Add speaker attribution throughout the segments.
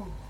Speaker 1: Oh.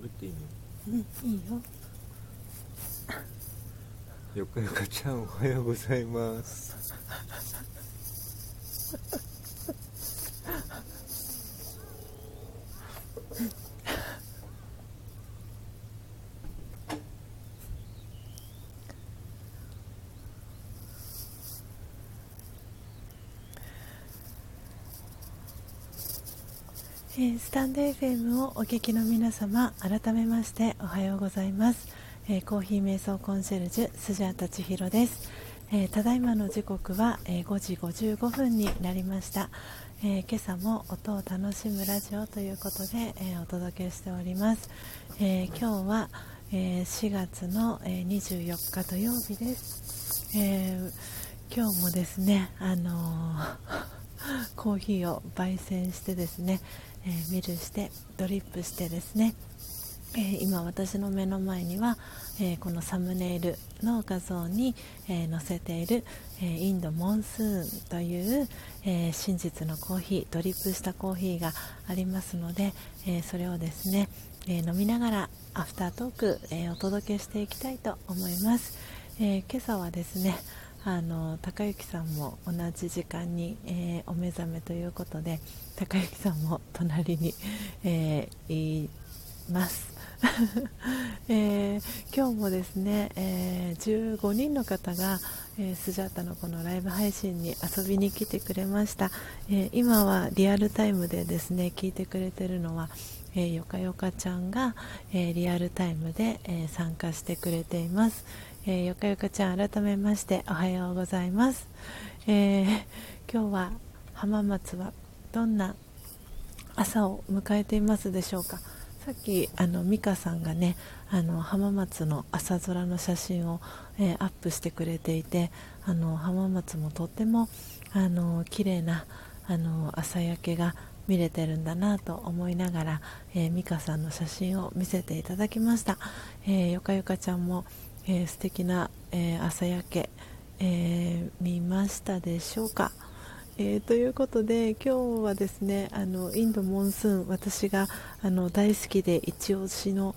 Speaker 1: 喋っていいの
Speaker 2: うんいいよ。
Speaker 1: よかよかちゃんおはようございます
Speaker 2: スタンド FM をお聞きの皆様改めましておはようございます、えーコーヒー瞑想コンシェルジュスジャータ千尋です、えーただいまの時刻は、えー5時55分になりました、えー今朝も音を楽しむラジオということで、えーお届けしております、えー今日は、えー4月の、えー24日土曜日です、えー今日もですねあのー コーヒーを焙煎してですね、えーミルしてドリップしてですね、えー今私の目の前には、えーこのサムネイルの画像に、え載せている、えインドモンスーンという、え真実のコーヒードリップしたコーヒーがありますので、えそれをですね、え飲みながらアフタートーク、えお届けしていきたいと思います、え今朝はですねあの高幸さんも同じ時間に、えーお目覚めということで高幸さんも隣に、えーいます、えー今日もですね、えー15人の方が、えースジャータのこのライブ配信に遊びに来てくれました、え今はリアルタイムでですね聞いてくれてるのはえーよかよかちゃんが、えリアルタイムで、え参加してくれています、えーよかよかちゃん改めましておはようございます、えー今日は浜松はどんな朝を迎えていますでしょうか。さっきあの美香さんがねあの浜松の朝空の写真を、えーアップしてくれていてあの浜松もとってもあの綺麗なあの朝焼けが見れてるんだなと思いながら、えー美香さんの写真を見せていただきました、えーよかよかちゃんも、えー素敵な、えー朝焼け、えー見ましたでしょうか？えーということで今日はですねあのインドモンスーン私があの大好きで一押しの、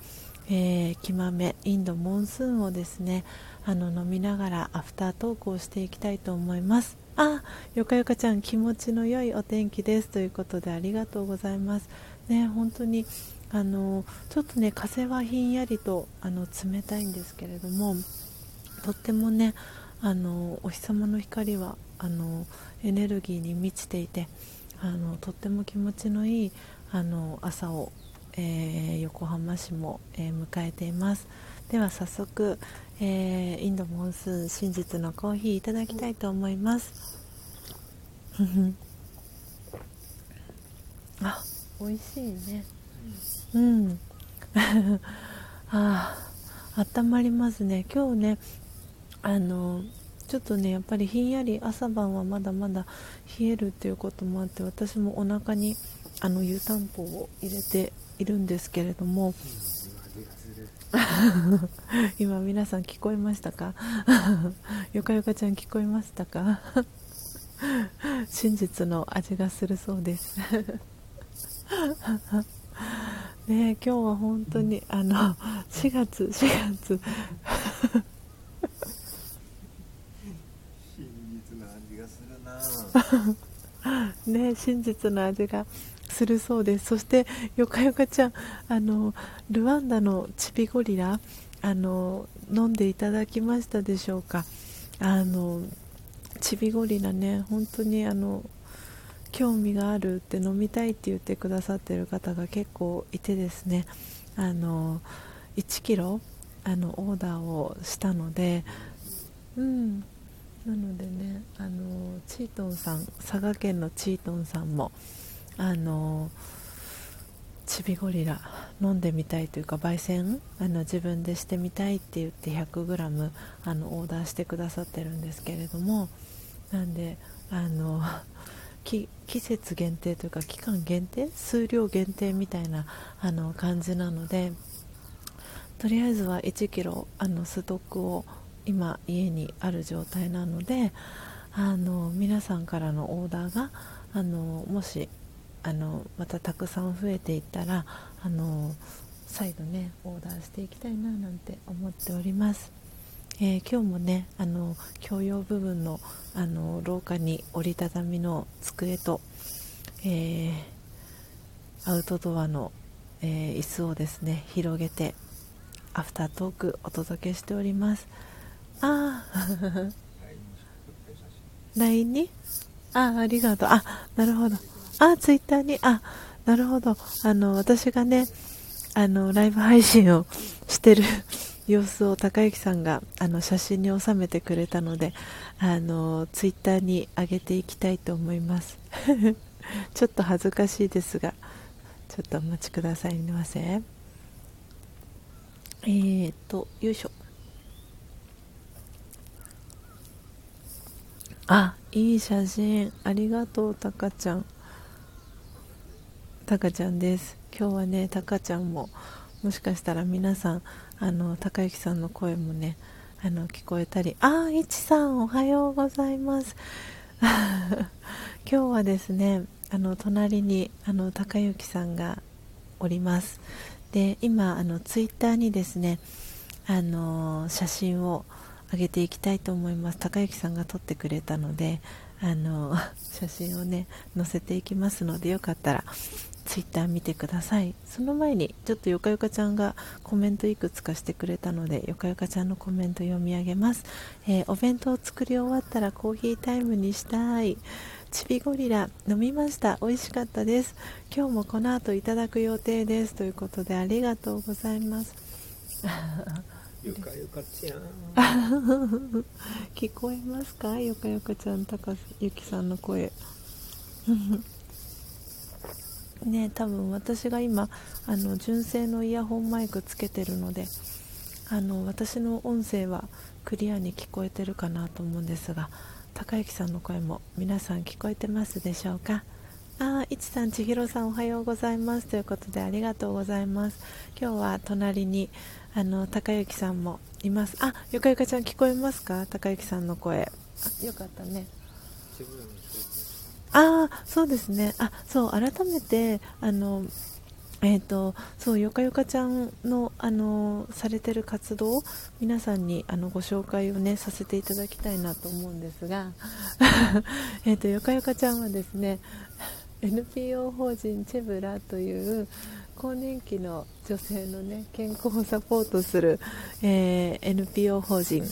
Speaker 2: えー、木豆インドモンスーンをですねあの飲みながらアフタートークをしていきたいと思います。あよかよかちゃん気持ちの良いお天気です。ということでありがとうございます。ね本当にあのちょっとね風はひんやりとあの冷たいんですけれどもとってもねあのお日様の光はあのエネルギーに満ちていてあのとっても気持ちのいいあの朝を、えー横浜市も、えー迎えています。では早速、えーインドモンスーン真実のコーヒーいただきたいと思います。あ美味しいね。うん。ああ温まりますね。今日ねあのちょっとねやっぱりひんやり朝晩はまだまだ冷えるっていうこともあって私もお腹にあの湯たんぽを入れているんですけれども 今皆さん聞こえましたか？よかよかちゃん聞こえましたか？真実の味がするそうです。ねえ今日は本当にあの4月4月。
Speaker 1: 真実の味がするな。
Speaker 2: ね真実の味がするそうです。そしてよかよかちゃんあのルワンダのチビゴリラあの飲んでいただきましたでしょうか。あのチビゴリラね本当にあの興味があるって飲みたいって言ってくださってる方が結構いてですね。あの1キロあのオーダーをしたのでうん。なのでねあのチートンさん佐賀県のチートンさんもあのチビゴリラ飲んでみたいというか焙煎あの自分でしてみたいって言って 100g あのオーダーしてくださってるんですけれどもなんであの季節限定というか期間限定数量限定みたいなあの感じなのでとりあえずは1キロあのストックを今家にある状態なのであの皆さんからのオーダーがあのもしあのまたたくさん増えていったらあの再度ねオーダーしていきたいななんて思っております、えー、今日もねあの共用部分のあの廊下に折りたたみの机と、えー、アウトドアの、えー、椅子をですね広げてアフタートークお届けしております。ああ LINE に？あありがとう。あなるほど。あツイッターに？あなるほど。あの私がねあのライブ配信をしてる様子を高之さんがあの写真に収めてくれたのであのツイッターに上げていきたいと思います。ちょっと恥ずかしいですがちょっとお待ちくださいませ。えー、っとよいしょ。あいい写真ありがとうたかちゃん。たかちゃんです。今日はねたかちゃんももしかしたら皆さんあの高之さんの声もねあの聞こえたりあいちさんおはようございます。今日はですねあの隣にあの高之さんがおります。で今あのツイッターにですねあの写真を上げていきたいと思います。高之さんが撮ってくれたのであの 写真をね載せていきますのでよかったらツイッター見てください。その前にちょっとよかよかちゃんがコメントいくつかしてくれたのでよかよかちゃんのコメント読み上げます、えー、お弁当を作り終わったらコーヒータイムにしたい。チビゴリラ飲みました。美味しかったです。今日もこの後いただく予定です。ということでありがとうございます。
Speaker 1: ゆかゆかちゃん。
Speaker 2: 聞こえますか？ゆかゆかちゃん高ゆきさんの声ね多分私が今あの純正のイヤホンマイクつけてるのであの私の音声はクリアに聞こえてるかなと思うんですが高之さんの声も皆さん聞こえてますでしょうか？あいちさん、ちひろさんおはようございます。ということでありがとうございます。今日は隣にあの高之さんもいます。あゆかゆかちゃん聞こえますか？高之さんの声。あよかったね。ああそうですね。あそう改めてあのえーと、そうよかよかちゃんのあのされてる活動皆さんにあのご紹介をねさせていただきたいなと思うんですが えとよかよかちゃんはですね NPO 法人チェブラという更年期の女性の、ね、健康をサポートする、えー、NPO 法人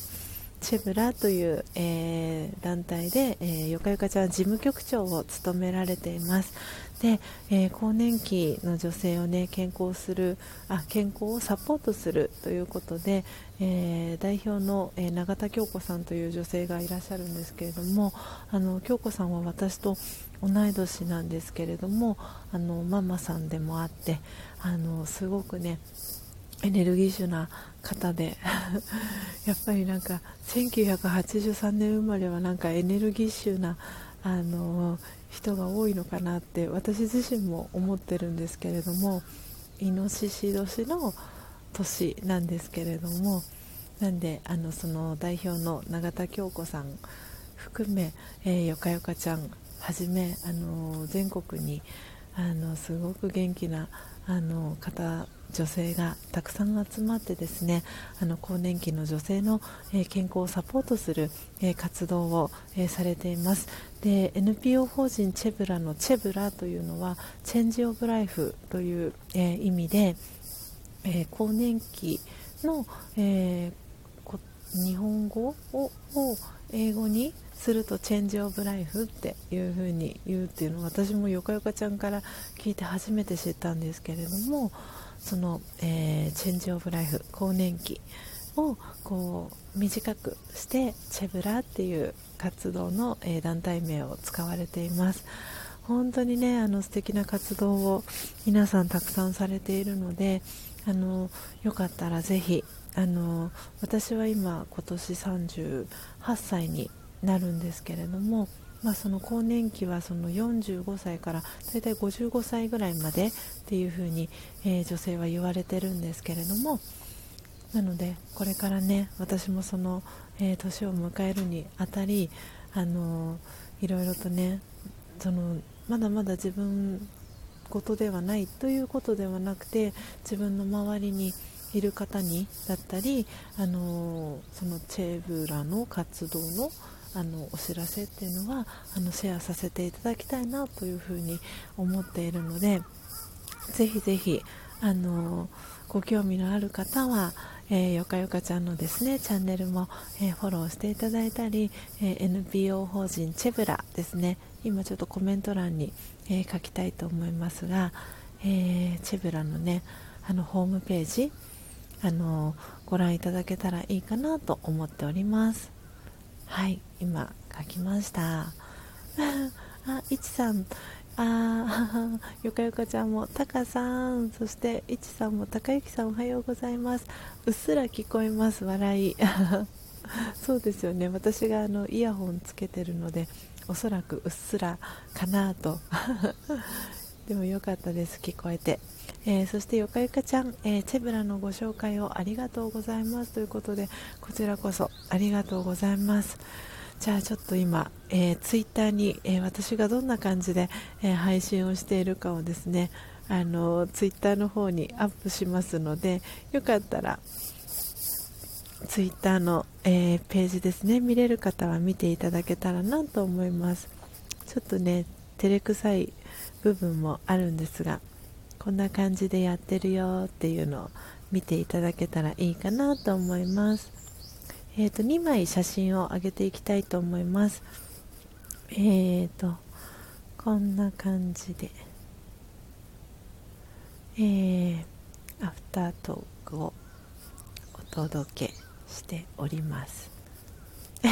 Speaker 2: チェブラという、えー、団体で、えー、よかよかちゃん事務局長を務められています。で、えー、更年期の女性を、ね、健康するあ健康をサポートするということで、えー、代表の、えー、永田京子さんという女性がいらっしゃるんですけれどもあの京子さんは私と同い年なんですけれどもあのママさんでもあってあのすごくねエネルギッシュな方で。やっぱりなんか1983年生まれはなんかエネルギッシュなあの人が多いのかなって私自身も思ってるんですけれどもイノシシ年の年なんですけれどもなんであのその代表の永田京子さん含め、えー、よかよかちゃんはじめ、あの全国にあのすごく元気なあの方女性がたくさん集まってですねあの更年期の女性の、え、健康をサポートする、え、活動を、え、されています。で NPO 法人チェブラのチェブラというのはチェンジ・オブ・ライフという、え意味で、え更年期の、え日本語を英語にするとチェンジオブライフっていう風に言うっていうのを私もよかよかちゃんから聞いて初めて知ったんですけれどもその、えー、チェンジオブライフ更年期をこう短くしてチェブラっていう活動の、えー、団体名を使われています。本当にねあの素敵な活動を皆さんたくさんされているのであのよかったらぜひあの私は今今年38歳になるんですけれども、まあ、その更年期はその45歳から大体55歳ぐらいまでっていうふうに、えー、女性は言われてるんですけれどもなのでこれからね私もその、えー、年を迎えるにあたりあのいろいろとねそのまだまだ自分ことではないということではなくて自分の周りにいる方にだったり、あのそのチェーブラの活動のあのお知らせっていうのはあのシェアさせていただきたいなというふうに思っているのでぜひぜひあのご興味のある方は、えー、よかよかちゃんのですねチャンネルも、えー、フォローしていただいたり、えー、NPO 法人チェブラですね。今ちょっとコメント欄に、え書きたいと思いますが、えチェブラのねあのホームページあのご覧いただけたらいいかなと思っております。はい今書きました。あいちさん。あ よかよかちゃんもたかさん。そしていちさんもたかゆきさんおはようございます。うっすら聞こえます。笑い。そうですよね。私があのイヤホンつけてるのでおそらくうっすらかなと。でもよかったです。聞こえて、えー、そしてよかよかちゃん、えー、チェブラのご紹介をありがとうございます。ということでこちらこそありがとうございます。じゃあちょっと今、えー、ツイッターに、え、私がどんな感じで、え、配信をしているかをですねあのツイッターの方にアップしますのでよかったらツイッターの、えー、ページですね見れる方は見ていただけたらなと思います。ちょっとね照れくさい部分もあるんですがこんな感じでやってるよっていうのを見ていただけたらいいかなと思います。えーと、2枚写真を上げていきたいと思います。えーとこんな感じで。えー、アフタートークをお届けしております。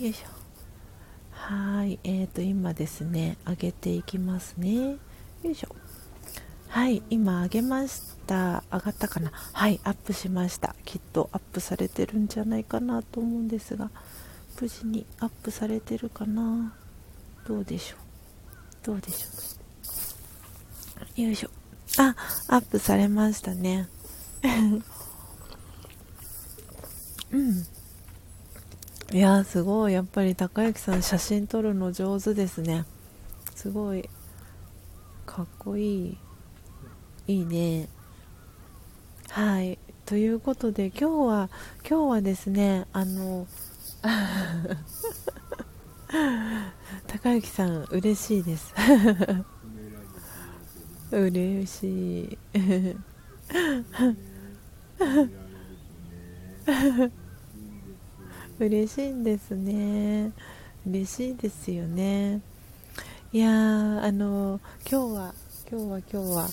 Speaker 2: よいしょ。はいえーと今ですね上げていきますね。よいしょ。はい今上げました。上がったかな？はいアップしました。きっとアップされてるんじゃないかなと思うんですが無事にアップされてるかな？どうでしょう？どうでしょう？よいしょ。あアップされましたね。うん。いやすごい。やっぱり高之さん写真撮るの上手ですね。すごい。かっこいい。いいね。はい。ということで今日は今日はですねあの 高之さん嬉しいです。嬉しい嬉しいんですね。嬉しいですよね。いやあの今日は今日は今日は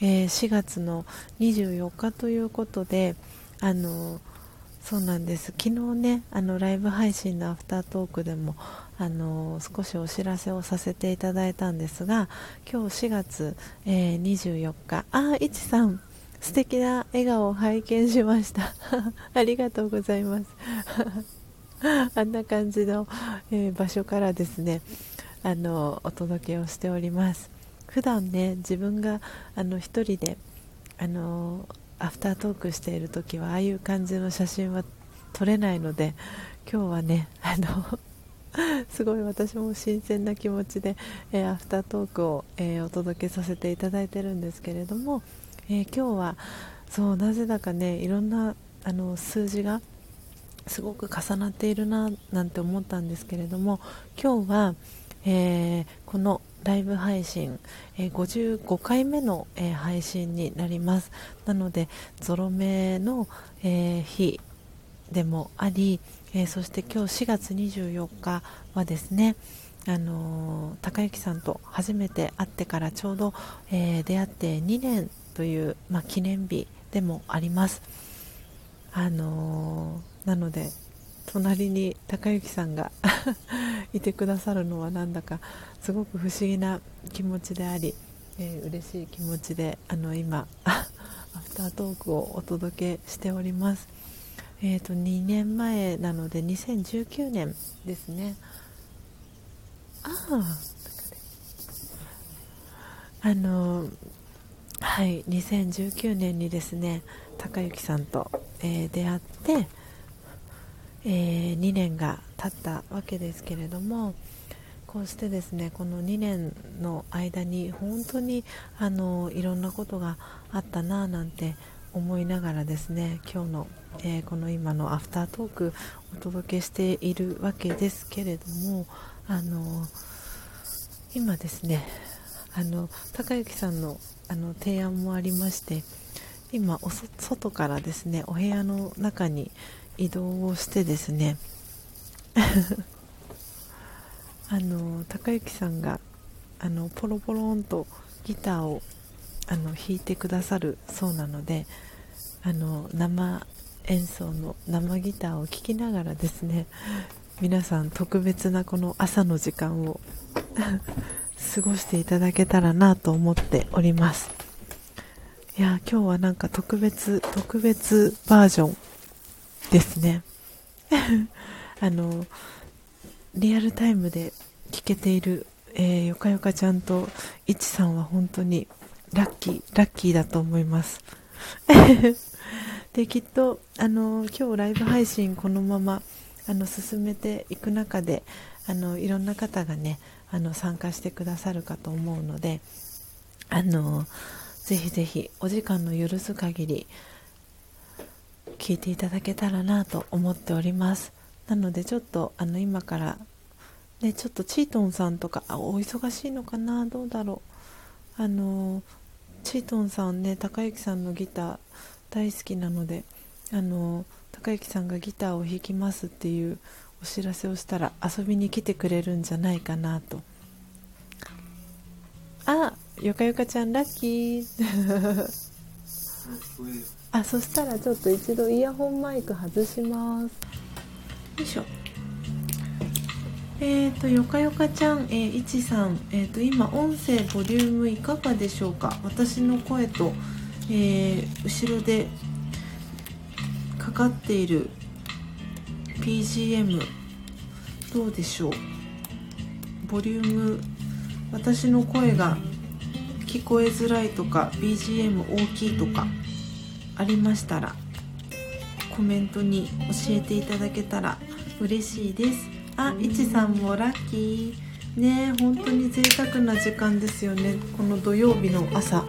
Speaker 2: えー、4月の24日ということであのそうなんです。昨日ねあのライブ配信のアフタートークでもあの少しお知らせをさせていただいたんですが今日4月、えー、24日。あいちさん素敵な笑顔を拝見しました。ありがとうございます。あんな感じの、えー、場所からですねあのお届けをしております。普段ね自分があの一人であのアフタートークしている時はああいう感じの写真は撮れないので今日はねあの すごい私も新鮮な気持ちで、えー、アフタートークを、えー、お届けさせていただいてるんですけれども、えー、今日はそうなぜだかねいろんなあの数字がすごく重なっているななんて思ったんですけれども今日は、えこのライブ配信、えー、55回目の、えー、配信になります。なのでゾロ目の、え、日でもあり、えそして今日4月24日はですねあの高之さんと初めて会ってからちょうど、え出会って2年という、まあ、記念日でもあります。あのなので隣に高之さんが いてくださるのはなんだかすごく不思議な気持ちであり、えー、嬉しい気持ちであの今 アフタートークをお届けしております、えーと、2年前なので2019年ですね。あああのはい2019年にですね高之さんと、えー、出会ってえー、2年が経ったわけですけれどもこうしてですねこの2年の間に本当にあのいろんなことがあったなぁなんて思いながらですね今日の、えー、この今のアフタートークお届けしているわけですけれどもあの今ですねあの高之さんのあの提案もありまして今お外からですねお部屋の中に移動をしてですね。あの高之さんがあのポロポロンとギターをあの弾いてくださるそうなのであの生演奏の生ギターを聴きながらですね皆さん特別なこの朝の時間を 過ごしていただけたらなと思っております。いや今日はなんか特別特別バージョンですね。あのリアルタイムで聴けている、えー、よかよかちゃんといちさんは本当にラッキーラッキーだと思います。できっとあの今日ライブ配信このままあの進めていく中であのいろんな方がねあの参加してくださるかと思うのであのぜひぜひお時間の許す限り聞いていただけたらなと思っております。なのでちょっとあの今からねちょっとチートンさんとかあお忙しいのかな？どうだろう？あのチートンさんね高之さんのギター大好きなのであの高之さんがギターを弾きますっていうお知らせをしたら遊びに来てくれるんじゃないかなと。あよかよかちゃんラッキー。あそしたらちょっと一度イヤホンマイク外します。よいしょ。えーと、よかよかちゃん、えー、いちさん、えーと、今音声ボリュームいかがでしょうか？私の声と、えー、後ろでかかっている BGM どうでしょう？ボリューム私の声が聞こえづらいとか BGM 大きいとか。ありましたらコメントに教えていただけたら嬉しいです。あいちさんもラッキー。ね本当に贅沢な時間ですよね。この土曜日の朝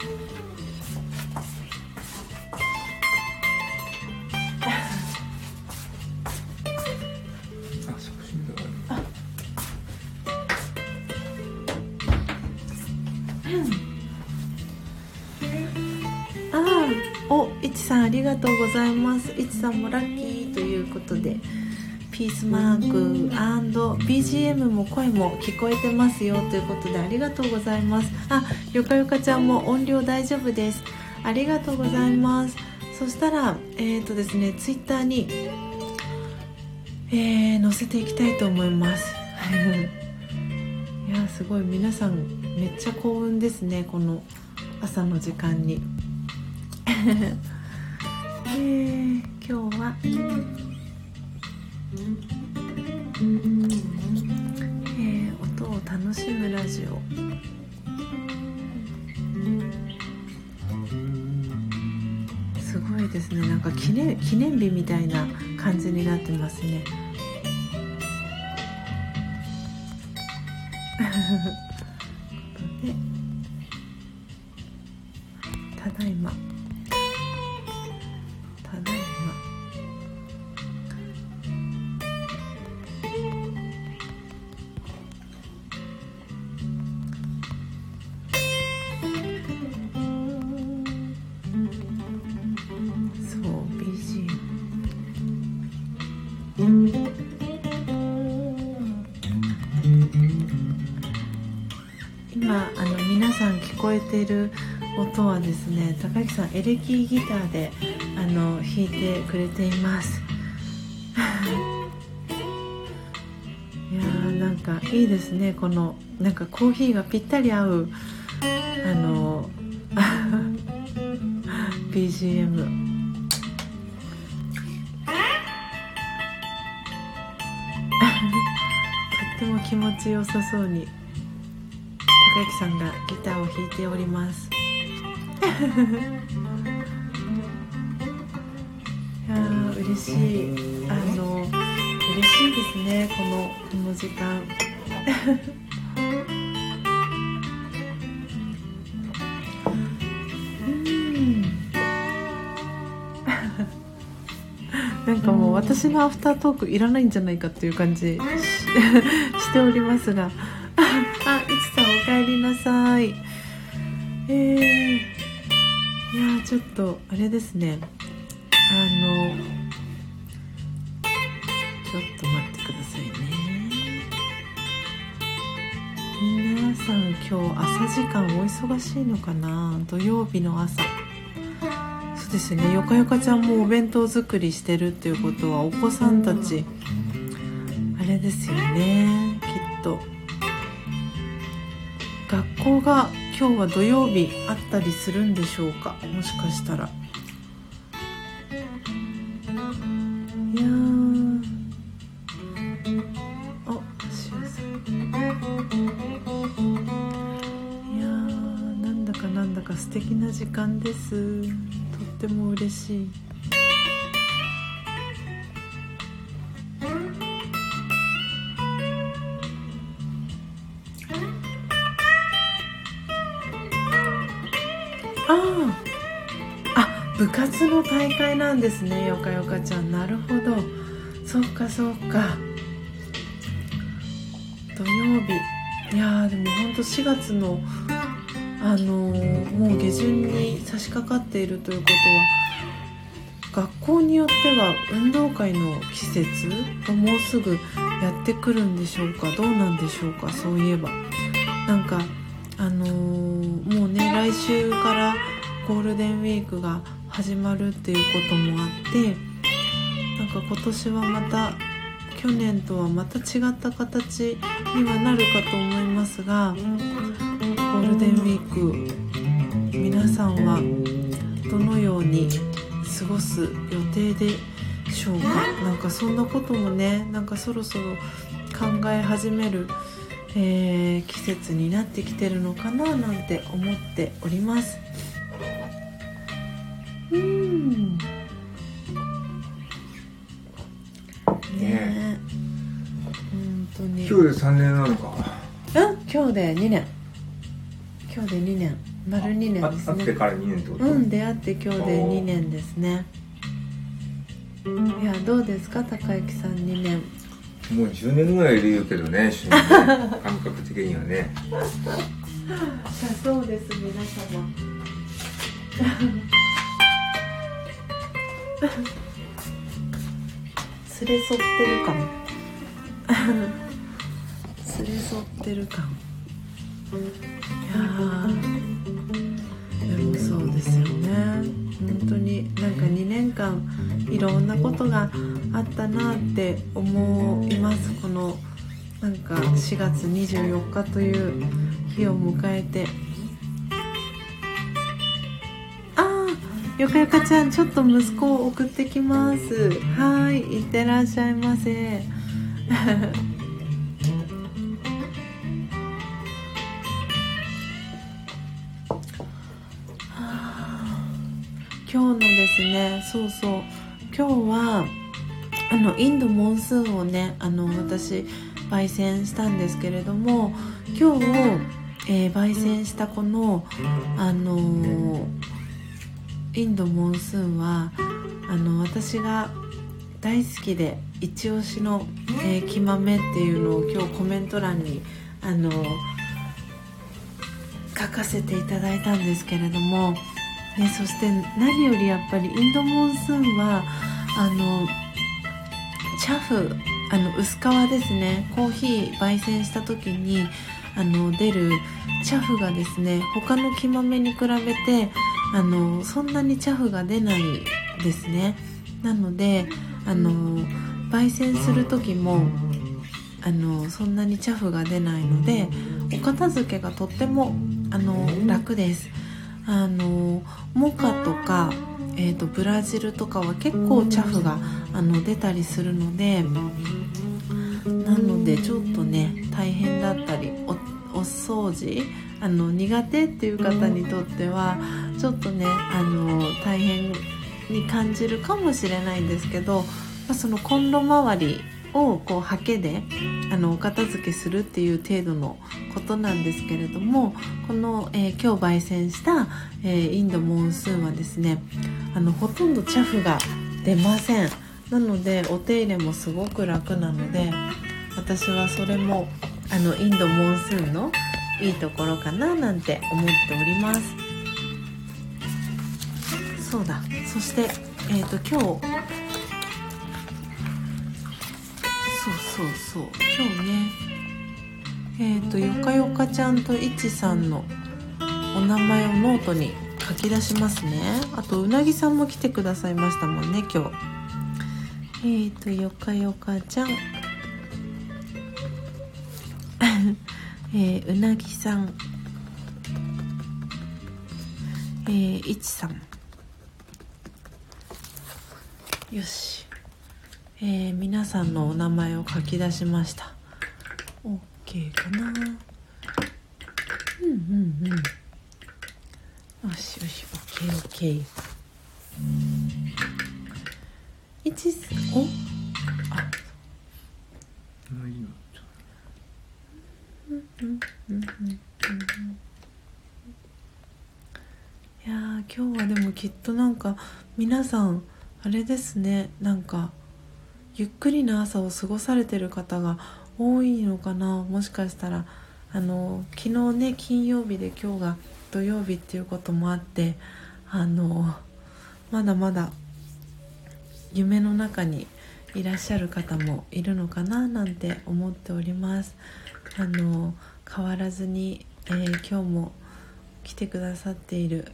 Speaker 2: ありがとうございます。いちさんもラッキーということでピースマーク &BGM も声も聞こえてますよということでありがとうございます。あよかよかちゃんも音量大丈夫です。ありがとうございます。そしたらえっ、ー、とですねツイッターに、えー、載せていきたいと思います。いやすごい。皆さんめっちゃ幸運ですねこの朝の時間に。ー、今日は、えー、音を楽しむラジオ。すごいですね。なんか記念記念日みたいな感じになってますね。でただいま。てる音はですね高木さんエレキギターであの弾いてくれています。いやーなんかいいですねこのなんかコーヒーがぴったり合うあの BGM とっても気持ちよさそうに。高木さんがギターを弾いております。いや嬉しい。あの嬉しいですねこのこの時間。うん。なんかもう私のアフタートークいらないんじゃないかっていう感じ。し しておりますがちさんおかえりなさい。えー、いやちょっとあれですね。あのちょっと待ってくださいね。皆さん今日朝時間お忙しいのかな？土曜日の朝。そうですね。よかよかちゃんもお弁当作りしてるっていうことはお子さんたちあれですよね。きっと。学校が今日は土曜日あったりするんでしょうか？もしかしたら。いやあしゅうさん。いやーなんだかなんだか素敵な時間です。とっても嬉しい。部活の大会なんですねよかよかちゃん。なるほど。そっかそっか。土曜日。いやーでもほんと4月のあのーもう下旬に差し掛かっているということは学校によっては運動会の季節がもうすぐやってくるんでしょうか？どうなんでしょうか？そういえば。なんかあのーもうね来週からゴールデンウィークが始まるっていうこともあってなんか今年はまた去年とはまた違った形にはなるかと思いますがゴールデンウィーク皆さんはどのように過ごす予定でしょうか？なんかそんなこともねなんかそろそろ考え始める、えー季節になってきてるのかななんて思っております。うん。ねえ。本当に。
Speaker 1: 今日で3年なのか。
Speaker 2: うん今日で2年。今日で2年。丸2年ですね。
Speaker 1: あ会ってから2年ってこと、
Speaker 2: うん出会って今日で2年ですね。いやどうですか？高之さん2年。
Speaker 1: もう10年ぐらいいるけどね一緒にね。感覚的にはね。
Speaker 2: さそうです皆様連れ添ってるかも 連れ添ってるかもいやでもそうですよね。本当になんか2年間いろんなことがあったなって思います。このなんか4月24日という日を迎えて。よかよかちゃんちょっと息子を送ってきます。はいいってらっしゃいませ。今日のですねそうそう。今日はあのインドモンスーンをねあの私焙煎したんですけれども今日、えー焙煎したこのあのーインドモンスーンはあの私が大好きで一押しの、えー、木豆っていうのを今日コメント欄にあの書かせていただいたんですけれども、ね、そして何よりやっぱりインドモンスーンはあのチャフあの薄皮ですねコーヒー焙煎した時にあの出るチャフがですね他の木豆に比べてあのそんなにチャフが出ないですね。なのであの焙煎する時もあのそんなにチャフが出ないのでお片付けがとってもあの楽です。あのモカとか、えー、とブラジルとかは結構チャフがあの出たりするのでなのでちょっとね大変だったりおお掃除あの苦手っていう方にとってはちょっとねあの大変に感じるかもしれないんですけど、まあ、そのコンロ周りをこうハケであのお片付けするっていう程度のことなんですけれどもこの、えー、今日焙煎した、えー、インドモンスーンはですねあのほとんどチャフが出ません。なのでお手入れもすごく楽なので私はそれもあのインドモンスーンのいいところかななんて思っております。そうだ。そしてえっ、ー、と今日。そうそうそう。今日ね。えっ、ー、とよかよかちゃんといちさんのお名前をノートに書き出しますね。あとうなぎさんも来てくださいましたもんね今日。えっ、ー、とよかよかちゃん。えー、うなぎさん。えー、いちさん。よし。えー、皆さんのお名前を書き出しました。OK かな。うんうんうん。よしよし OKOK 一おあうんうんうんうんいや今日はでもきっとなんか皆さんあれですね。なんかゆっくりな朝を過ごされてる方が多いのかな。もしかしたらあの昨日ね金曜日で今日が土曜日っていうこともあってあのまだまだ夢の中にいらっしゃる方もいるのかななんて思っております。あの変わらずに、えー、今日も来てくださっている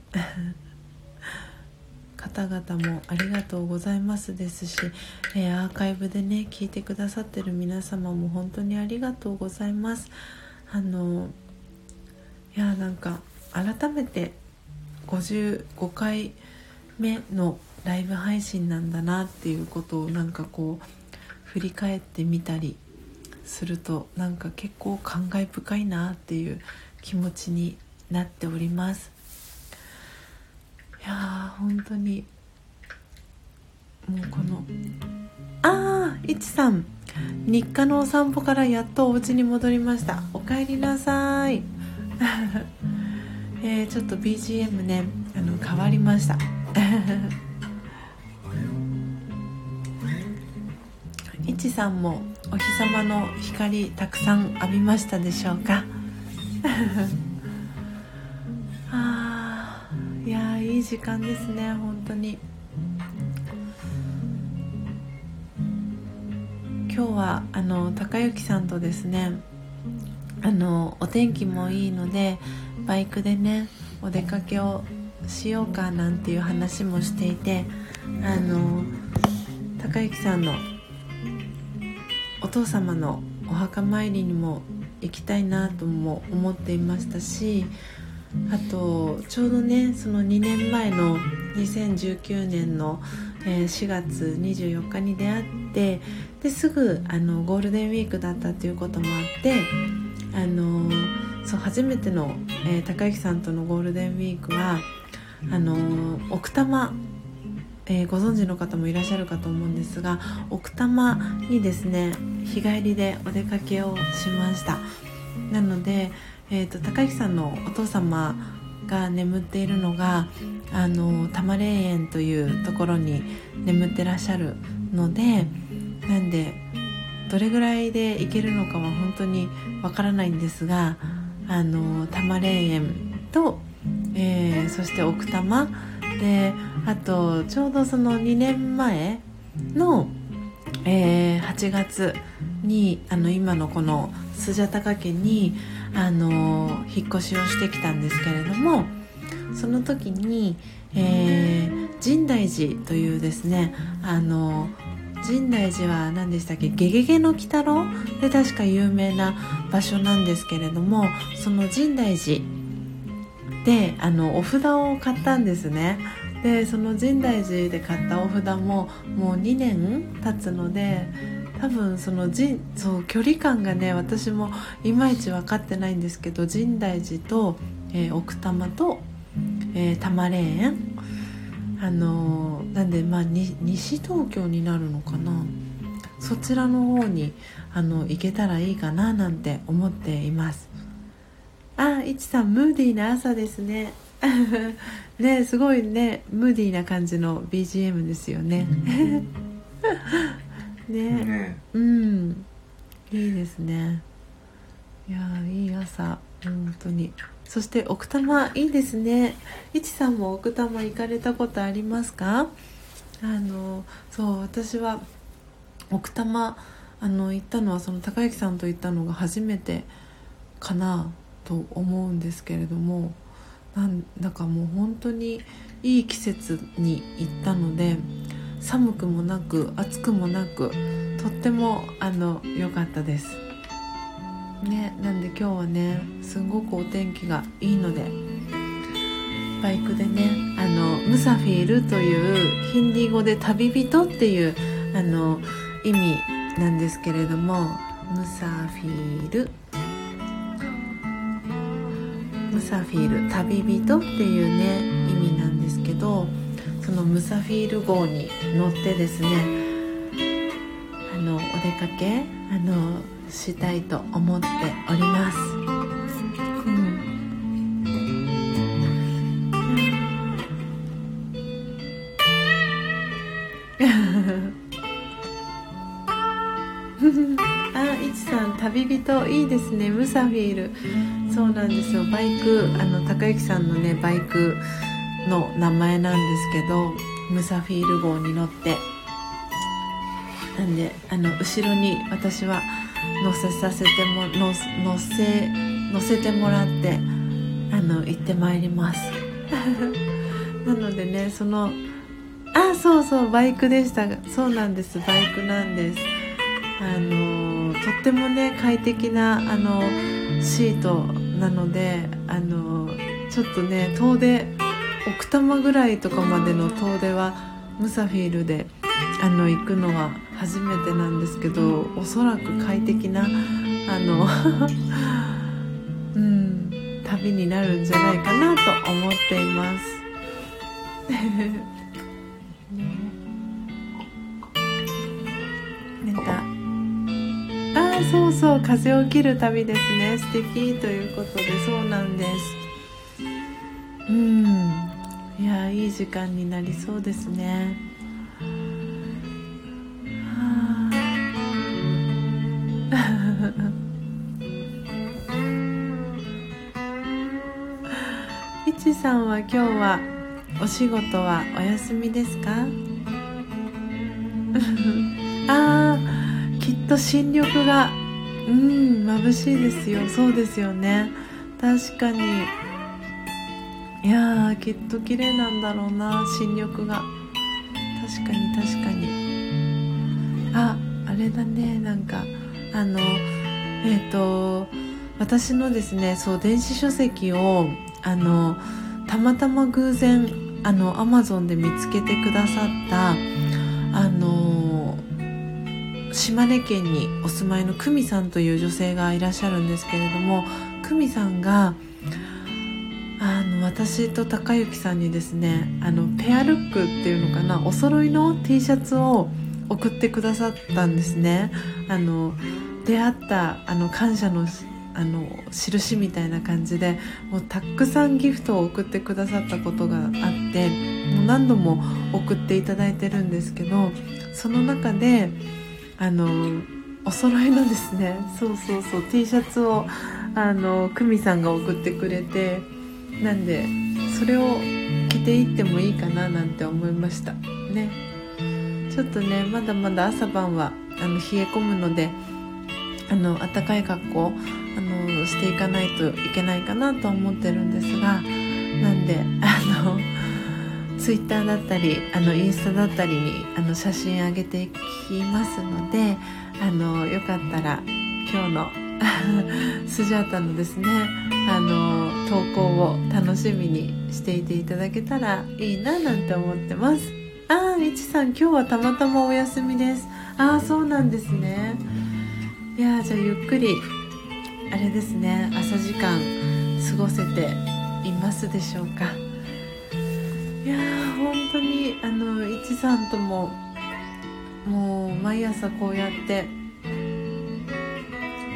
Speaker 2: 方々もありがとうございますですし、えー、アーカイブでね聞いてくださってる皆様も本当にありがとうございます。あのいやなんか改めて55回目のライブ配信なんだなっていうことをなんかこう振り返ってみたりするとなんか結構感慨深いなっていう気持ちになっております。いやー本当に。もうこのああいちさん。日課のお散歩からやっとお家に戻りました。おかえりなさい。えー、ちょっと BGM ねあの変わりました。いちさんもお日様の光たくさん浴びましたでしょうか？あいやいい時間ですね本当に。今日はあの高之さんとですねあのお天気もいいのでバイクでねお出かけをしようかなんていう話もしていてあの高之さんのお父様のお墓参りにも行きたいなとも思っていましたしあとちょうどねその2年前の2019年の、4月24日に出会ってですぐあのゴールデンウィークだったっていうこともあってあのそう初めての、えー、高之さんとのゴールデンウィークはあの奥多摩えー、ご存知の方もいらっしゃるかと思うんですが奥多摩にですね日帰りでお出かけをしました。なのでえーと、高木さんのお父様が眠っているのがあの多摩霊園というところに眠ってらっしゃるのでなんでどれぐらいで行けるのかは本当にわからないんですがあの多摩霊園と、えー、そして奥多摩であとちょうどその2年前の、えー、8月にあの今のこのスジャタカ家にあの引っ越しをしてきたんですけれどもその時に、えー、深大寺というですねあの深大寺は何でしたっけ「ゲゲゲの鬼太郎」で確か有名な場所なんですけれどもその深大寺であのお札を買ったんですね。でその深大寺で買ったお札ももう2年経つので多分そのじそう距離感がね私もいまいち分かってないんですけど深大寺と、えー、奥多摩と、えー、多摩霊園。あのー、なんでまあ西東京になるのかな。そちらの方にあの行けたらいいかななんて思っています。あいちさんムーディーな朝ですね。ねすごいねムーディーな感じの BGM ですよね。ね。
Speaker 1: ね。
Speaker 2: うん。いいですね。いやいい朝。本当に。そして奥多摩いいですね。いちさんも奥多摩行かれたことありますか？あのそう私は奥多摩あの行ったのはその高之さんと行ったのが初めてかなと思うんですけれどもなんだかもう本当にいい季節に行ったので寒くもなく暑くもなくとってもあの良かったです。ねなんで今日はねすごくお天気がいいのでバイクでねあのムサフィールというヒンディー語で旅人っていうあの意味なんですけれどもムサフィールムサフィール旅人っていうね意味なんですけどそのムサフィール号に乗ってですねあのお出かけあのしたいと思っております。旅人いいですね。ムサフィール。そうなんですよ。バイクあの高之さんのねバイクの名前なんですけどムサフィール号に乗って。なんであの後ろに私は乗せさせても乗せ乗せてもらってあの行ってまいります。なのでねそのあそうそうバイクでした。そうなんです。バイクなんです。あのとってもね快適なあのシートなのであのちょっとね遠出奥多摩ぐらいとかまでの遠出はムサフィールであの行くのは初めてなんですけどおそらく快適なあの うん旅になるんじゃないかなと思っています。なんかあそうそう風を切る旅ですね。素敵ということでそうなんです。うん。いやいい時間になりそうですね。はあ。いちさんは今日はお仕事はお休みですか？あー。きっと新緑がうん眩しいですよ。そうですよね。確かに。いやきっと綺麗なんだろうな新緑が。確かに確かに。ああれだね。なんかあのえっ、と私のですねそう電子書籍をあのたまたま偶然あのアマゾンで見つけてくださったあの島根県にお住まいの久美さんという女性がいらっしゃるんですけれども久美さんがあの私と高之さんにですねあのペアルックっていうのかなお揃いの T シャツを送ってくださったんですね。あの出会ったあの感謝のあの印みたいな感じでもうたくさんギフトを送ってくださったことがあってもう何度も送っていただいてるんですけどその中であのお揃いのですねそうそうそう T シャツをあの久美さんが送ってくれてなんでそれを着ていってもいいかななんて思いました。ね。ちょっとねまだまだ朝晩はあの冷え込むのであの暖かい格好あのしていかないといけないかなと思ってるんですがなんであのツイッターだったりあのインスタだったりにあの写真上げていきますのであのよかったら今日の スジャータのですねあの投稿を楽しみにしていていただけたらいいななんて思ってます。あーいちさん今日はたまたまお休みです。ああそうなんですね。いやじゃあゆっくりあれですね朝時間過ごせていますでしょうか。いやー本当にあのいちさんとももう毎朝こうやって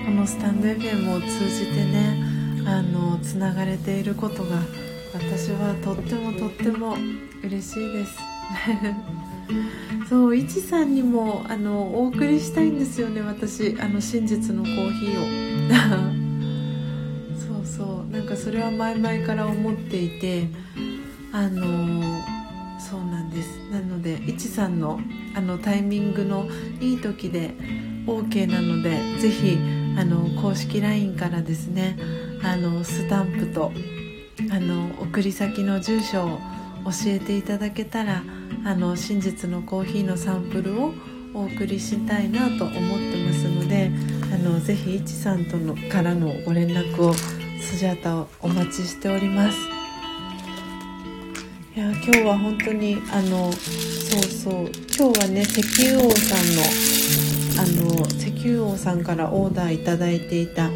Speaker 2: このスタンド FM を通じてねあのつながれていることが私はとってもとっても嬉しいです。そういちさんにもあのお送りしたいんですよね私あの真実のコーヒーを。そうそうなんかそれは前々から思っていてあのそうなんです。なのでいちさんのあのタイミングのいい時で OK なのでぜひあの公式 LINE からですねあのスタンプとあの送り先の住所を教えていただけたらあの真実のコーヒーのサンプルをお送りしたいなと思ってますのであのぜひいちさんとのからのご連絡をスジャータをお待ちしております。いや今日は本当にあのそうそう。今日はね石油王さんのあの石油王さんからオーダーいただいていた、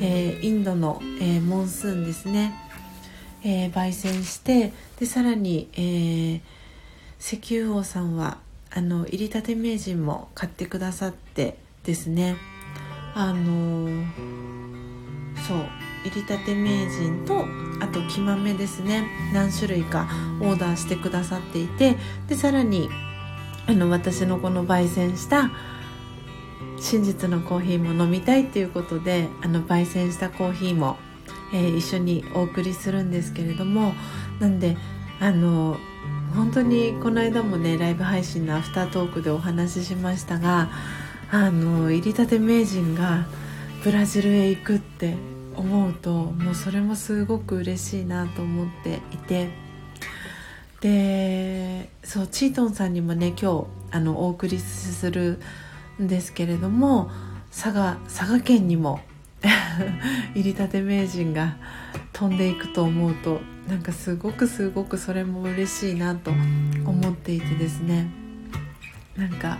Speaker 2: えー、インドの、えー、モンスーンですね。えー、焙煎してでさらに、えー、石油王さんはあの入りたて名人も買ってくださってですね。あの、そう。入りたて名人とあと木豆ですね。何種類かオーダーしてくださっていてでさらにあの私のこの焙煎した真実のコーヒーも飲みたいっていうことであの焙煎したコーヒーもえー、一緒にお送りするんですけれどもなんであの本当にこの間もねライブ配信のアフタートークでお話ししましたがあの入りたて名人がブラジルへ行くって思うともうそれもすごく嬉しいなと思っていて。でそうチートンさんにもね今日あのお送りするんですけれども佐賀佐賀県にも 入りたて名人が飛んでいくと思うとなんかすごくすごくそれも嬉しいなと思っていてですね。なんか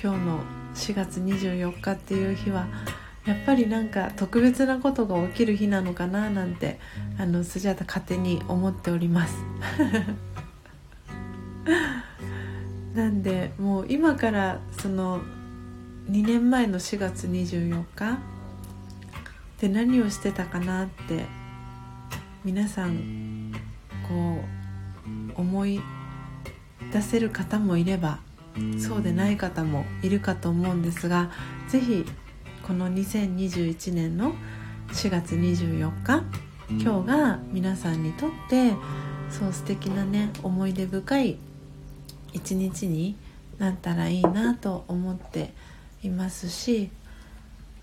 Speaker 2: 今日の4月24日っていう日はやっぱりなんか特別なことが起きる日なのかななんてあのスジャタ勝手に思っております。なんでもう今からその2年前の4月24日で何をしてたかなって皆さんこう思い出せる方もいればそうでない方もいるかと思うんですが是非この2021年の4月24日今日が皆さんにとってそう素敵なね思い出深い一日になったらいいなと思っていますし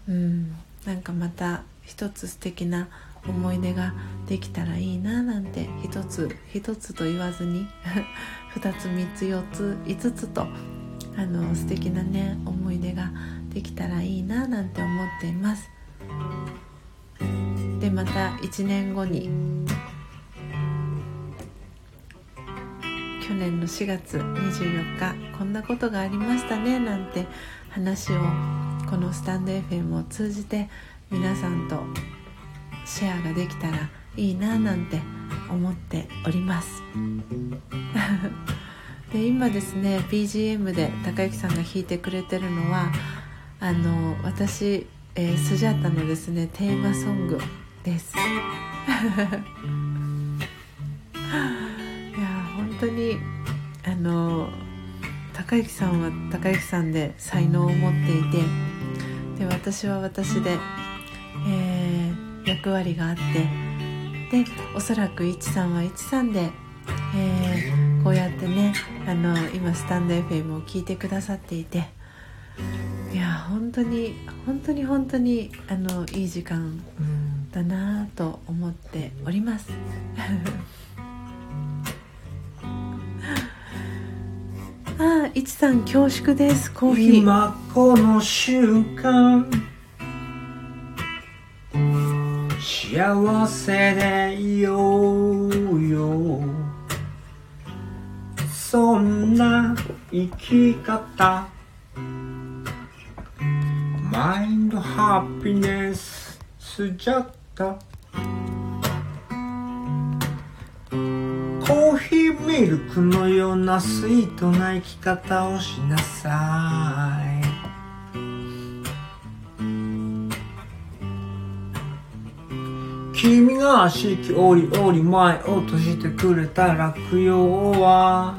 Speaker 2: うんなんかまた一つ素敵な思い出ができたらいいななんて一つ一つと言わずに 二つ三つ四つ五つとあの素敵なね思い出ができたらいいななんて思っています。でまた1年後に去年の4月24日こんなことがありましたねなんて話をこのスタンド FM を通じて皆さんとシェアができたらいいななんて思っております。で今ですね BGM で高之さんが弾いてくれてるのはあの私、えー、スジャータのですねテーマソングです。いや本当にあの高之さんは高之さんで才能を持っていてで私は私でえー、役割があってでおそらくいちさんはいちさんで、えー、こうやってねあの今スタンド FM を聞いてくださっていていや本当に本当に本当にあのいい時間だなと思っております。ああ、いちさん恐縮です。コーヒー。
Speaker 1: 今この瞬間幸せでいようよそんな生き方マインドハピネススジャッタコーヒーミルクのようなスイートな生き方をしなさい君が四季折々前落としてくれた落葉は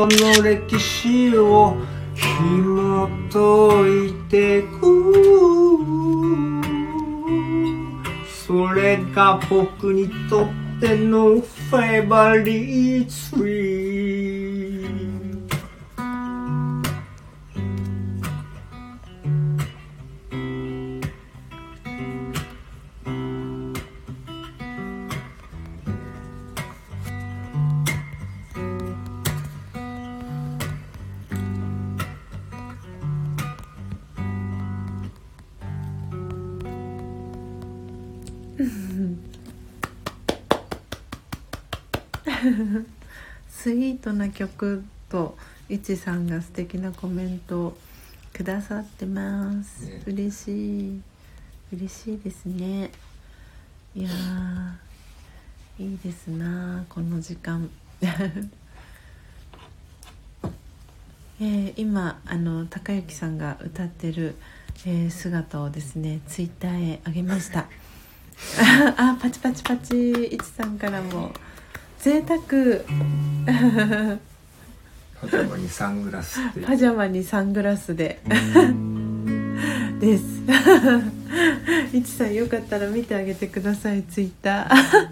Speaker 1: この歴史を紐解いてく。それが僕にとってのフェイバリーツリー
Speaker 2: スイートな曲といちさんが素敵なコメントをくださってます、
Speaker 1: ね。
Speaker 2: 嬉しい。嬉しいですね。いやーいいですなこの時間。えー今あの高之さんが歌ってる、えー姿をですねツイッターへ上げました。あパチパチパチ。いちさんからも贅沢。
Speaker 1: パジャマにサングラス
Speaker 2: パジャマにサングラスで。です。いちさんよかったら見てあげてくださいツイッター。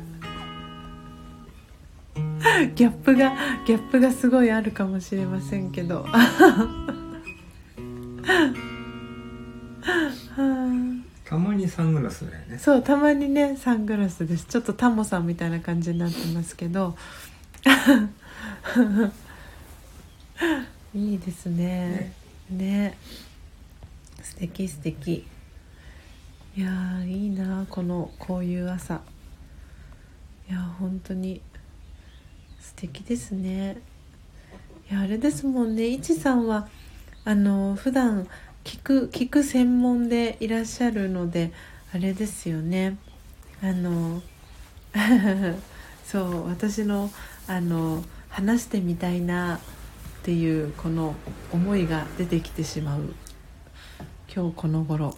Speaker 2: ギャップがギャップがすごいあるかもしれませんけど。は あ
Speaker 1: たまにサングラスだよね。
Speaker 2: そうたまにねサングラスです。ちょっとタモさんみたいな感じになってますけど。いいですね。ね。素敵素敵。いやーいいなこのこういう朝。いやー本当に。素敵ですね。いやあれですもんね。いちさんはあの普段聞く聞く専門でいらっしゃるのであれですよね。あの そう私のあの話してみたいなっていうこの思いが出てきてしまう。今日この頃。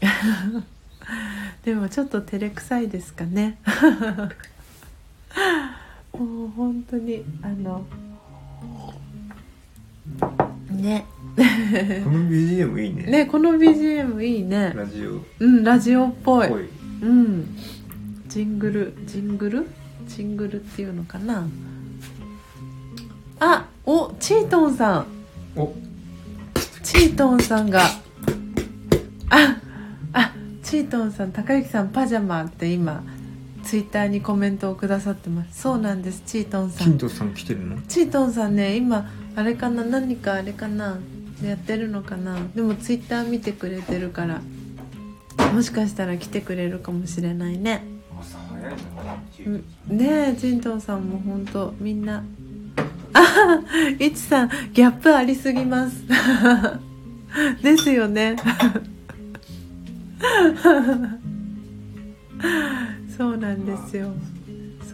Speaker 2: でもちょっと照れくさいですかね。もう本当にあのね。
Speaker 1: この BGM いいね。
Speaker 2: ねこの BGM いいね。
Speaker 1: ラジオ。っ
Speaker 2: うんラジオっぽい。うん。ジングルジングル？ジングルっていうのかな？あおチートンさん。
Speaker 1: お。
Speaker 2: チートンさんが。ああチートンさん高之さんパジャマって今ツイッターにコメントをくださってます。そうなんですチートンさん。
Speaker 1: キントさん来てるの？
Speaker 2: チートンさんね今あれかな？何かあれかな？やってるのかな？でもツイッター見てくれてるからもしかしたら来てくれるかもしれないね。ねえチントンさんも本当みんな。あいちさんギャップありすぎます。ですよね。そうなんですよ。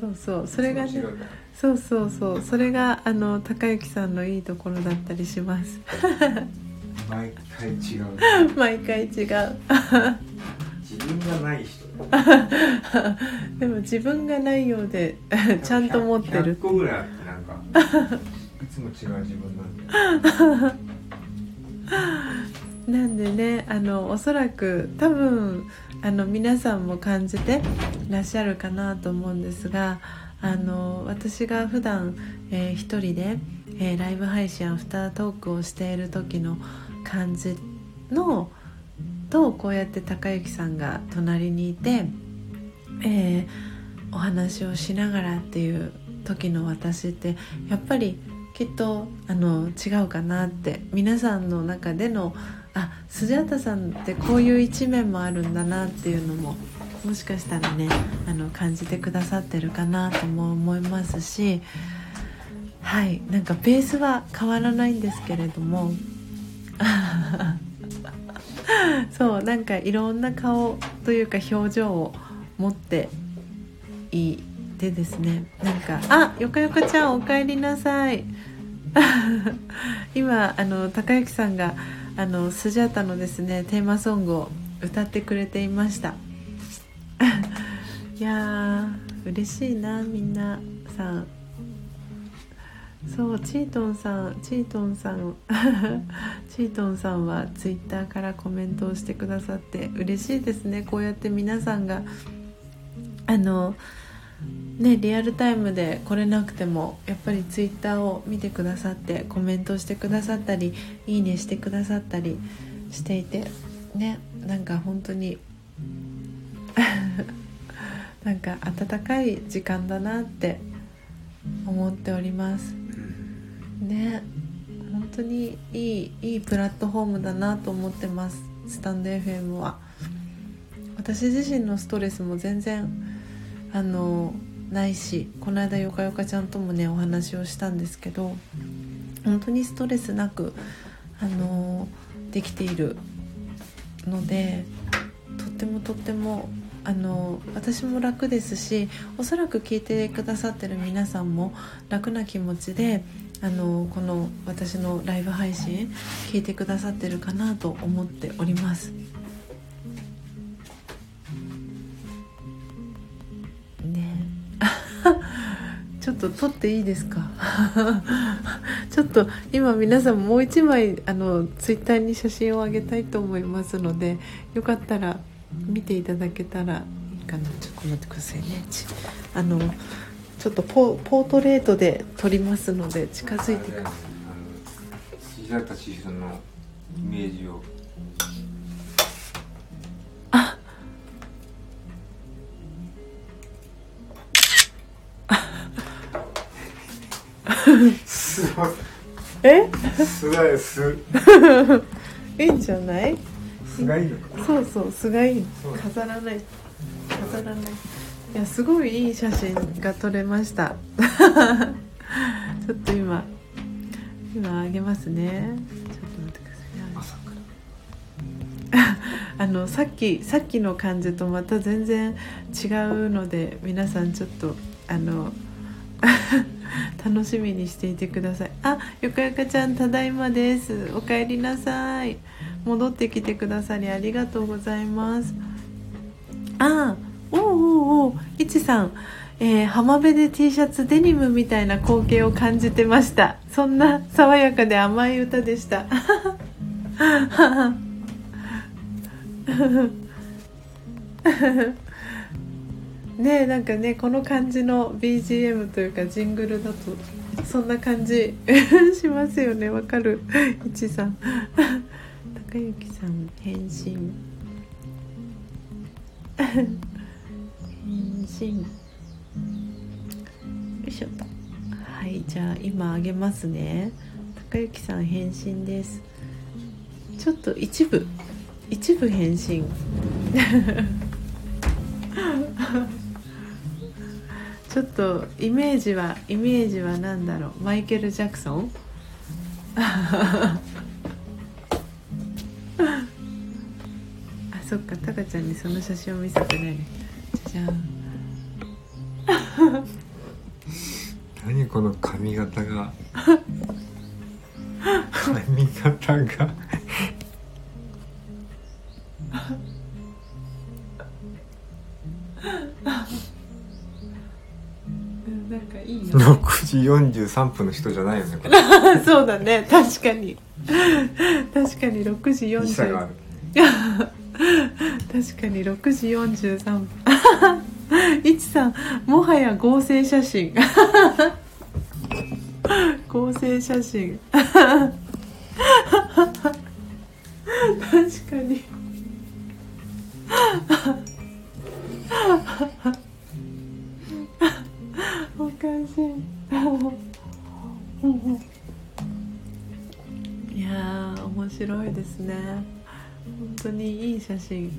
Speaker 2: そうそう。それがねそうそうそう。それがあの高之さんのいいところだったりします。
Speaker 1: 毎回違う。
Speaker 2: 毎回違う。
Speaker 1: 自分がない人。
Speaker 2: でも自分がないようでちゃんと持ってる
Speaker 1: 100個ぐらいあってなんかいつも違う自分なん
Speaker 2: なんでねあのおそらく多分あの皆さんも感じてらっしゃるかなと思うんですがあの私が普段、えー一人で、えーライブ配信アフタートークをしている時の感じのとこうやって高之さんが隣にいて、えーお話をしながらっていう時の私ってやっぱりきっとあの違うかなって皆さんの中でのあスジャタさんってこういう一面もあるんだなっていうのももしかしたらねあの感じてくださってるかなとも思いますしはいなんかベースは変わらないんですけれども そうなんかいろんな顔というか表情を持っていてですねなんか「あよかよかちゃんおかえりなさい」今あの高之さんがあのスジャータのですねテーマソングを歌ってくれていました。いやー嬉しいなみんなさん。そうチートンさんチートンさん。チートンさんはツイッターからコメントをしてくださって嬉しいですね。こうやって皆さんがあのねリアルタイムで来れなくてもやっぱりツイッターを見てくださってコメントしてくださったりいいねしてくださったりしていてねなんか本当に なんか温かい時間だなって思っております。ね。本当にいいいいプラットフォームだなと思ってます。スタンド FM は。私自身のストレスも全然あのないしこの間よかよかちゃんともねお話をしたんですけど本当にストレスなくあのできているのでとってもとってもあの私も楽ですしおそらく聞いてくださってる皆さんも楽な気持ちであのこの私のライブ配信聞いてくださってるかなと思っております。ね ちょっと撮っていいですか？ちょっと今皆さんもう一枚あのツイッターに写真をあげたいと思いますのでよかったら見ていただけたらいいかな。ちょっと待ってくださいね。あのちょっとポポートレートで撮りますので近づいてく。ださい
Speaker 1: 石田千尋のイメージを。すごい。
Speaker 2: え？
Speaker 1: すがいす。
Speaker 2: いいんじゃない？
Speaker 1: すがいいのか。
Speaker 2: そうそうすがいい。飾らない。飾らない。いやすごいいい写真が撮れました。ちょっと今今あげますね。ちょっと待ってください。ね
Speaker 1: 朝から。
Speaker 2: あのさっきさっきの感じとまた全然違うので皆さんちょっとあの 楽しみにしていてください。あよかよかちゃんただいまです。お帰りなさい戻ってきてくださりありがとうございます。あおうおうおういちさんえー浜辺で T シャツデニムみたいな光景を感じてました。そんな爽やかで甘い歌でした。ねえなんかねこの感じの BGM というかジングルだとそんな感じしますよね。わかる？いちさん。高之さん返信返信よいしょと。はいじゃあ今あげますね。高之さん返信です。ちょっと一部一部返信 ちょっとイメージはイメージは何だろう。マイケル・ジャクソン？あそっかタカちゃんにその写真を見せてないね。じゃあ
Speaker 1: 何この髪型が。髪型が。
Speaker 2: うんなんかいいな。
Speaker 1: 6時43分の人じゃないよねこれ。
Speaker 2: そうだね確かに確かに6時
Speaker 1: 時差があ
Speaker 2: 40
Speaker 1: る。
Speaker 2: 確かに6時43分。いちさんもはや合成写真。合成写真。確かに。おかしいいやー面白いですね。本当にいい写真。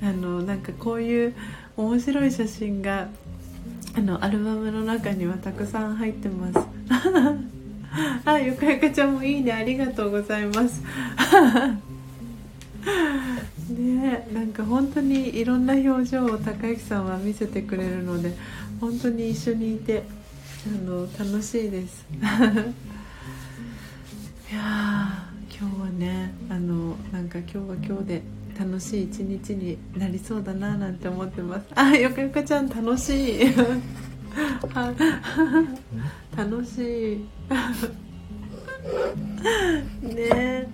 Speaker 2: あのなんかこういう面白い写真があのアルバムの中にはたくさん入ってます。あゆかゆかちゃんもいいね。ありがとうございます。ねなんか本当にいろんな表情を高之さんは見せてくれるので本当に一緒にいてあの楽しいです。いや今日はねあのなんか今日は今日で楽しい一日になりそうだななんて思ってます。あよかよかちゃん楽しい。楽しい。ね。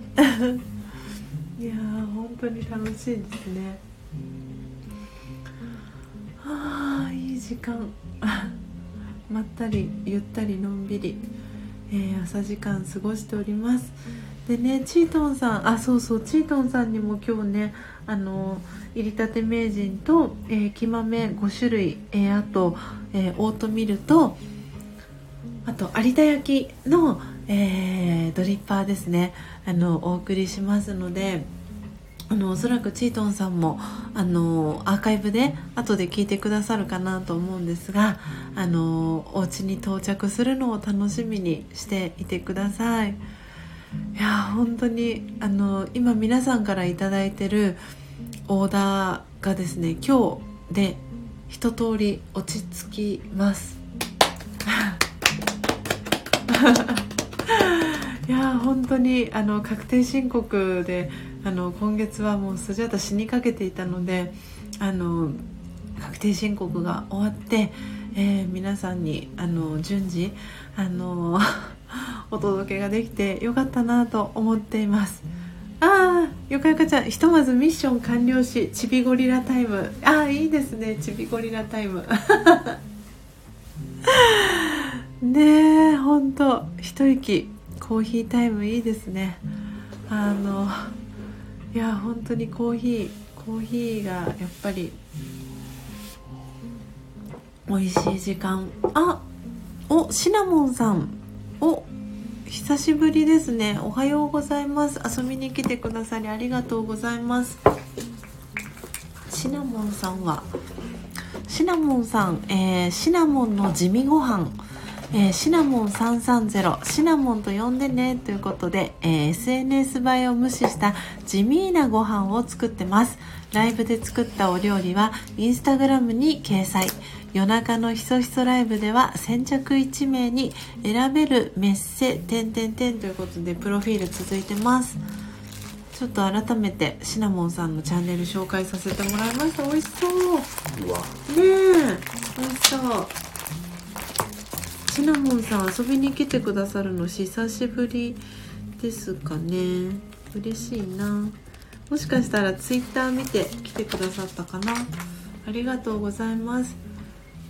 Speaker 2: いや本当に楽しいですね。ああいい時間。まったりゆったりのんびり、えー、朝時間過ごしております。でねチートンさんあそうそうチートンさんにも今日ねあの入りたて名人と、えー、木豆5種類、えー、あと、えー、オートミルとあと有田焼の、えー、ドリッパーですねあのお送りしますのであのおそらくチートンさんもあのアーカイブで後で聞いてくださるかなと思うんですがあのお家に到着するのを楽しみにしていてください。いや本当にあの今皆さんから頂いてるオーダーがですね今日で一通り落ち着きます いや本当にあの確定申告であの今月はもうスジャータ死にかけていたのであの確定申告が終わって、えー、皆さんにあの順次あの お届けができてよかったなと思っています。ああよかよかちゃんひとまずミッション完了しちびゴリラタイム。ああいいですねちびゴリラタイム。ねえほんと一息コーヒータイムいいですね。あのいや本当にコーヒーコーヒーがやっぱり美味しい時間。あおシナモンさん。お久しぶりですね。おはようございます。遊びに来てくださりありがとうございます。シナモンさんはシナモンさん、えー、シナモンの地味ご飯。えー、シナモン330シナモンと呼んでねということで、えー、SNS 映えを無視した地味なご飯を作ってます。ライブで作ったお料理はインスタグラムに掲載。夜中のひそひそライブでは先着1名に選べるメッセ点点点ということでプロフィール続いてます。ちょっと改めてシナモンさんのチャンネル紹介させてもらいました美味しそう。うわ。ねえ美味しそうシナモンさん遊びに来てくださるの久しぶりですかね。嬉しいな。もしかしたらツイッター見て来てくださったかな。ありがとうございます。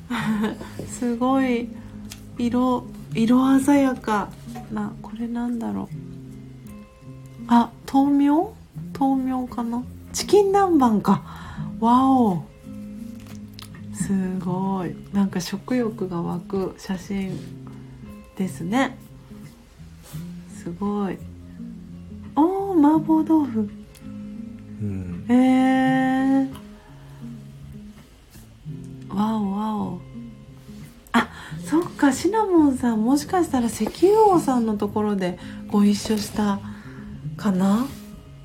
Speaker 2: すごい色色鮮やかなこれなんだろう。あ豆苗？豆苗かな？チキン南蛮か。わお。すごい。なんか食欲が湧く写真ですね。すごい。おお麻婆豆腐、うん、えー。わおわお。あそっかシナモンさんもしかしたら石油王さんのところでご一緒したかな？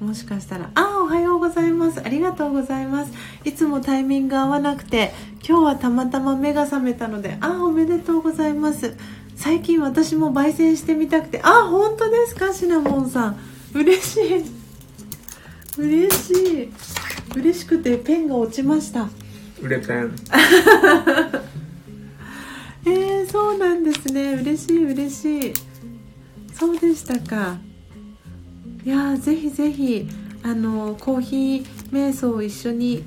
Speaker 2: もしかしたらあおはようございます。ありがとうございます。いつもタイミング合わなくて今日はたまたま目が覚めたのであおめでとうございます。最近私も焙煎してみたくてあ本当ですかシナモンさん。嬉しい。嬉しい。嬉しくてペンが落ちました。
Speaker 1: 売れペン。
Speaker 2: えー、そうなんですね。嬉しい嬉しい。そうでしたかいやぜひぜひあのコーヒー瞑想を一緒に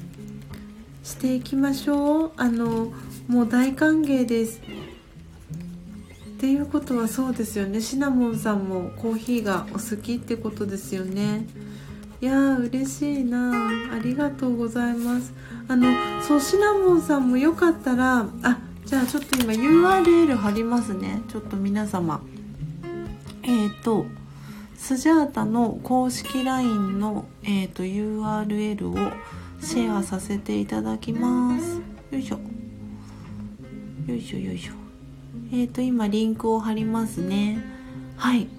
Speaker 2: していきましょう。あのもう大歓迎です。っていうことはそうですよね。シナモンさんもコーヒーがお好きってことですよね。いやー嬉しいな。ありがとうございます。あのそうシナモンさんもよかったらあじゃあちょっと今 URL 貼りますね。ちょっと皆様。えっ、ー、とスジャータの公式 LINE の、えーと、URL をシェアさせていただきます。よいしょ。よいしょよいしょ。えっ、と今リンクを貼りますね。はい。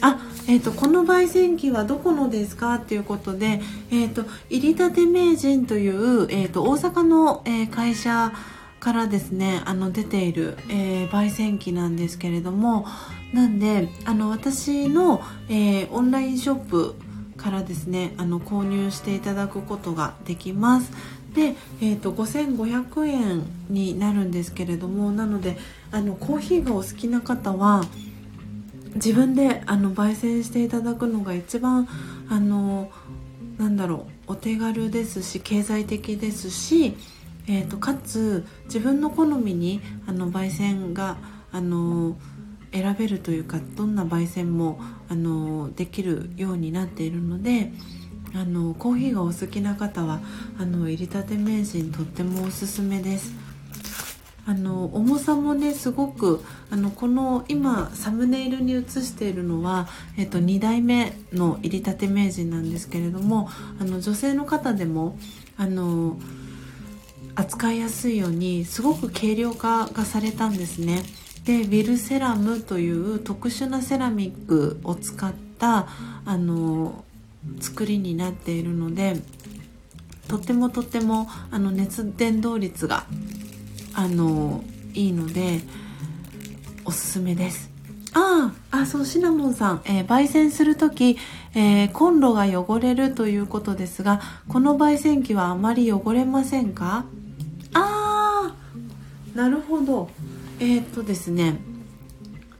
Speaker 2: あえーと、この焙煎機はどこのですかっていうことで、えーと、入りたて名人という、えーと、大阪の、えー、会社からですねあの出ている、えー、焙煎機なんですけれどもなんであの私の、えー、オンラインショップからですねあの購入していただくことができます。で、えーと、5500円になるんですけれどもなのであのコーヒーがお好きな方は自分であの焙煎していただくのが一番あのなんだろうお手軽ですし経済的ですし、えーと、かつ自分の好みにあの焙煎があの選べるというかどんな焙煎もあのできるようになっているのであのコーヒーがお好きな方はあの入りたて名人とってもおすすめです。あの重さもねすごくあのこの今サムネイルに映しているのは、えっと、2代目の入りたて名人なんですけれどもあの女性の方でもあの扱いやすいようにすごく軽量化がされたんですね。でヴィルセラムという特殊なセラミックを使ったあの作りになっているのでとってもとってもあの熱伝導率があのいいのでおすすめです。ああそうシナモンさん、えー、焙煎する時、えー、コンロが汚れるということですがこの焙煎機はあまり汚れませんか？ああなるほど。えー、っとですね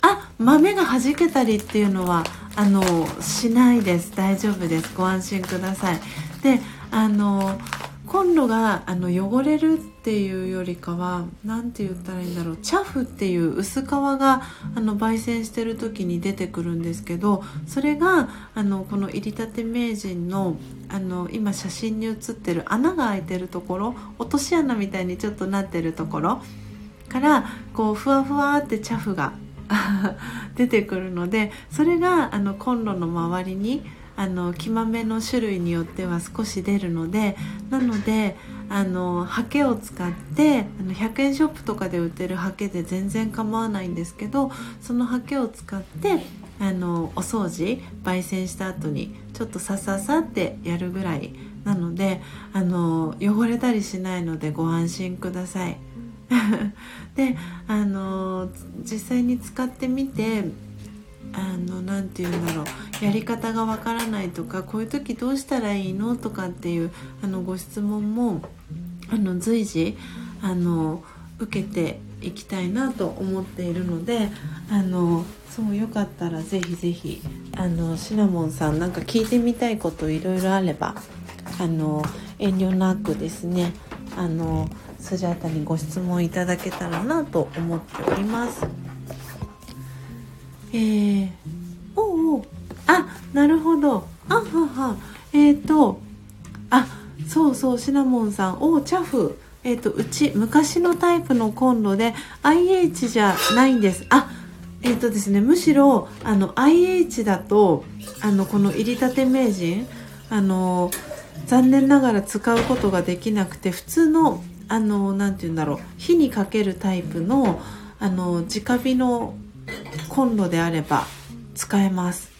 Speaker 2: あ豆が弾けたりっていうのはあのしないです。大丈夫です。ご安心ください。であのコンロがあの汚れるっていうよりかは何て言ったらいいんだろう。チャフっていう薄皮があの焙煎してる時に出てくるんですけどそれがあのこの入りたて名人のあの今写真に写ってる穴が開いてるところ落とし穴みたいにちょっとなってるところからこうふわふわってチャフが 出てくるのでそれがあのコンロの周りにあの木豆の種類によっては少し出るのでなのであのハケを使ってあの100円ショップとかで売ってるハケで全然構わないんですけどそのハケを使ってあのお掃除焙煎した後にちょっとさささってやるぐらいなのであの汚れたりしないのでご安心ください。であの実際に使ってみてあの何て言うんだろうやり方がわからないとかこういう時どうしたらいいのとかっていうあのご質問もあの随時あの受けていきたいなと思っているのであのそうよかったらぜひぜひあのシナモンさんなんか聞いてみたいこといろいろあればあの遠慮なくですねあのスジャータにご質問いただけたらなと思っております。えー、おおあなるほど。あはは。えっ、ー、とあそうそうシナモンさん。おチャフ。えっ、ー、とうち昔のタイプのコンロで IH じゃないんです。あえっ、ー、とですねむしろあの IH だとあのこの入りたて名人あの残念ながら使うことができなくて普通のあの何て言うんだろう。火にかけるタイプのあの直火のコンロであれば使えます。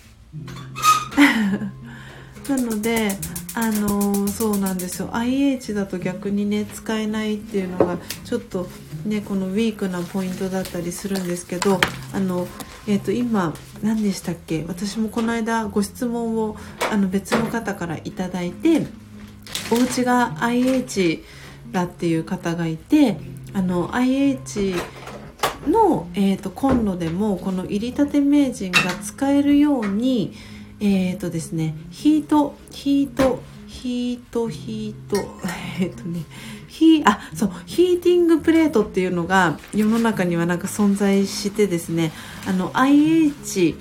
Speaker 2: なのであのそうなんですよ。IH だと逆にね使えないっていうのがちょっとねこのウィークなポイントだったりするんですけどあのえーと、今何でしたっけ？私もこの間ご質問をあの別の方から頂いてお家が IH だっていう方がいてあの IH の、えーと、コンロでもこの入りたて名人が使えるようにえっ、ー、とですねヒートヒートヒートヒート えっ、ー、とねヒあそうヒーティングプレートっていうのが世の中にはなんか存在してですねあの IH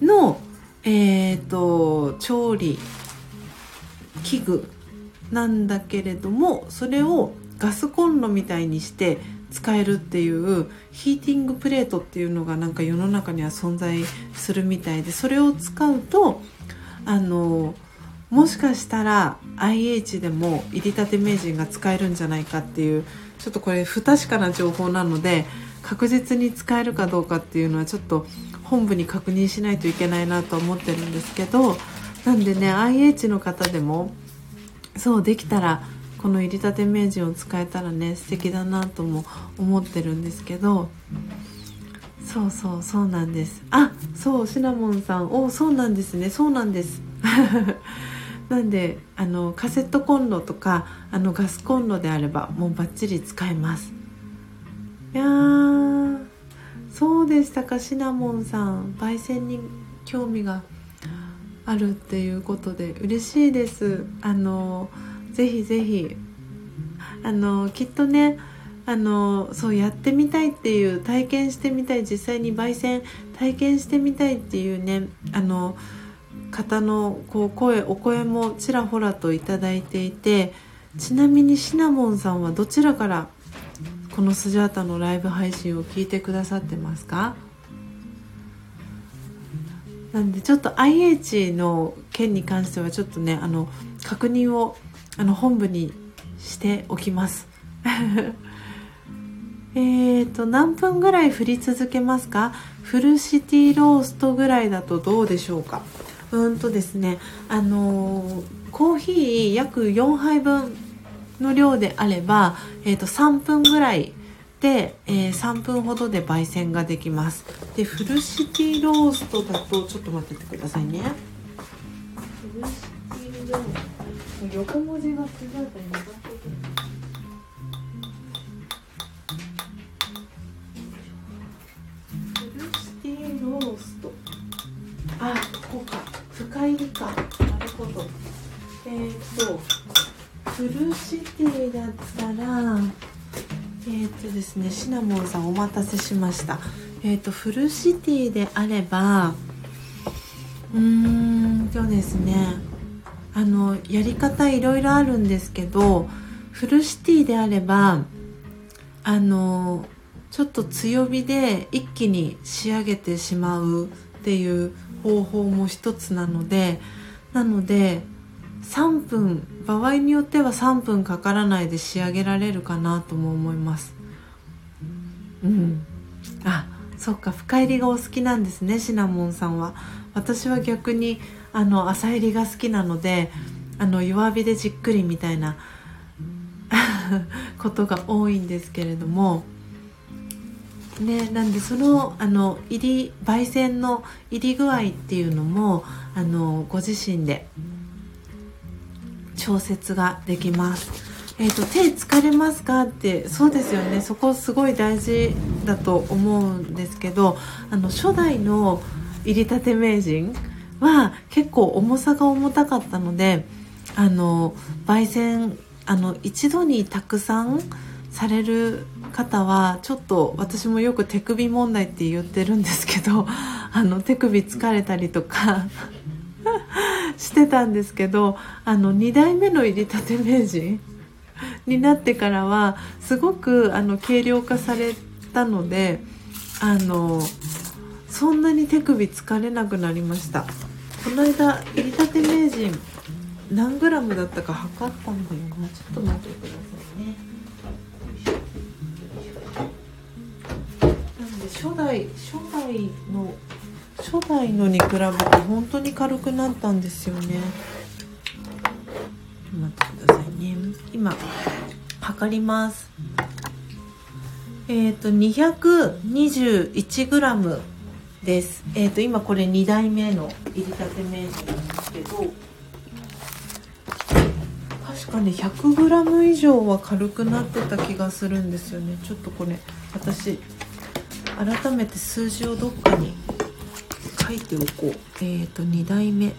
Speaker 2: のえっ、ー、と調理器具なんだけれどもそれをガスコンロみたいにして使えるっていうヒーティングプレートっていうのがなんか世の中には存在するみたいでそれを使うとあのもしかしたら IH でも入りたて名人が使えるんじゃないかっていうちょっとこれ不確かな情報なので確実に使えるかどうかっていうのはちょっと本部に確認しないといけないなと思ってるんですけどなんでね IH の方でもそうできたらこの入りたて名人を使えたらね素敵だなとも思ってるんですけどそうそうそうなんです。あそうシナモンさん。おそうなんですね。そうなんです。なんであのカセットコンロとかあのガスコンロであればもうバッチリ使えます。いやーそうでしたかシナモンさん。焙煎に興味が。あるっていうことで嬉しいです。あのぜひぜひあのきっとねあのそうやってみたいっていう体験してみたい実際に焙煎体験してみたいっていうねあの方のこう声お声もちらほらといただいていてちなみにシナモンさんはどちらからこのスジャータのライブ配信を聞いてくださってますか？なんでちょっと IH の件に関してはちょっとねあの確認をあの本部にしておきます。えーと何分ぐらい振り続けますか？フルシティローストぐらいだとどうでしょうか？うんとですねあのー、コーヒー約4杯分の量であれば、えー、と3分ぐらいで、えー、3分ほどで焙煎ができます。でフルシティローストだとちょっと待っててくださいね。フルシティロースト。横文字がすごい苦手フルシティローストあこうか。深入りか。なるほど。えっ、ー、とフルシティだったらえーとですね、シナモンさんお待たせしました。えーと、フルシティであればうーんとですねあのやり方いろいろあるんですけどフルシティであればあのちょっと強火で一気に仕上げてしまうっていう方法も一つなのでなので3分場合によっては3分かからないで仕上げられるかなとも思います。うん。あそっか深入りがお好きなんですねシナモンさんは。私は逆にあの浅入りが好きなのであの弱火でじっくりみたいな ことが多いんですけれども。ね、なんでそのあの入り焙煎の入り具合っていうのもあのご自身で調節ができます。えーと、手疲れますか？ってそうですよねそこすごい大事だと思うんですけどあの初代の入りたて名人は結構重さが重たかったのであの焙煎あの一度にたくさんされる方はちょっと私もよく手首問題って言ってるんですけどあの手首疲れたりとかしてたんですけどあの2代目の入りたて名人になってからはすごくあの軽量化されたのであのそんなに手首疲れなくなりました。この間入りたて名人何グラムだったか測ったんだよな。ちょっと待ってくださいね。なんで初代初代の初代のに比べて本当に軽くなったんですよね。待ってくださいね。今測ります。えっ、ー、と 221g です。えっ、ー、と今これ2代目の入りたて名人なんですけど確かね 100g 以上は軽くなってた気がするんですよね。ちょっとこれ私改めて数字をどっかに書いておこう。えっ、ー、と2代目。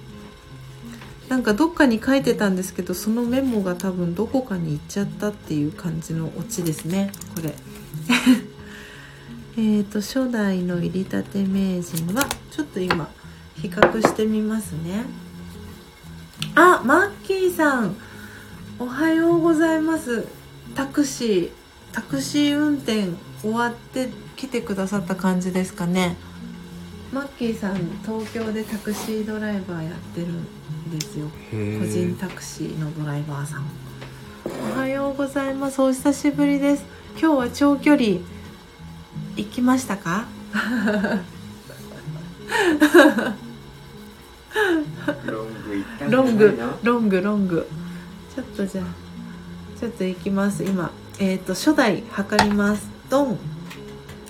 Speaker 2: なんかどっかに書いてたんですけどそのメモが多分どこかに行っちゃったっていう感じのオチですね。これ。えっと初代の入りたて名人はちょっと今比較してみますね。あマッキーさん。おはようございます。タクシー。タクシー運転終わって来てくださった感じですかね。マッキーさん東京でタクシードライバーやってるんですよ。個人タクシーのドライバーさん。おはようございます。お久しぶりです。今日は長距離行きましたか？
Speaker 1: ロング
Speaker 2: ロングロングちょっとじゃあちょっと行きます。今えっ、と初代測ります。ドン。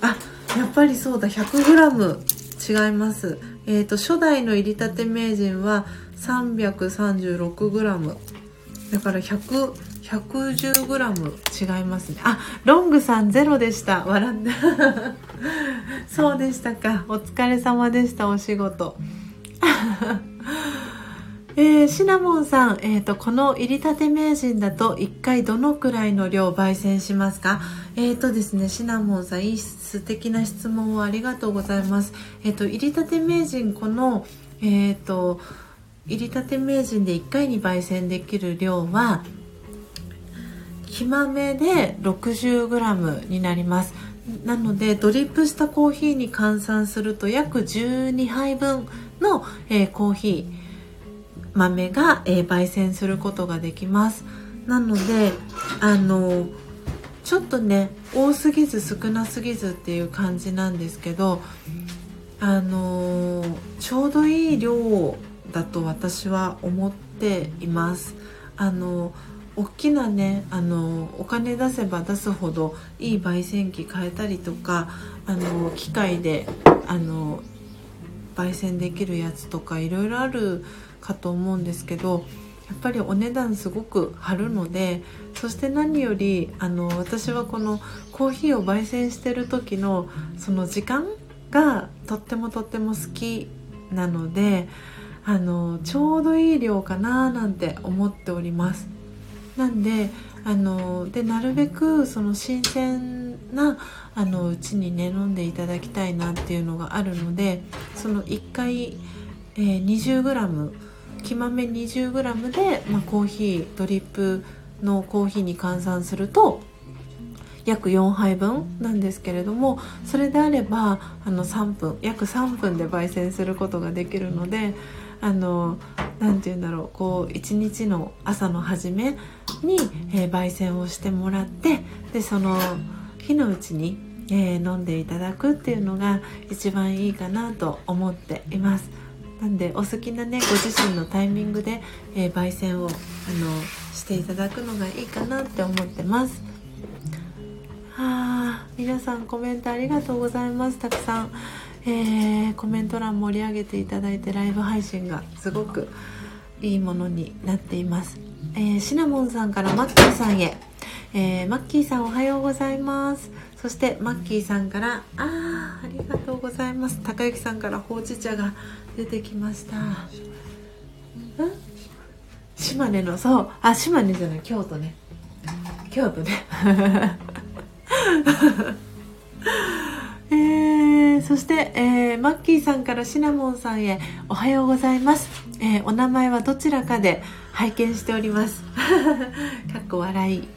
Speaker 2: あやっぱりそうだ。100g 違います。えっ、と初代の入りたて名人は 336g だから100 110g 違いますね。あロングさんゼロでした。笑って。そうでしたか。お疲れ様でしたお仕事。えーシナモンさん、えー、とこの入りたて名人だと1回どのくらいの量焙煎しますか？えっ、とですねシナモンさんいい素敵な質問をありがとうございます。えっ、と入りたて名人このえっ、と入りたて名人で1回に焙煎できる量は木豆で 60g になります。なのでドリップしたコーヒーに換算すると約12杯分の、えーコーヒー豆が、えー焙煎することができます。なのであのちょっとね多すぎず少なすぎずっていう感じなんですけどあのちょうどいい量だと私は思っています。あの大きなねあのお金出せば出すほどいい焙煎機変えたりとかあの機械であの焙煎できるやつとかいろいろあるかと思うんですけどやっぱりお値段すごく張るのでそして何よりあの私はこのコーヒーを焙煎してる時のその時間がとってもとっても好きなのであのちょうどいい量かななんて思っております。なんであのでなるべくその新鮮なあのうちにね飲んでいただきたいなっていうのがあるのでその1回、えー 20g 木豆 20g で、まあ、コーヒードリップのコーヒーに換算すると約4杯分なんですけれどもそれであればあの3分約3分で焙煎することができるのであのなて言うんだろうこう一日の朝の初めに、えー焙煎をしてもらってでその日のうちに、えー飲んでいただくっていうのが一番いいかなと思っています。なんでお好きなねご自身のタイミングで、えー焙煎をあのしていただくのがいいかなって思ってます。はあ皆さんコメントありがとうございます。たくさん、えーコメント欄盛り上げていただいてライブ配信がすごくいいものになっています、えーシナモンさんからマッキーさんへ、えマッキーさんおはようございます。そしてマッキーさんからあーありがとうございます。高之さんからほうじ茶が出てきました。ん？島根のそう。あ島根じゃない京都ね。京都ね。えーそして、えーマッキーさんからシナモンさんへおはようございます、えーお名前はどちらかで拝見しております かっこ笑い。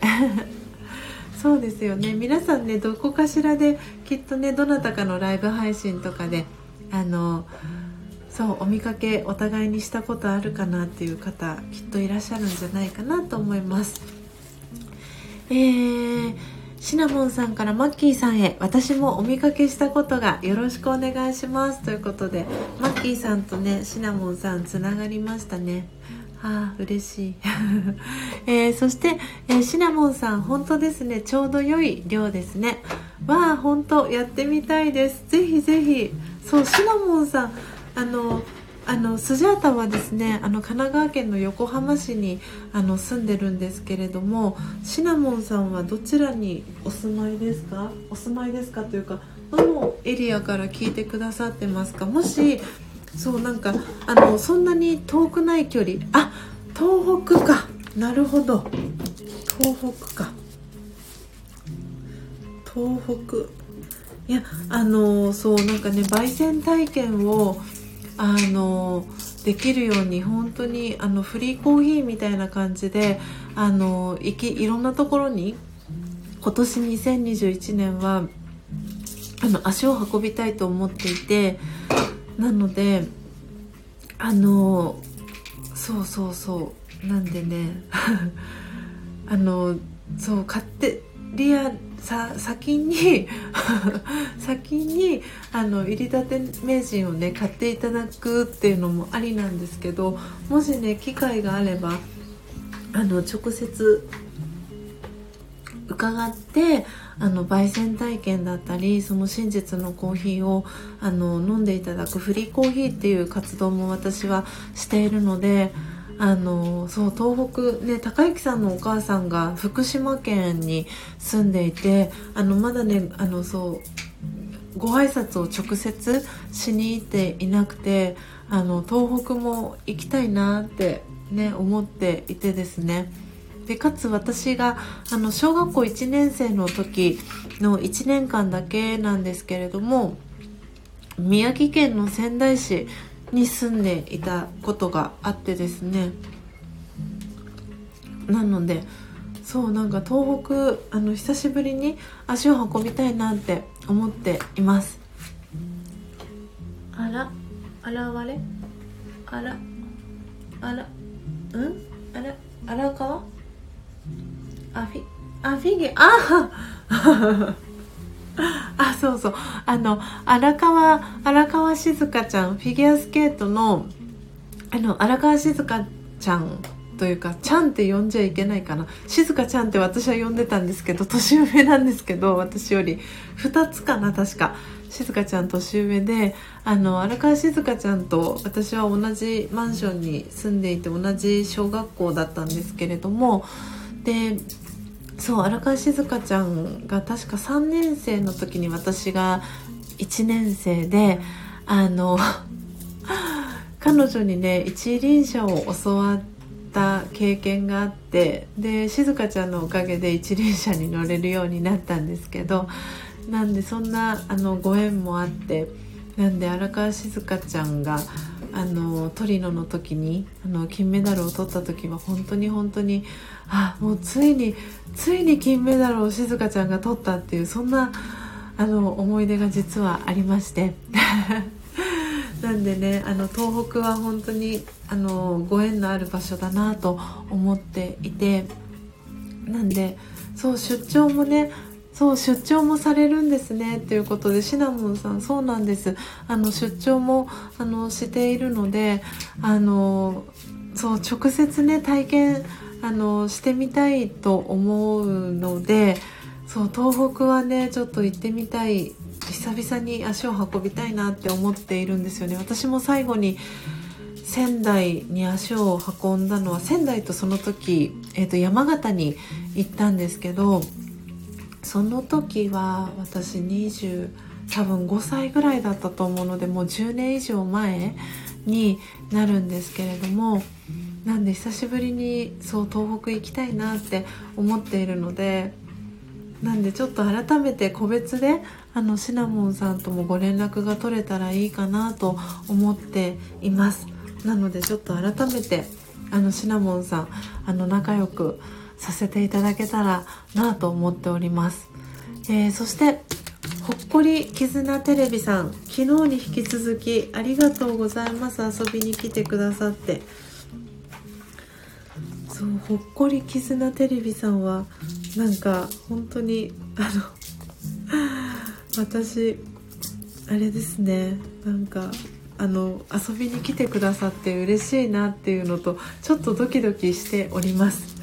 Speaker 2: そうですよね。皆さんねどこかしらできっとねどなたかのライブ配信とかであのそうお見かけお互いにしたことあるかなっていう方きっといらっしゃるんじゃないかなと思います。えーシナモンさんからマッキーさんへ私もお見かけしたことがよろしくお願いします。ということでマッキーさんとねシナモンさんつながりましたね。ああ嬉しい、えーそして、えーシナモンさん本当ですね。ちょうど良い量ですね。わあ本当やってみたいです。ぜひぜひ。そうシナモンさんあのあのスジャータはですねあの神奈川県の横浜市にあの住んでるんですけれどもシナモンさんはどちらにお住まいですか？お住まいですかというかどのエリアから聞いてくださってますか？もしそうなんかあのそんなに遠くない距離。あ東北か。なるほど。東北か。東北。いやあのそうなんかね焙煎体験をあのできるように本当にあのフリーコーヒーみたいな感じであのいきいろんなところに今年2021年はあの足を運びたいと思っていてなのであのそうそうそうなんでね あのそう買ってリアさ先に 先にあの入りたて名人をね買っていただくっていうのもありなんですけどもしね機会があればあの直接伺ってあの焙煎体験だったりその真実のコーヒーをあの飲んでいただくフリーコーヒーっていう活動も私はしているのであのそう東北ね高之さんのお母さんが福島県に住んでいてあのまだねあのそうご挨拶を直接しに行っていなくてあの東北も行きたいなってね思っていてですね。でかつ私があの小学校1年生の時の1年間だけなんですけれども宮城県の仙台市に住んでいたことがあってですね。なのでそうなんか東北あの久しぶりに足を運びたいなって思っています。あら現れ？あらあらうん？あら荒川？あフィあフィギュア。ああそうそう。あの荒川荒川静香ちゃんフィギュアスケートのあの荒川静香ちゃんというかちゃんって呼んじゃいけないかな。静香ちゃんって私は呼んでたんですけど年上なんですけど私より2つかな確か。静香ちゃん年上であの荒川静香ちゃんと私は同じマンションに住んでいて同じ小学校だったんですけれどもでそう荒川静香ちゃんが確か3年生の時に私が1年生であの 彼女にね一輪車を教わった経験があってで静香ちゃんのおかげで一輪車に乗れるようになったんですけどなんでそんなあのご縁もあってなんで荒川静香ちゃんがあのトリノの時にあの金メダルを取った時は本当に本当にあもうついについに金メダルを静香ちゃんが取ったっていうそんなあの思い出が実はありまして。なんでねあの東北は本当にあのご縁のある場所だなと思っていて。なんでそう出張もねそう出張もされるんですねということでシナモンさんそうなんです。あの出張もあのしているのであのそう直接ね体験あのしてみたいと思うのでそう東北はねちょっと行ってみたい。久々に足を運びたいなって思っているんですよね。私も最後に仙台に足を運んだのは仙台とその時、えー、と山形に行ったんですけどその時は私20多分5歳ぐらいだったと思うのでもう10年以上前になるんですけれどもなんで久しぶりにそう東北行きたいなって思っているのでなんでちょっと改めて個別であのシナモンさんともご連絡が取れたらいいかなと思っています。なのでちょっと改めてあのシナモンさんあの仲良くさせていただけたらなと思っております、えー、そしてほっこり絆テレビさん。昨日に引き続きありがとうございます。遊びに来てくださって。そうほっこり絆テレビさんはなんか本当にあの 私あれですね。なんかあの遊びに来てくださって嬉しいなっていうのとちょっとドキドキしております。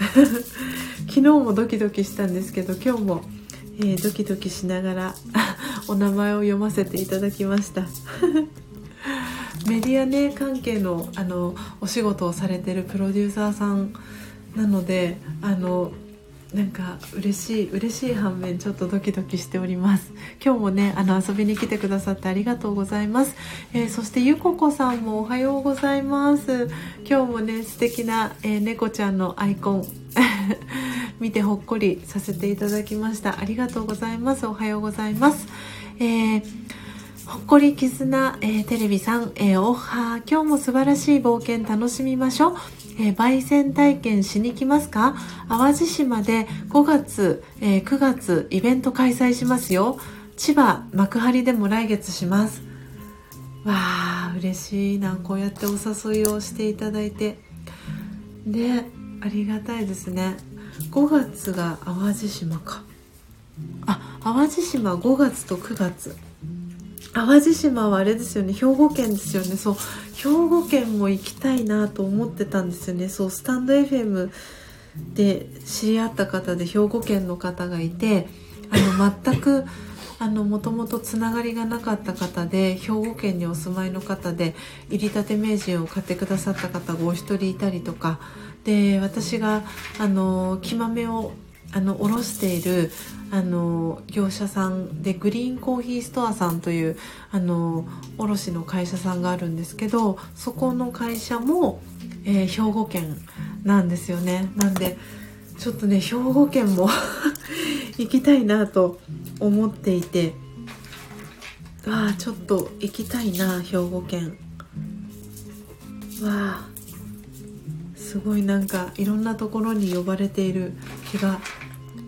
Speaker 2: 昨日もドキドキしたんですけど今日も、えー、ドキドキしながら お名前を読ませていただきました。メディアね関係のあのお仕事をされてるプロデューサーさんなのであのなんか嬉しい嬉しい反面ちょっとドキドキしております。今日もねあの遊びに来てくださってありがとうございます、えー、そしてゆここさんもおはようございます。今日もね素敵な、えー、猫ちゃんのアイコン 見てほっこりさせていただきました。ありがとうございます。おはようございます、えーほっこり絆、えー、テレビさん、えー、おは今日も素晴らしい冒険楽しみましょう。えー、焙煎体験しに来ますか？淡路島で5月、えー、9月イベント開催しますよ。千葉幕張でも来月します。わあ、嬉しいな。こうやってお誘いをしていただいて。で、ありがたいですね。5月が淡路島か。あ、淡路島5月と9月淡路島はあれですよね兵庫県ですよね。そう兵庫県も行きたいなと思ってたんですよね。そうスタンド FM で知り合った方で兵庫県の方がいてあの全くあのもともとつながりがなかった方で兵庫県にお住まいの方で入りたて名人を買ってくださった方がお一人いたりとか。で私があの木豆をあの卸しているあの業者さんでグリーンコーヒーストアさんというあの卸の会社さんがあるんですけどそこの会社も、えー、兵庫県なんですよね。なんでちょっとね兵庫県も 行きたいなと思っていてわあちょっと行きたいな兵庫県。わあすごいなんかいろんなところに呼ばれている気が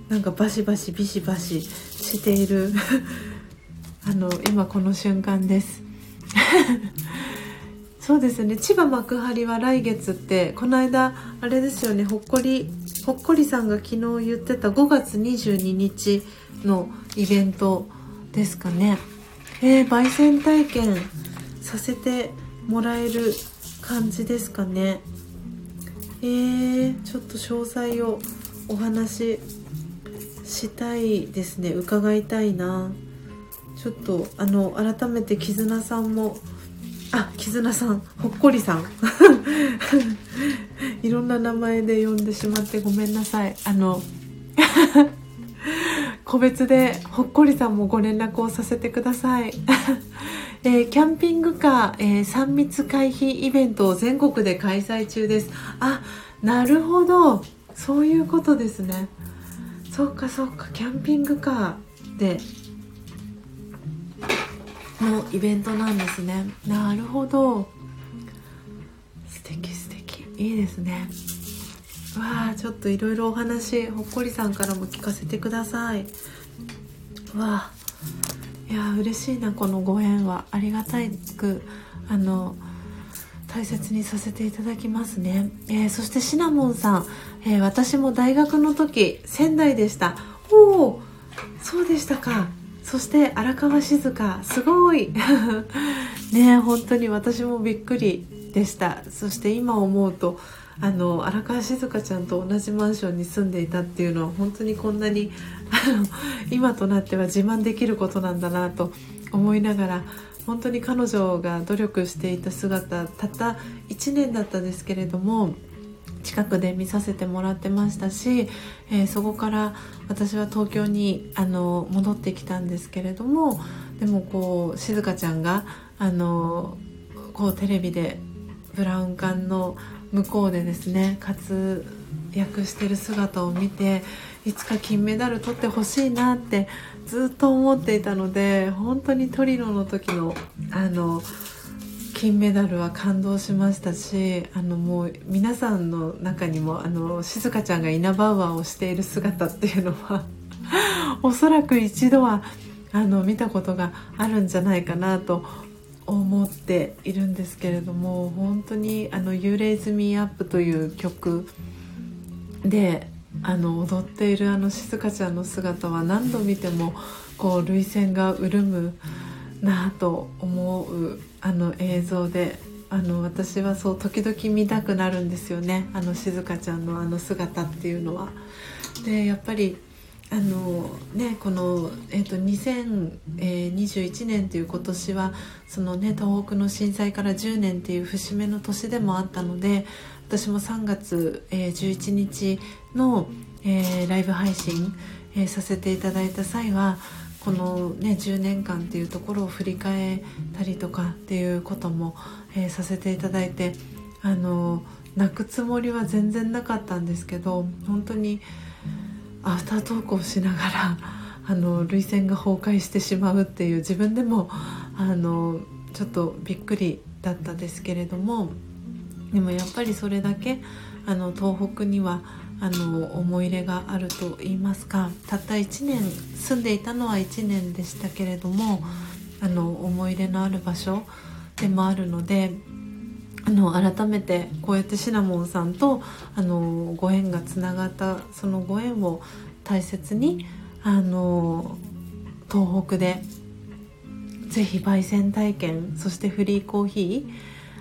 Speaker 2: なんかバシバシビシバシしている。あの今この瞬間です。そうですね。千葉幕張は来月ってこの間あれですよね。ほっこりほっこりさんが昨日言ってた5月22日のイベントですかね。えー、焙煎体験させてもらえる感じですかね。えー、ちょっと詳細をお話ししたいですね。伺いたいな。ちょっとあの改めて絆さんもあ絆さんほっこりさん。いろんな名前で呼んでしまってごめんなさい。あの 個別でほっこりさんもご連絡をさせてください、えー、キャンピングカー、えー、3密回避イベントを全国で開催中です。あなるほど。そういうことですね。そうかそうかキャンピングカーでのイベントなんですね。なるほど。素敵素敵。いいですね。わあちょっといろいろお話ほっこりさんからも聞かせてください。わあいや嬉しいなこのご縁は。ありがたくあの大切にさせていただきますね、えー、そしてシナモンさん、えー、私も大学の時仙台でした。おおそうでしたか。そして荒川静香すごい。ね本当に私もびっくりでした。そして今思うとあの荒川静香ちゃんと同じマンションに住んでいたっていうのは本当にこんなにあの今となっては自慢できることなんだなと思いながら本当に彼女が努力していた姿たった1年だったんですけれども近くで見させてもらってましたし、えー、そこから私は東京にあの戻ってきたんですけれどもでもこう静香ちゃんがあのこうテレビでブラウン管の向こうでですね活躍してる姿を見ていつか金メダル取ってほしいなってずっと思っていたので本当にトリノの時のあの金メダルは感動しましたしあのもう皆さんの中にもあの静香ちゃんがイナバウアーをしている姿っていうのは おそらく一度はあの見たことがあるんじゃないかなと思っているんですけれども本当にあの「You Raise Me Up」という曲であの踊っているあの静香ちゃんの姿は何度見てもこう涙腺が潤むなと思うあの映像であの私はそう時々見たくなるんですよねあの静香ちゃんのあの姿っていうのは。でやっぱりあのねこの、えーと、2021年という今年はその、ね、東北の震災から10年っていう節目の年でもあったので私も3月、えー、11日の、えー、ライブ配信、えー、させていただいた際はこの、ね、10年間っていうところを振り返ったりとかっていうことも、えー、させていただいてあの泣くつもりは全然なかったんですけど本当にアフタートークをしながら あの涙腺が崩壊してしまうっていう自分でもあのちょっとびっくりだったですけれどもでもやっぱりそれだけあの東北にはあの思い入れがあると言いますかたった1年住んでいたのは1年でしたけれどもあの思い入れのある場所でもあるのであの改めてこうやってシナモンさんとあのご縁がつながったそのご縁を大切にあの東北でぜひ焙煎体験そしてフリーコーヒ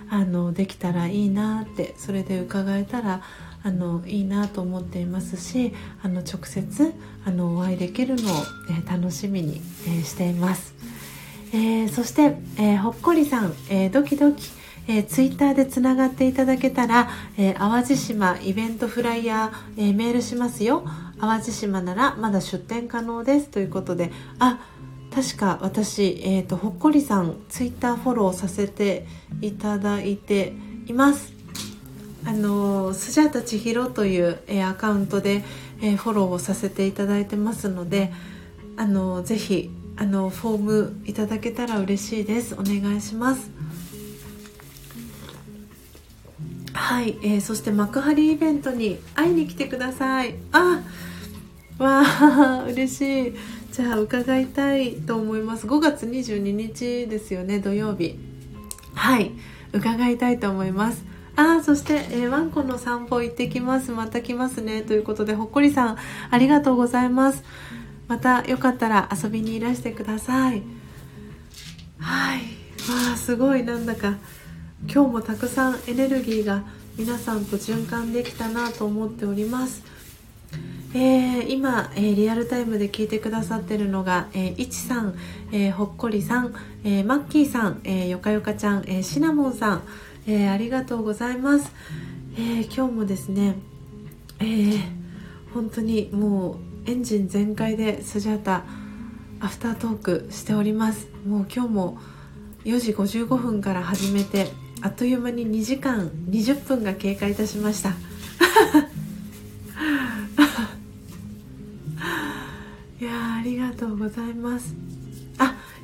Speaker 2: ーあのできたらいいなってそれで伺えたらあのいいなと思っていますしあの直接あのお会いできるのを、え、楽しみに、え、しています、えー、そして、えほっこりさん、えドキドキえー、ツイッターでつながっていただけたら、えー、淡路島イベントフライヤー、えー、メールしますよ。淡路島ならまだ出店可能です。ということであ確か私、えーと、ほっこりさんツイッターフォローさせていただいています。あのスジャータ千尋という、え、アカウントで、え、フォローをさせていただいてますのであのぜひあのフォームいただけたら嬉しいです。お願いします。はい、えー、そして幕張イベントに会いに来てください。あわあ嬉しい。じゃあ伺いたいと思います。5月22日ですよね土曜日。はい伺いたいと思います。あそして、えー、ワンコの散歩行ってきます。また来ますね。ということでほっこりさんありがとうございます。またよかったら遊びにいらしてください。はい。わあすごい。なんだか今日もたくさんエネルギーが皆さんと循環できたなと思っております。えー、今、えー、リアルタイムで聞いてくださってるのが、えー、いちさん、えほっこりさん、えマッキーさん、えよかよかちゃん、えシナモンさん、えありがとうございます、えー今日もですね、え本当にもうエンジン全開でスジャータアフタートークしております。もう今日も4時55分から始めてあっという間に2時間20分が経過いたしました。いやありがとうございます。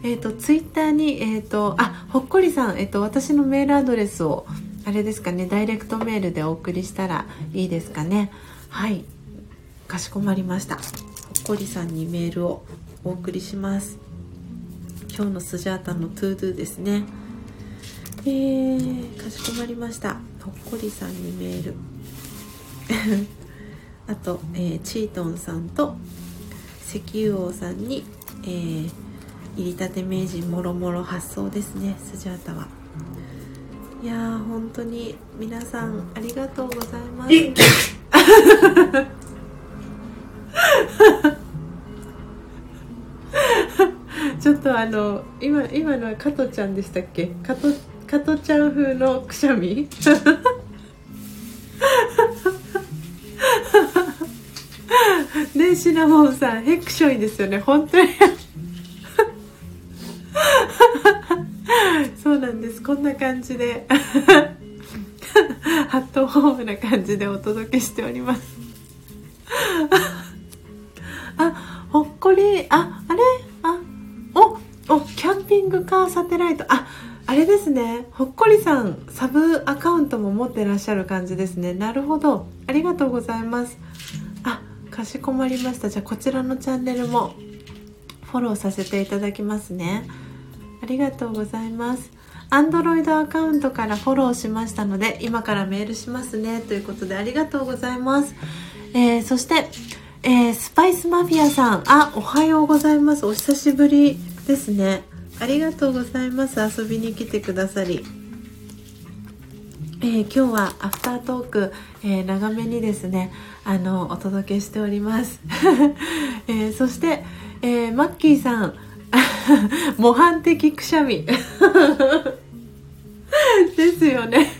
Speaker 2: えっ、ー、とツイッターにえっ、ー、とあほっこりさんえっ、ー、と私のメールアドレスをあれですかねダイレクトメールでお送りしたらいいですかね。はい。かしこまりました。ほっこりさんにメールをお送りします。今日のスジャータの To Do ですね。えー、かしこまりました。ほっこりさんにメール。あと、えー、チートンさんと石油王さんに、えー、煎りたて名人もろもろ発送ですねスジャータは。いやー本当に皆さんありがとうございます。ちょっとあの今今のは加トちゃんでしたっけ？加ト加トちゃん風のくしゃみ？ねシナモンさんヘクションですよね本当に そうなんです。こんな感じで。ハットホームな感じでお届けしております。あほっこり。ああれ？あおおキャンピングカーサテライト。ああれですね。ほっこりさんサブアカウントも持ってらっしゃる感じですね。なるほど。ありがとうございます。あかしこまりました。じゃあこちらのチャンネルもフォローさせていただきますね。ありがとうございます。Android アカウントからフォローしましたので今からメールしますね。ということでありがとうございます、えー、そして、えー、スパイスマフィアさん。あおはようございます。お久しぶりですね。ありがとうございます。遊びに来てくださり、えー、今日はアフタートーク、えー、長めにですねあのお届けしております、え、そして、えマッキーさん。模範的くしゃみ。ですよね。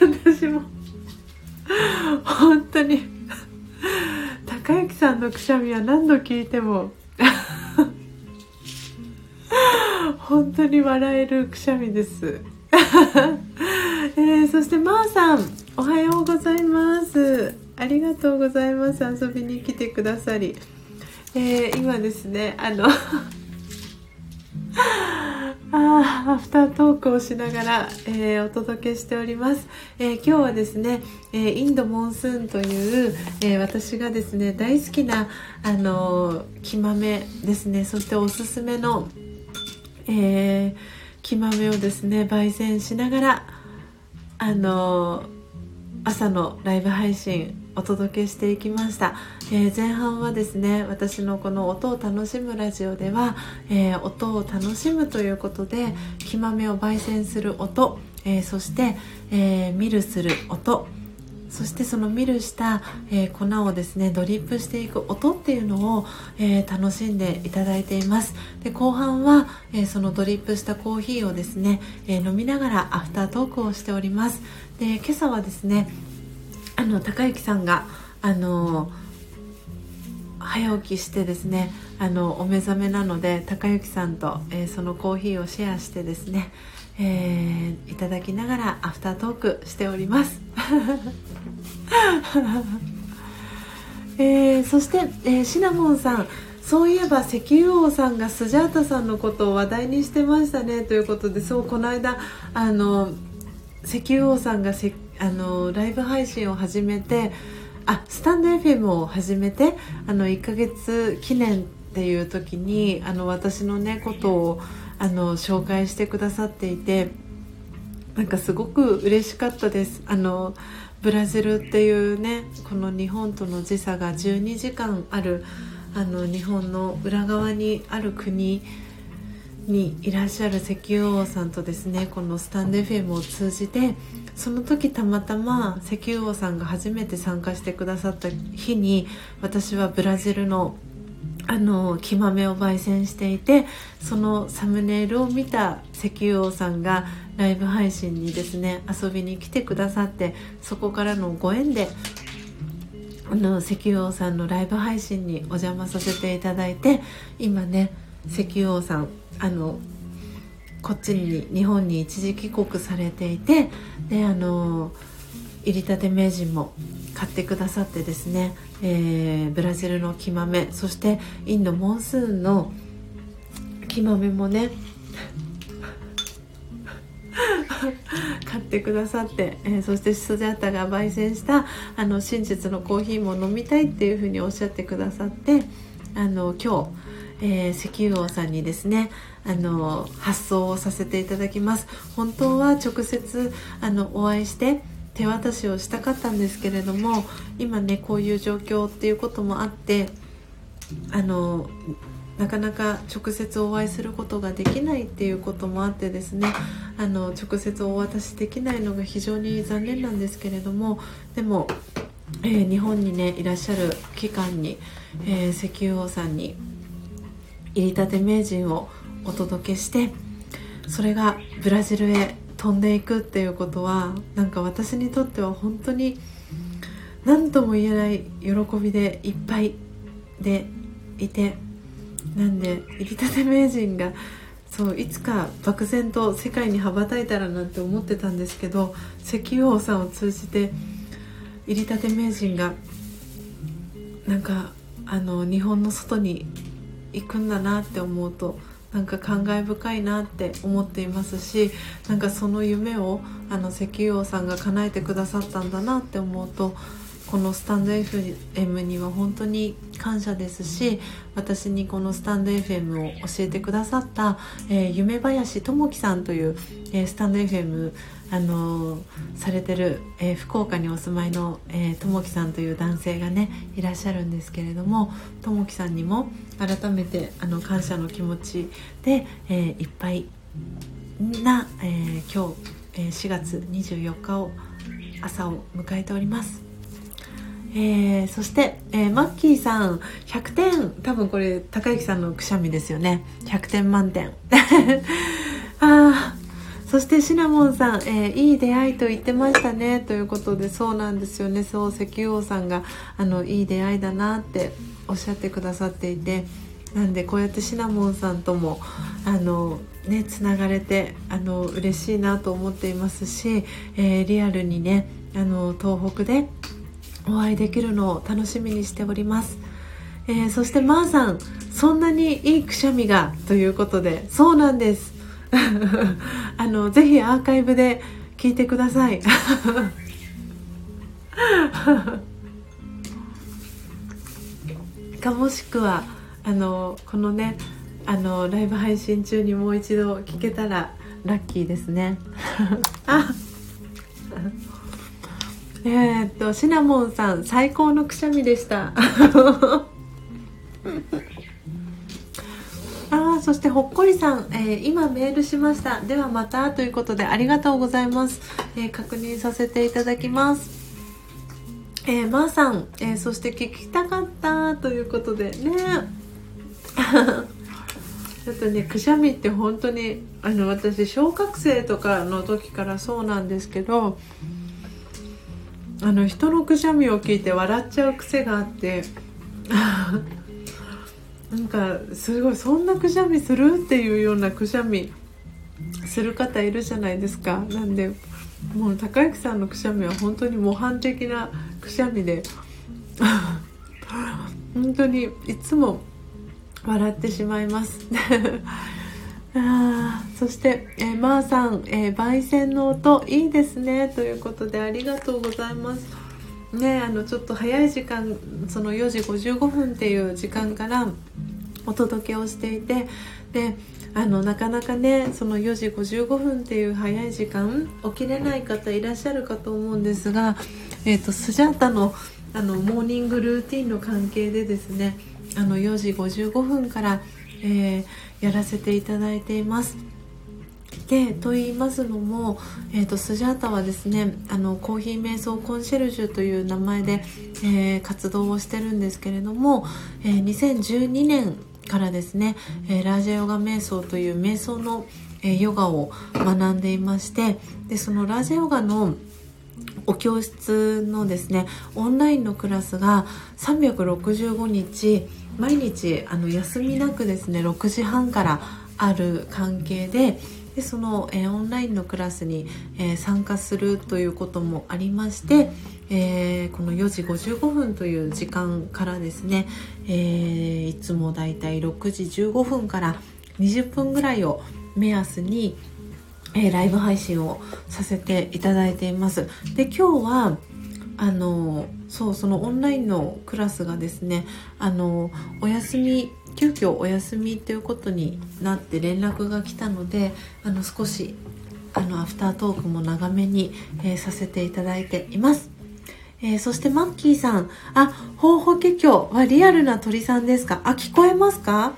Speaker 2: 私も本当に高之さんのくしゃみは何度聞いても本当に笑えるくしゃみです、えー、そしてまーさんおはようございます。ありがとうございます。遊びに来てくださり、えー、今ですねあの あアフタートークをしながら、えー、お届けしております、えー、今日はですね、えー、インドモンスーンという、え私がですね大好きなあの木豆ですね。そしておすすめの、え木豆をですね焙煎しながらあの朝のライブ配信お届けしていきました、えー、前半はですね私のこの音を楽しむラジオでは、えー、音を楽しむということで木豆を焙煎する音、えー、そして、えミルする音そしてそのミルした、え、粉をですねドリップしていく音っていうのを、え、楽しんでいただいています。で後半は、え、そのドリップしたコーヒーをですね、え飲みながらアフタートークをしております。で今朝はですねあの高之さんがあの早起きしてですねあのお目覚めなので高之さんと、えそのコーヒーをシェアしてですねえー、いただきながらアフタートークしております。えー、そして、えー、シナモンさんそういえば石油王さんがスジャータさんのことを話題にしてましたねということでそうこの間あの石油王さんがせあのライブ配信を始めてあスタンド FM を始めてあの1ヶ月記念っていう時にあの私のねことをあの紹介してくださっていてなんかすごく嬉しかったです。あのブラジルっていうねこの日本との時差が12時間あるあの日本の裏側にある国にいらっしゃる石油王さんとですねこのスタンド FM を通じてその時たまたま石油王さんが初めて参加してくださった日に私はブラジルのあの木豆を焙煎していてそのサムネイルを見た石油王さんがライブ配信にですね遊びに来てくださってそこからのご縁であの石油王さんのライブ配信にお邪魔させていただいて今ね石油王さんあのこっちに日本に一時帰国されていてであの入りたて名人も買ってくださってですね、えー、ブラジルの木豆そしてインドモンスーンの木豆もね 買ってくださって、えー、そしてスジャータが焙煎したあの真実のコーヒーも飲みたいっていうふうにおっしゃってくださってあの今日、えー、石油王さんにですねあの発送をさせていただきます。本当は直接あのお会いして手渡しをしたかったんですけれども今ねこういう状況っていうこともあってあのなかなか直接お会いすることができないっていうこともあってですねあの直接お渡しできないのが非常に残念なんですけれどもでも、えー、日本にねいらっしゃる期間に、えー、石油王さんに入りたて名人をお届けしてそれがブラジルへ飛んでいくっていうことはなんか私にとっては本当に何とも言えない喜びでいっぱいでいてなんで入りたて名人がそういつか漠然と世界に羽ばたいたらなんて思ってたんですけど石油王さんを通じて入りたて名人がなんかあの日本の外に行くんだなって思うとなんか感慨深いなって思っていますしなんかその夢をあの石油王さんが叶えてくださったんだなって思うとこのスタンド FM には本当に感謝ですし私にこのスタンド FM を教えてくださった、えー、夢林智樹さんという、えー、スタンド FM あのー、されてる、え福岡にお住まいの、え智樹さんという男性がねいらっしゃるんですけれども智樹さんにも改めてあの感謝の気持ちで、えいっぱいな、え今日、え4月24日を朝を迎えております。えー、そして、えー、マッキーさん100点。多分これ高之さんのくしゃみですよね。100点満点。あそしてシナモンさん、えー、いい出会いと言ってましたね。ということでそうなんですよね。そう石油王さんがあのいい出会いだなっておっしゃってくださっていてなんでこうやってシナモンさんともあのねつながれてあの嬉しいなと思っていますし、えー、リアルにねあの東北でお会いできるのを楽しみにしております、えー、そしてまーさんそんなにいいくしゃみがということでそうなんです。あのぜひアーカイブで聞いてください。かもしくはあのこのねあのライブ配信中にもう一度聞けたらラッキーですね。あえー、っとシナモンさん最高のくしゃみでした。あそしてほっこりさん、えー、今メールしました。ではまたということでありがとうございます、えー、確認させていただきますえー、まー、さん、えそして聞きたかったということでね。ちょっとねくしゃみって本当にあの私小学生とかの時からそうなんですけどあの人のくしゃみを聞いて笑っちゃう癖があって なんかすごいそんなくしゃみするっていうようなくしゃみする方いるじゃないですか。なんでもう高之さんのくしゃみは本当に模範的なくしゃみで。本当にいつも笑ってしまいます。あそして、えー、まー、さん、えー、焙煎の音いいですね。ということでありがとうございます。ねあのちょっと早い時間その4時55分っていう時間からお届けをしていてであのなかなかねその4時55分っていう早い時間起きれない方いらっしゃるかと思うんですが、えーと、スジャータのあのモーニングルーティンの関係でですねあの4時55分から、えー、やらせていただいています。でと言いますのも、えーと、スジャータはですねあのコーヒー瞑想コンシェルジュという名前で、えー、活動をしてるんですけれども、えー、2012年からですね、えー、ラージャヨガ瞑想という瞑想の、えヨガを学んでいましてでそのラージャヨガのお教室のですねオンラインのクラスが365日毎日あの休みなくですね6時半からある関係ででその、えー、オンラインのクラスに、えー、参加するということもありまして、えー、この4時55分という時間からですね、えいつもだいたい6時15分から20分ぐらいを目安に、えライブ配信をさせていただいています。で今日はあのそうそのオンラインのクラスがですねあのお休み急遽お休みということになって連絡が来たのであの少しあのアフタートークも長めに、えー、させていただいています。えー、そしてマッキーさん、あ、ほうほけきょはリアルな鳥さんですか？あ、聞こえますか？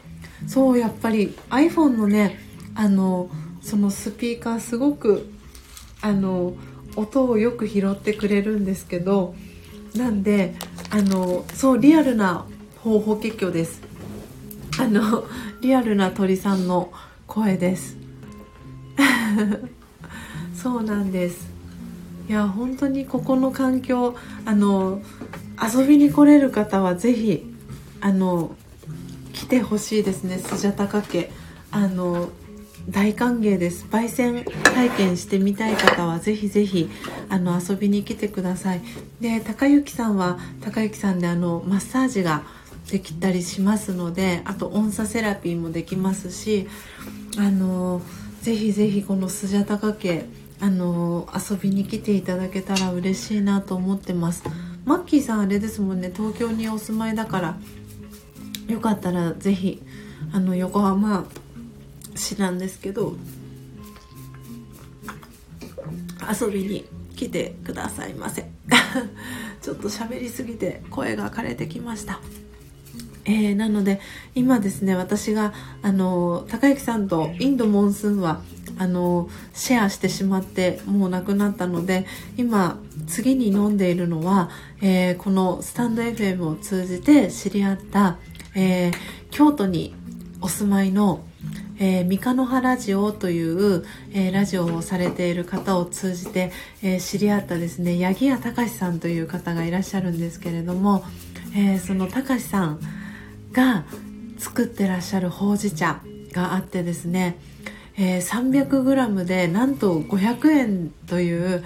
Speaker 2: そう、やっぱり iPhone のね、あの、そのスピーカーすごく、あの、音をよく拾ってくれるんですけど、なんで、あの、そう、リアルなほうほけきょです。あのリアルな鳥さんの声です。そうなんです。いや本当にここの環境あの遊びに来れる方は是非あの来てほしいですね。スジャタカ家。あの大歓迎です。焙煎体験してみたい方はぜひぜひあの遊びに来てください。で高幸さんは高幸さんであのマッサージができたりしますのであと音差セラピーもできますしあのぜひぜひこのスジャタカ家あの遊びに来ていただけたら嬉しいなと思ってます。マッキーさんあれですもんね東京にお住まいだからよかったらぜひあの横浜市なんですけど遊びに来てくださいませ。ちょっと喋りすぎて声が枯れてきました。えー、なので今ですね私があの高之さんとインドモンスーンはあのシェアしてしまってもうなくなったので今次に飲んでいるのは、えー、このスタンド FM を通じて知り合った、えー、京都にお住まいのえー、三日の葉ラジオという、えー、ラジオをされている方を通じて、えー、知り合ったですね八木屋隆さんという方がいらっしゃるんですけれども、えその隆さんが作ってらっしゃるほうじ茶があってですね、えー、300g でなんと500円という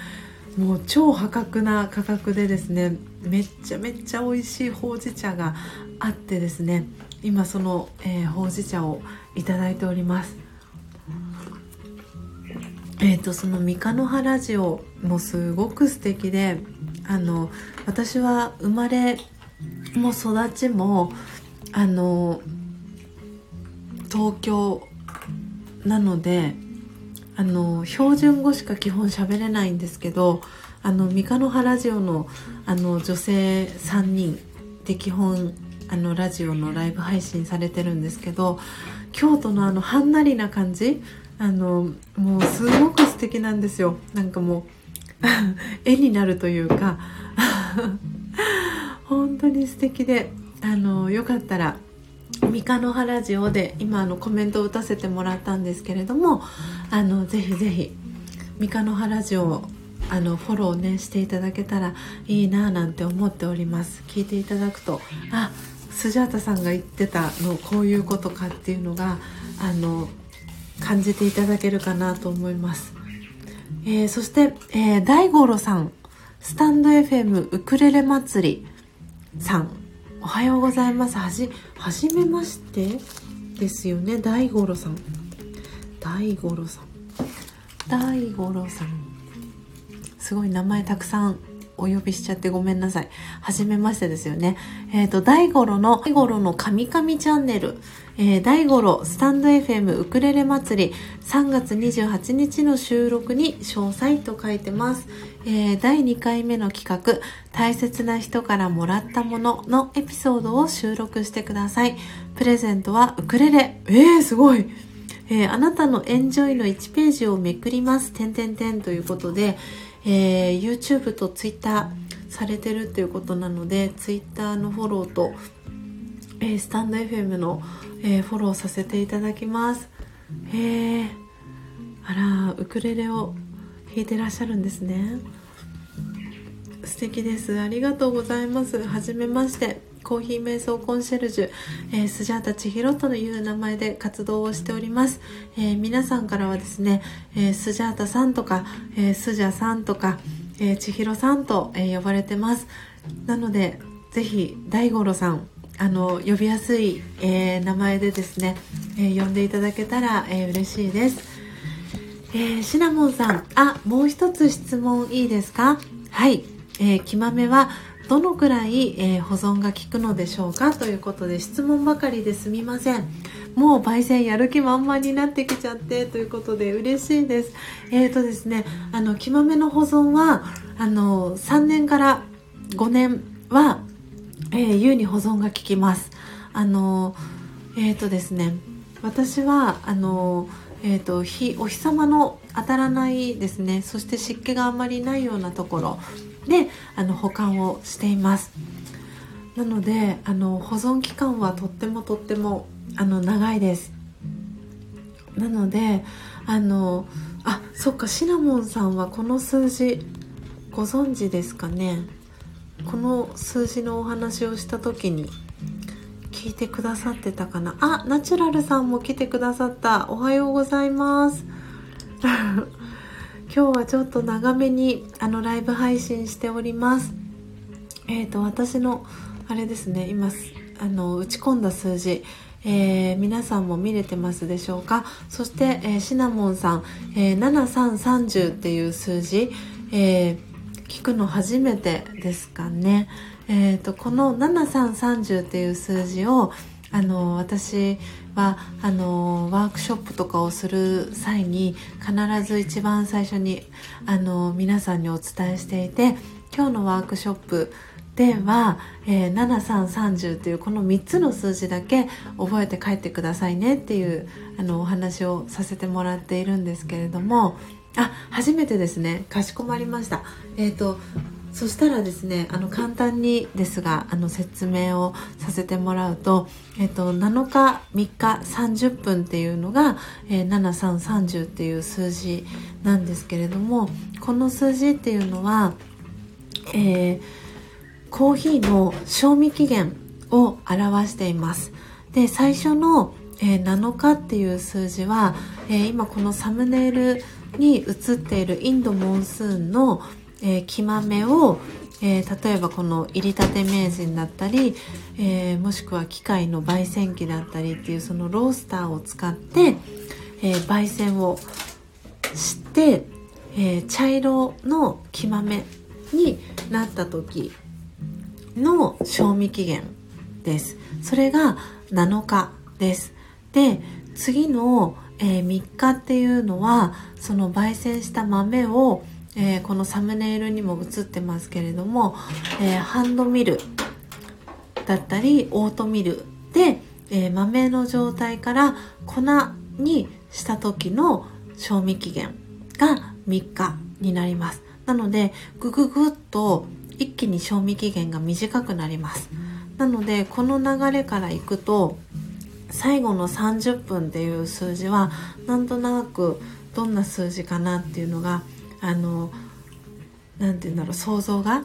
Speaker 2: もう超破格な価格でですねめっちゃめっちゃ美味しいほうじ茶があってですね今その、えー、ほうじ茶をいただいております。えーと、その三日の葉ラジオもすごく素敵であの私は生まれも育ちもあの東京なのであの標準語しか基本喋れないんですけどあの三日の葉ラジオのあの女性3人で基本あのラジオのライブ配信されてるんですけど京都のあのはんなりな感じ？あのもうすごく素敵なんですよ。なんかもう 絵になるというか。本当に素敵であのよかったら三日の葉ラジオで今あのコメントを打たせてもらったんですけれどもあのぜひぜひ三日の葉ラジオあのフォローねしていただけたらいいなぁなんて思っております。聞いていただくとあスジャータさんが言ってたのこういうことかっていうのがあの感じていただけるかなと思います、えー、そして、えー、大五郎さんスタンド FM ウクレレ祭りさん。おはようございます。はじはじめまして。ですよね。大五郎さん。大五郎さん。大五郎さん。すごい名前たくさんお呼びしちゃってごめんなさい。はじめましてですよね。えっ、ー、と、大五郎の、大五郎の神々チャンネル、えー、大五郎スタンド FM ウクレレ祭り3月28日の収録に詳細と書いてます。えー、第2回目の企画、大切な人からもらったもののエピソードを収録してください。プレゼントはウクレレ。えー、すごい。えー、あなたのエンジョイの1ページをめくります。てんてんてんということで、えー、YouTube と Twitter されてるっていうことなので Twitter のフォローと、えー、スタンド FM の、えー、フォローさせていただきます。へえあらウクレレを弾いてらっしゃるんですね。素敵です。ありがとうございます。はめまして。コーヒー瞑想コンシェルジュ、えー、スジャータ千尋という名前で活動をしております、えー、皆さんからはですね、えー、スジャータさんとか、えー、スジャさんとか、えー、千尋さんと、えー、呼ばれてます。なのでぜひ大五郎さんあの呼びやすい、えー、名前でですね、えー、呼んでいただけたら、えー、嬉しいです、えー、シナモンさんあもう一つ質問いいですか？はい、えー、きまめはどのくらい、えー、保存が効くのでしょうかということで質問ばかりですみません。もう焙煎やる気満々になってきちゃってということで嬉しいです。えーとですねあの木豆の保存はあの3年から5年は、えー、優に保存が効きます。あのえーとですね私はあのえーと、日お日様の当たらないですね。そして湿気があんまりないようなところ。であの保管をしています。なのであの保存期間はとってもとってもあの長いです。なのであのあそっかシナモンさんはこの数字ご存知ですかね？この数字のお話をした時に聞いてくださってたかな？あナチュラルさんも来てくださった。おはようございます。今日はちょっと長めにあのライブ配信しております。えっ、ー、と私のあれですね今あの打ち込んだ数字えー、皆さんも見れてますでしょうか？そして、えー、シナモンさん、えー、7330っていう数字、えー、聞くの初めてですかね、えーと、この7330っていう数字をあの私はあのワークショップとかをする際に必ず一番最初にあの皆さんにお伝えしていて今日のワークショップでは、えー、7330というこの3つの数字だけ覚えて帰ってくださいねっていうあのお話をさせてもらっているんですけれどもあ初めてですね。かしこまりました。え、ー、とそしたらですねあの簡単にですがあの説明をさせてもらうと,、えーと、7日3日30分っていうのが、えー、7330っていう数字なんですけれどもこの数字っていうのは、えー、コーヒーの賞味期限を表しています。で最初の、えー、7日っていう数字は、え今このサムネイルに映っているインドモンスーンの「えー、木豆を、えー、例えばこの入りたて名人だったり、えー、もしくは機械の焙煎機だったりっていうそのロースターを使って、えー、焙煎をして、え茶色の木豆になった時の賞味期限です。それが7日です。で次の、え3日っていうのはその焙煎した豆をえー、このサムネイルにも映ってますけれども、えー、ハンドミルだったりオートミルで、えー、豆の状態から粉にした時の賞味期限が3日になります。なのでグググッと一気に賞味期限が短くなります。なのでこの流れからいくと最後の30分っていう数字はなんとなくどんな数字かなっていうのがあの何て言うんだろう想像が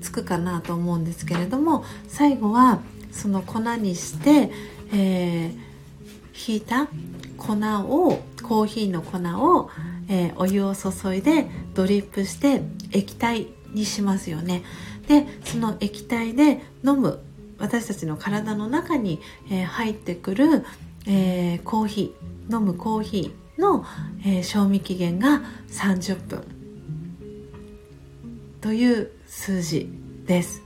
Speaker 2: つくかなと思うんですけれども最後はその粉にして、えー、ひいた粉をコーヒーの粉を、えー、お湯を注いでドリップして液体にしますよね。でその液体で飲む私たちの体の中に、えー、入ってくる、えー、コーヒー飲むコーヒーの、えー、賞味期限が30分。という数字です。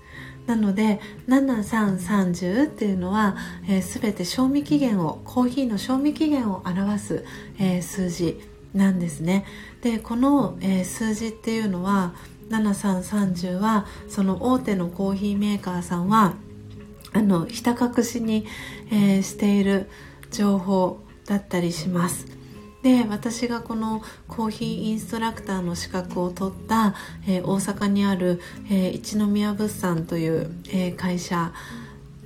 Speaker 2: なので7330っていうのは、えー、全て賞味期限をコーヒーの賞味期限を表す、えー、数字なんですね。でこの、えー、数字っていうのは7330はその大手のコーヒーメーカーさんはあのひた隠しに、えー、している情報だったりします。で私がこのコーヒーインストラクターの資格を取った、えー、大阪にある、えー、一宮物産という、えー、会社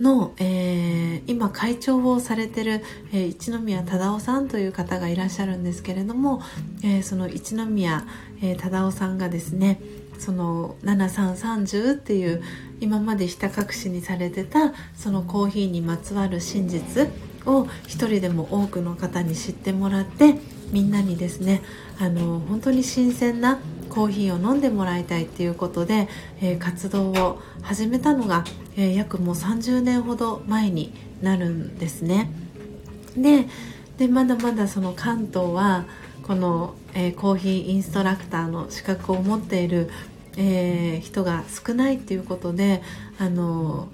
Speaker 2: の、えー、今会長をされてる、えー、一宮忠夫さんという方がいらっしゃるんですけれども、えー、その一宮、えー、忠夫さんがですねその7330っていう今までひた隠しにされてたそのコーヒーにまつわる真実を一人でも多くの方に知ってもらってみんなにですねあの本当に新鮮なコーヒーを飲んでもらいたいっていうことで、えー、活動を始めたのが、えー、約もう30年ほど前になるんですね。ででまだまだその関東はこの、えー、コーヒーインストラクターの資格を持っている、え人が少ないっていうことであの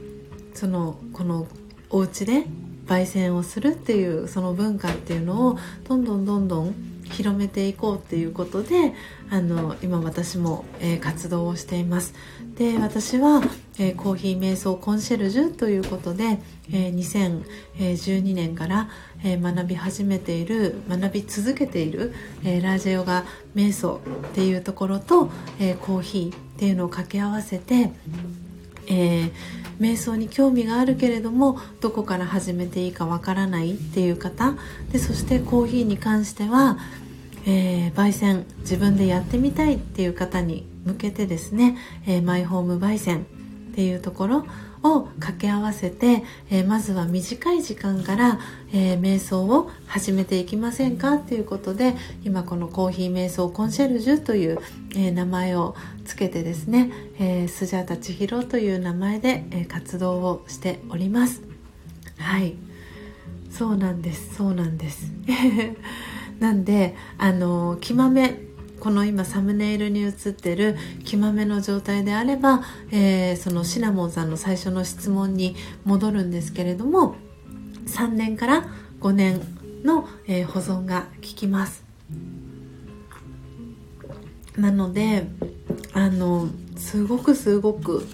Speaker 2: そのこのお家で焙煎をするっていうその文化っていうのをどんどんどんどん広めていこうっていうことであの今私も、えー、活動をしています。で私は、えー、コーヒー瞑想コンシェルジュということで、えー、2012年から、え学び始めている学び続けている、えラージェヨガ瞑想っていうところと、えコーヒーっていうのを掛け合わせて、えー瞑想に興味があるけれどもどこから始めていいかわからないっていう方でそしてコーヒーに関しては、えー、焙煎自分でやってみたいっていう方に向けてですね、えー、マイホーム焙煎っていうところを掛け合わせて、えー、まずは短い時間から、えー、瞑想を始めていきませんかということで今このコーヒー瞑想コンシェルジュという、えー、名前をつけてですね、えスジャータ千尋という名前で、え活動をしております。はい。そうなんですそうなんです。なんであの木豆この今サムネイルに映ってる木豆の状態であれば、えー、そのシナモンさんの最初の質問に戻るんですけれども3年から5年の、えー、保存が効きます。なのであのすごくすごく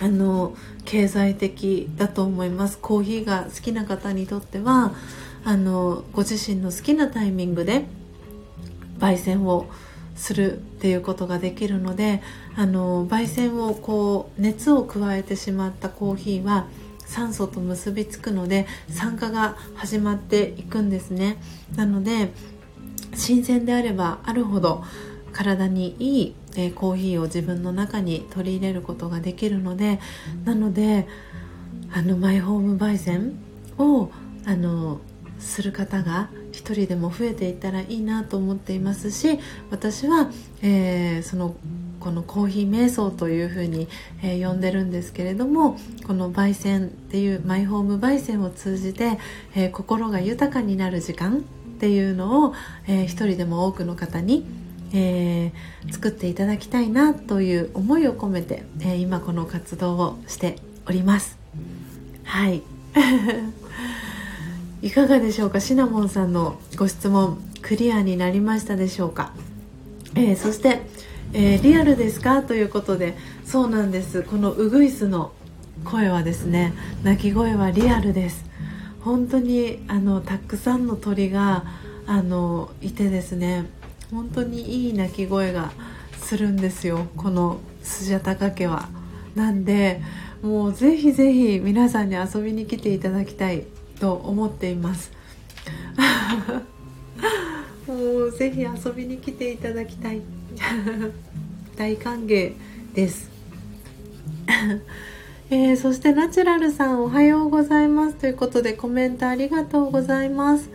Speaker 2: あの経済的だと思います。コーヒーが好きな方にとってはあのご自身の好きなタイミングで焙煎をするっていうことができるのであの焙煎をこう熱を加えてしまったコーヒーは酸素と結びつくので酸化が始まっていくんですね。なので新鮮であればあるほど体にいい、え、コーヒーを自分の中に取り入れることができるのでなのであのマイホーム焙煎をあのする方が一人でも増えていったらいいなと思っていますし私は、えー、そのこのコーヒー瞑想というふうに、えー、呼んでるんですけれどもこの焙煎っていうマイホーム焙煎を通じて、えー、心が豊かになる時間っていうのを、えー、一人でも多くの方に、えー、作っていただきたいなという思いを込めて、え今この活動をしております。はい。いかがでしょうか？シナモンさんのご質問クリアになりましたでしょうか、えー、そして、えー、リアルですか？ということでそうなんです。このウグイスの声はですね鳴き声はリアルです。本当にあのたくさんの鳥があのいてですね本当にいい鳴き声がするんですよ。このスジャタカ家は。なんでもうぜひぜひ皆さんに遊びに来ていただきたいと思っています。もうぜひ遊びに来ていただきたい。大歓迎です。えー、そしてナチュラルさんおはようございます。ということでコメントありがとうございます。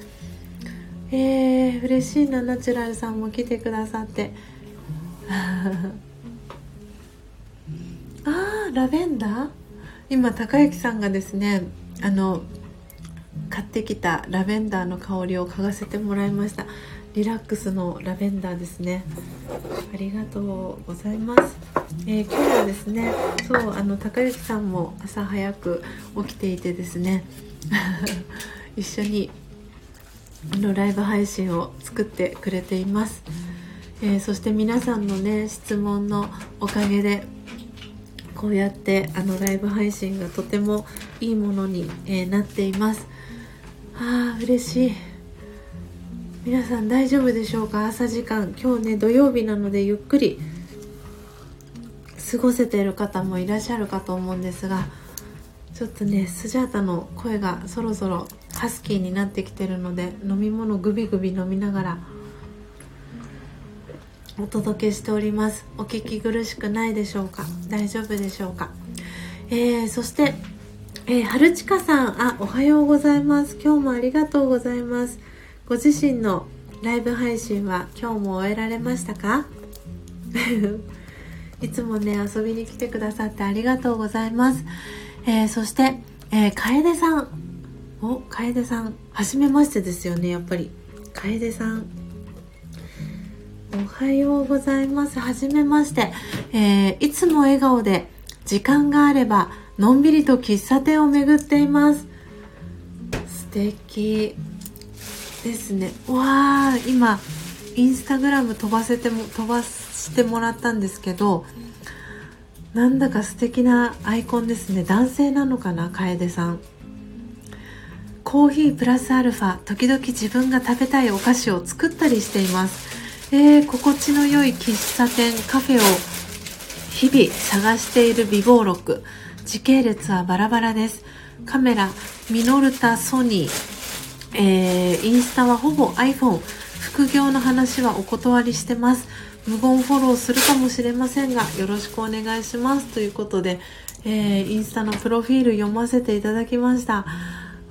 Speaker 2: えー、嬉しいなナチュラルさんも来てくださって。あーラベンダー？今高之さんがですねあの買ってきたラベンダーの香りを嗅がせてもらいました。リラックスのラベンダーですね。ありがとうございます、えー、今日はですねそうあの高之さんも朝早く起きていてですね 一緒にのライブ配信を作ってくれています、えー、そして皆さんのね質問のおかげでこうやってあのライブ配信がとてもいいものに、えー、なっています。あー嬉しい。皆さん大丈夫でしょうか？朝時間。今日ね土曜日なのでゆっくり過ごせている方もいらっしゃるかと思うんですがちょっとねスジャータの声がそろそろハスキーになってきてるので飲み物グビグビ飲みながらお届けしております。お聞き苦しくないでしょうか？大丈夫でしょうか、えー、そしてえー、春近さん、あ、おはようございます。今日もありがとうございます。ご自身のライブ配信は今日も終えられましたか？いつもね、遊びに来てくださってありがとうございます。えー、そして、えー、楓さん。お、楓さん。はじめましてですよね、やっぱり。楓さん。おはようございます。はじめまして。え、いつも笑顔で時間があればのんびりと喫茶店を巡っています。素敵ですね。わあ今インスタグラム飛ばせても飛ばしてもらったんですけどなんだか素敵なアイコンですね。男性なのかな楓さん。コーヒープラスアルファ時々自分が食べたいお菓子を作ったりしています。えー、心地の良い喫茶店カフェを日々探している美貌録時系列はバラバラです。カメラミノルタソニー、えー、インスタはほぼ iPhone 副業の話はお断りしてます。無言フォローするかもしれませんがよろしくお願いします。ということで、えー、インスタのプロフィール読ませていただきました。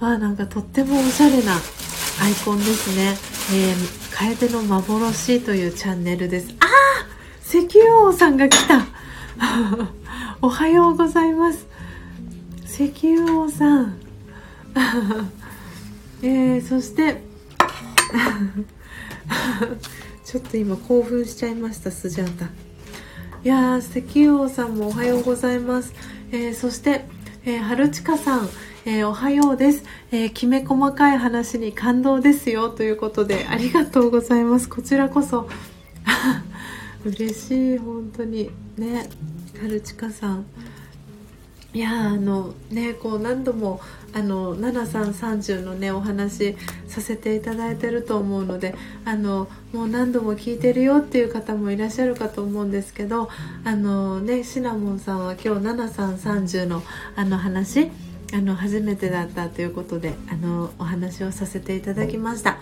Speaker 2: わなんかとってもおしゃれなアイコンですね、えー、楓の幻というチャンネルです。ああ石油王さんが来た。おはようございます。石油王さん。えー、そして ちょっと今興奮しちゃいましたスジャータ。いや石油王さんもおはようございます、えー、そして、えー、春近さん。えー、おはようです、えー、きめ細かい話に感動ですよ。ということでありがとうございます。こちらこそ。嬉しい本当に。ね。春近さんいやあのねこう何度もあの7330のねお話させていただいてると思うのであのもう何度も聞いてるよっていう方もいらっしゃるかと思うんですけどあのねシナモンさんは今日7330のあの話あの初めてだったということであのお話をさせていただきました。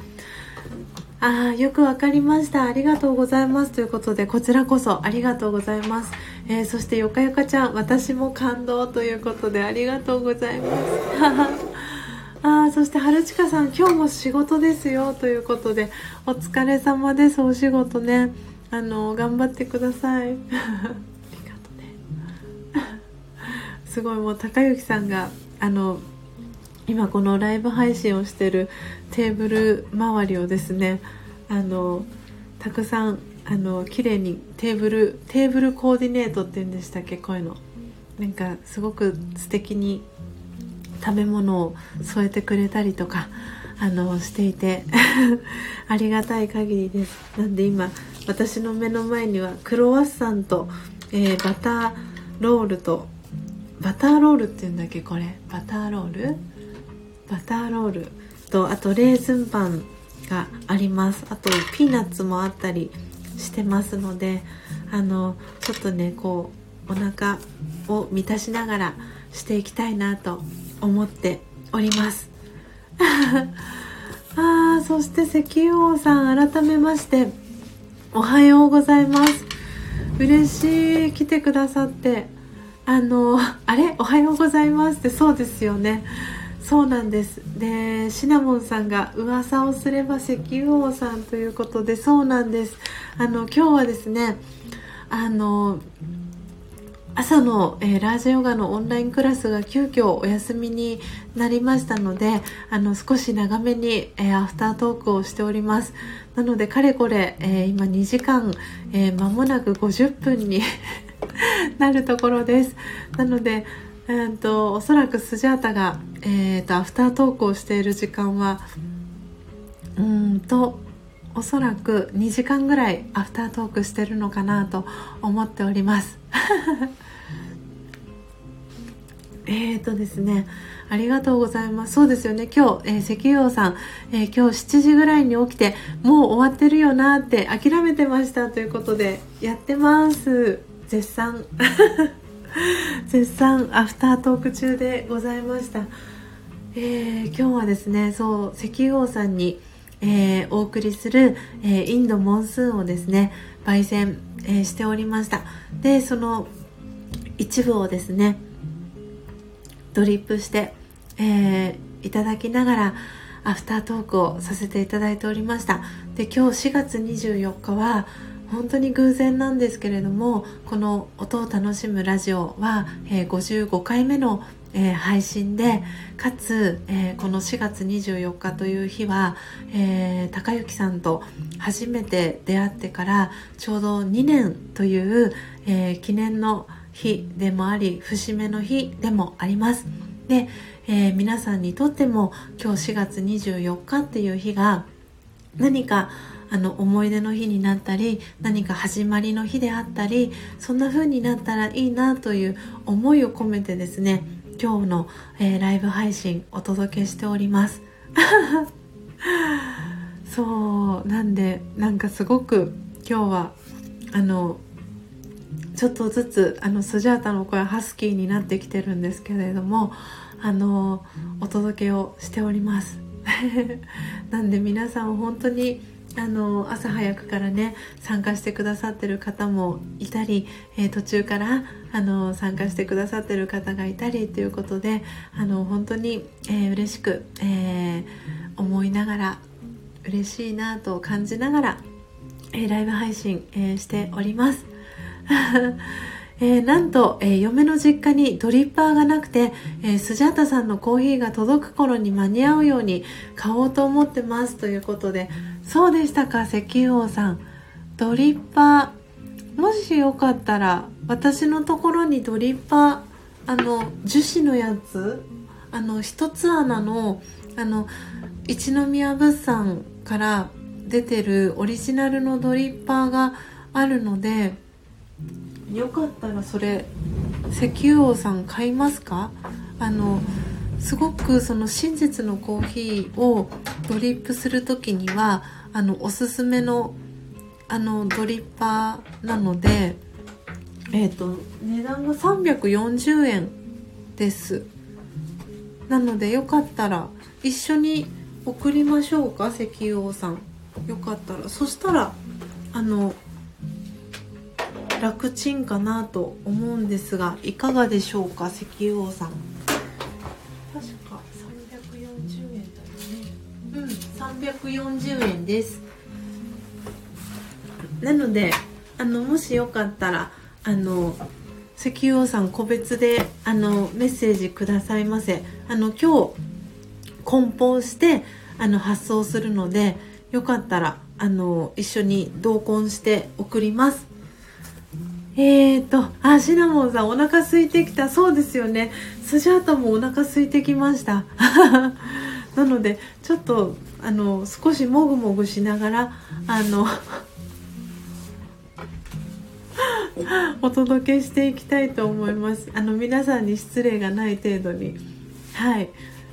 Speaker 2: ああ、よくわかりました。ありがとうございます。ということで、こちらこそありがとうございます。えー、そして、よかよかちゃん、私も感動ということで、ありがとうございます。ああそして、春近さん、今日も仕事ですよ。ということで、お疲れ様です。お仕事ね。あの、頑張ってください。ありがとうね。すごい、もう、高之さんが、あの、今このライブ配信をしてるテーブル周りをですねあのたくさんあの綺麗にテーブルテーブルコーディネートっていうんでしたっけこういうの。なんかすごく素敵に食べ物を添えてくれたりとかあのしていて ありがたい限りです。なんで今私の目の前にはクロワッサンと、えー、バターロールとバターロールっていうんだっけこれ。バターロール？バターロール。とあとレーズンパンがあります。あとピーナッツもあったりしてますのであのちょっとねこうお腹を満たしながらしていきたいなと思っております。あーそして石油王さん改めましておはようございます。嬉しい来てくださって。あのあれ？おはようございますってそうですよね。そうなんです。でシナモンさんが噂をすれば石油王さんということでそうなんです。あの今日はですねあの朝の、えー、ラージヨガのオンラインクラスが急遽お休みになりましたのであの少し長めに、えー、アフタートークをしております。なのでかれこれ、えー、今2時間、えー、もなく50分に なるところです。なので、えーと、おそらくスジャータが、えーと、アフタートークをしている時間はうんとおそらく2時間ぐらいアフタートークしてるのかなと思っております。えっとですねありがとうございます。そうですよね。今日、えー、石油王さん、えー、今日7時ぐらいに起きてもう終わってるよなって諦めてましたということでやってます。絶賛。絶賛アフタートーク中でございました、えー、今日はですねそう石油王さんに、えお送りする、えインドモンスーンをですね焙煎、えー、しておりました。でその一部をですねドリップして、えー、いただきながらアフタートークをさせていただいておりました。で今日4月24日は本当に偶然なんですけれどもこの音を楽しむラジオは、え、55回目のえ、配信でかつ、え、この4月24日という日は、えー、高之さんと初めて出会ってからちょうど2年という、え記念の日でもあり節目の日でもあります。で、え皆さんにとっても今日4月24日っていう日が何かあの思い出の日になったり何か始まりの日であったりそんな風になったらいいなという思いを込めてですね今日の、えー、ライブ配信お届けしております。そうなんでなんかすごく今日はあのちょっとずつあのスジャータの声ハスキーになってきてるんですけれどもあのお届けをしております。なんで皆さん本当にあの朝早くからね参加してくださってる方もいたり、えー、途中からあの参加してくださってる方がいたりということであの本当に、えー、嬉しく、えー、思いながら嬉しいなと感じながら、えライブ配信、えしております。えー、なんと、えー、嫁の実家にドリッパーがなくて、えー、スジャータさんのコーヒーが届く頃に間に合うように買おうと思ってますということでそうでしたか石油王さんドリッパーもしよかったら私のところにドリッパーあの樹脂のやつあの一つ穴のあの一宮物産から出てるオリジナルのドリッパーがあるのでよかったらそれ石油王さん買いますか？あのすごくその真実のコーヒーをドリップする時にはあのおすすめのあのドリッパーなのでえっ、ー、と値段が340円です。なのでよかったら一緒に送りましょうか石油王さん。よかったら。そしたらあの楽ちんかなと思うんですがいかがでしょうか石油王さん。340円ですなのであのもしよかったらあの石油王さん個別であのメッセージくださいませあの今日梱包してあの発送するのでよかったらあの一緒に同梱して送りますえーと、あ、シナモンさんお腹空いてきた。そうですよね。スジャータもお腹空いてきました。なのでちょっとあの少しもぐもぐしながらあの お届けしていきたいと思います。あの皆さんに失礼がない程度に。はい。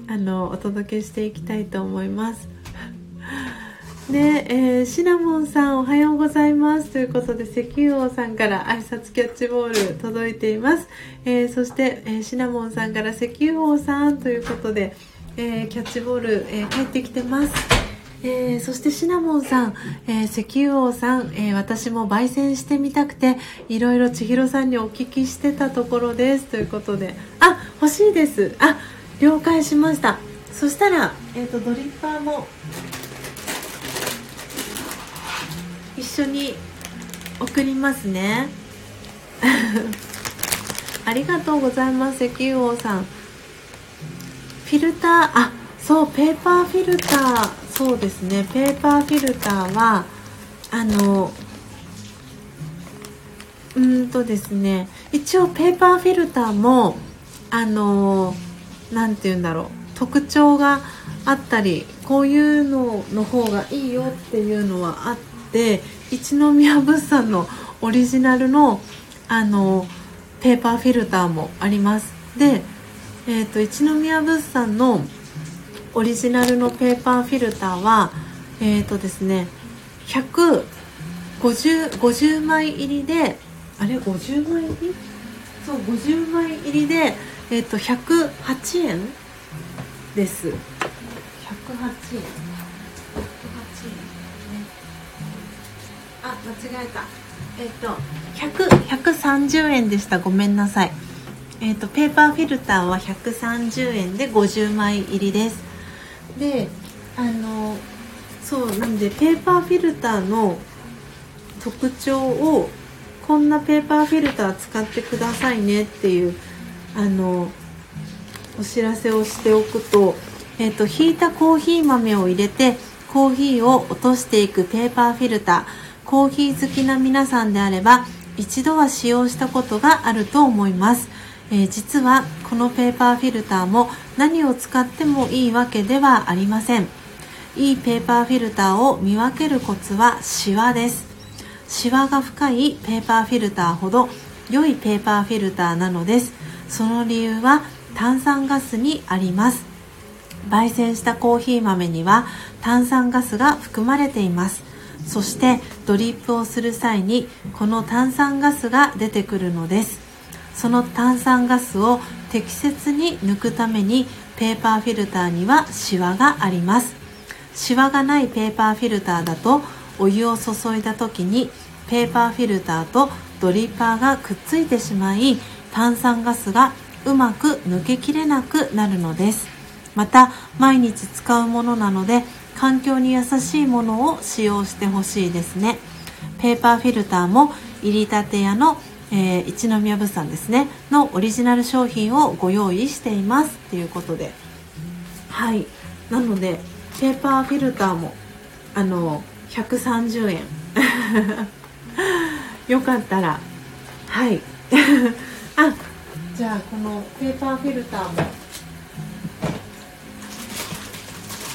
Speaker 2: あのお届けしていきたいと思います。で、えー、シナモンさんおはようございます。ということで石油王さんから挨拶キャッチボール届いています、えー、そして、えー、シナモンさんから石油王さんということで、えキャッチボール、え帰ってきてます。えー、そしてシナモンさん、えー、石油王さん、えー、私も焙煎してみたくていろいろ千尋さんにお聞きしてたところです。ということで。あ欲しいです。あ了解しました。そしたら、えーと、ドリッパーも一緒に送りますね。ありがとうございます石油王さん。フィルターあそうペーパーフィルター。そうですね。ペーパーフィルターはあのうんとですね一応ペーパーフィルターもあの何て言うんだろう。特徴があったりこういうのの方がいいよっていうのはあって一宮物産のオリジナルのあのペーパーフィルターもあります。で、えーと、一宮物産のオリジナルのペーパーフィルターはえっ、ー、とですね150 50枚入りであれ？50枚入り？そう50枚入りでえ、ー、と108円です。108円。108円。あ間違えた。えっ、と100 130円でした。ごめんなさい。えっ、とペーパーフィルターは130円で50枚入りです。であのそうなんでペーパーフィルターの特徴をこんなペーパーフィルター使ってくださいねっていうあのお知らせをしておくと,、えーと、とひいたコーヒー豆を入れてコーヒーを落としていくペーパーフィルター。コーヒー好きな皆さんであれば一度は使用したことがあると思います。えー、実はこのペーパーフィルターも何を使ってもいいわけではありません。いいペーパーフィルターを見分けるコツはシワです。シワが深いペーパーフィルターほど良いペーパーフィルターなのです。その理由は炭酸ガスにあります。焙煎したコーヒー豆には炭酸ガスが含まれています。そしてドリップをする際にこの炭酸ガスが出てくるのです。その炭酸ガスを適切に抜くためにペーパーフィルターにはシワがあります。シワがないペーパーフィルターだとお湯を注いだ時にペーパーフィルターとドリッパーがくっついてしまい炭酸ガスがうまく抜けきれなくなるのです。また毎日使うものなので環境に優しいものを使用してほしいですね。ペーパーフィルターも煎りたて屋のえー、一宮物産ですねのオリジナル商品をご用意していますっていうことで。はい。なのでペーパーフィルターもあの130円。よかったら。はい。あじゃあこのペーパーフィルターも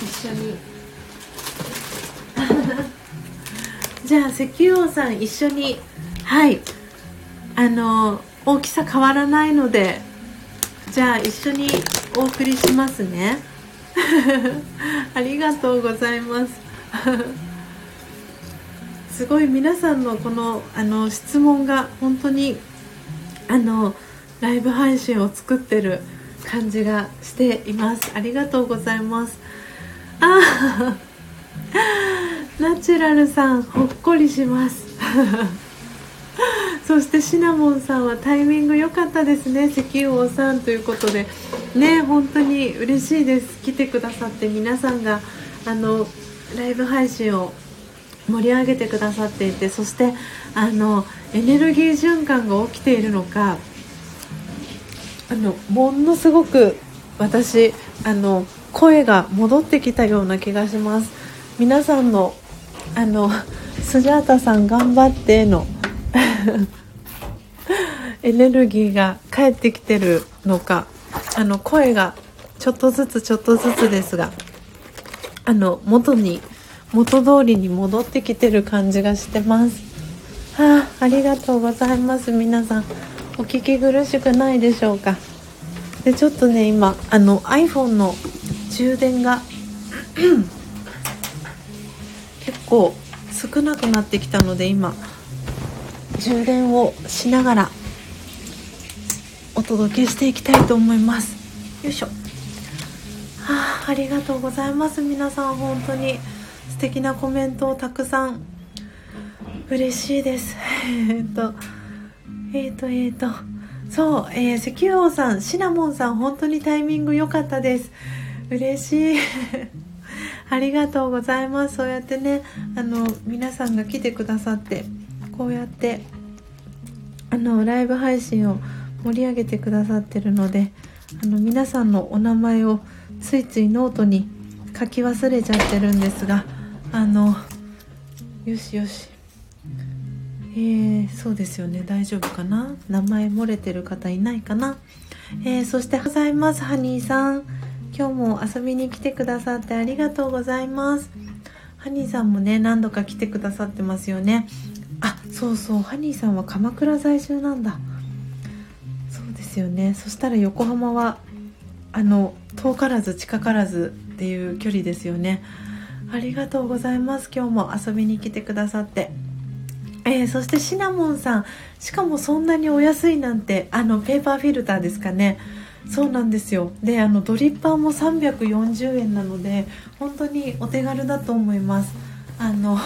Speaker 2: 一緒に。じゃあ石油王さん一緒に。はい。あの大きさ変わらないのでじゃあ一緒にお送りしますね。ありがとうございます。すごい皆さんのこのあの質問が本当にあのライブ配信を作ってる感じがしています。ありがとうございます。あナチュラルさんほっこりします。そしてシナモンさんはタイミング良かったですね。石油王さんということで。ね本当に嬉しいです。来てくださって皆さんがあのライブ配信を盛り上げてくださっていてそしてあのエネルギー循環が起きているのかあのものすごく私あの声が戻ってきたような気がします。皆さんのあのスジャータさん頑張っての エネルギーが返ってきてるのか。あの声がちょっとずつちょっとずつですがあの元に元通りに戻ってきてる感じがしてます。はあありがとうございます皆さん。お聞き苦しくないでしょうか。でちょっとね今あの iPhone の充電が結構少なくなってきたので今充電をしながらお届けしていきたいと思います。よいしょ。はあありがとうございます。皆さん本当に素敵なコメントをたくさん。嬉しいです。えっとえっ、ー、とえっ、ー、と。そう、えー、石油王さんシナモンさん本当にタイミング良かったです。嬉しい。ありがとうございます。そうやってねあの皆さんが来てくださって。こうやってあのライブ配信を盛り上げてくださってるのであの皆さんのお名前をついついノートに書き忘れちゃってるんですがあのよしよし。えー、そうですよね。大丈夫かな？名前漏れてる方いないかな、えー、そしてございますハニーさん。今日も遊びに来てくださってありがとうございます。ハニーさんもね何度か来てくださってますよね。あそうそうハニーさんは鎌倉在住なんだ。そうですよね。そしたら横浜はあの遠からず近からずっていう距離ですよね。ありがとうございます。今日も遊びに来てくださって。えー、そしてシナモンさん。しかもそんなにお安いなんてあのペーパーフィルターですかね。そうなんですよ。であのドリッパーも340円なので本当にお手軽だと思います。あの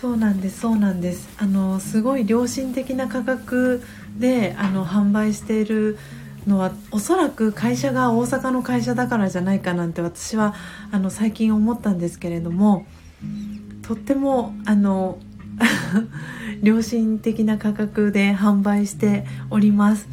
Speaker 2: そうなんですそうなんです。あのすごい良心的な価格であの販売しているのはおそらく会社が大阪の会社だからじゃないかなんて私はあの最近思ったんですけれどもとってもあの 良心的な価格で販売しております。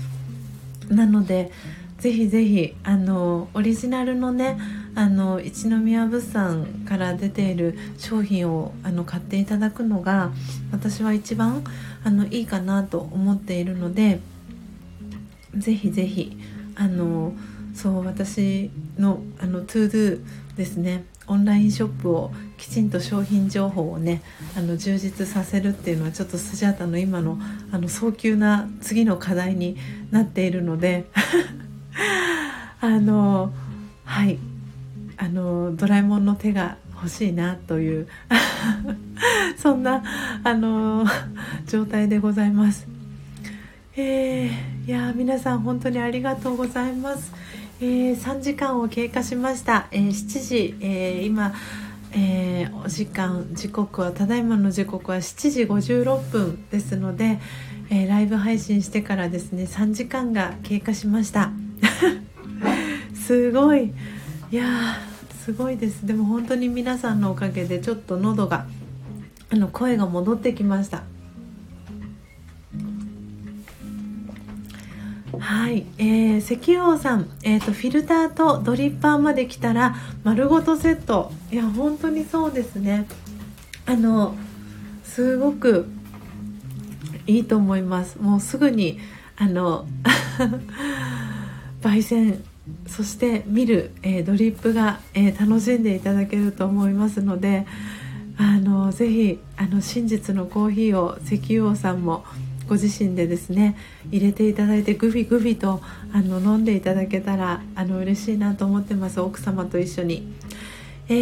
Speaker 2: なのでぜひぜひあのオリジナルのねあの一宮物産から出ている商品をあの買っていただくのが私は一番あのいいかなと思っているのでぜひぜひあのそう私のあの To Do ですねオンラインショップをきちんと商品情報をねあの充実させるっていうのはちょっとスジャータの今のあの早急な次の課題になっているので あのはい。あのドラえもんの手が欲しいなという そんなあの状態でございます。えー、いや皆さん本当にありがとうございます。えー、3時間を経過しました。えー、7時、えー、今、え、お時間時刻はただいまの時刻は7時56分ですので、え、ライブ配信してからですね3時間が経過しました すごいいやすごいです。でも本当に皆さんのおかげでちょっと喉があの声が戻ってきました。はい、えー、石王さん、えーと、フィルターとドリッパーまで来たら丸ごとセット。いや本当にそうですね。あのすごくいいと思います。もうすぐにあの 焙煎そして見る、えー、ドリップが、えー、楽しんでいただけると思いますのであのぜひあの真実のコーヒーを石油王さんもご自身でですね入れていただいてグビグビとあの飲んでいただけたらあの嬉しいなと思ってます。奥様と一緒に、え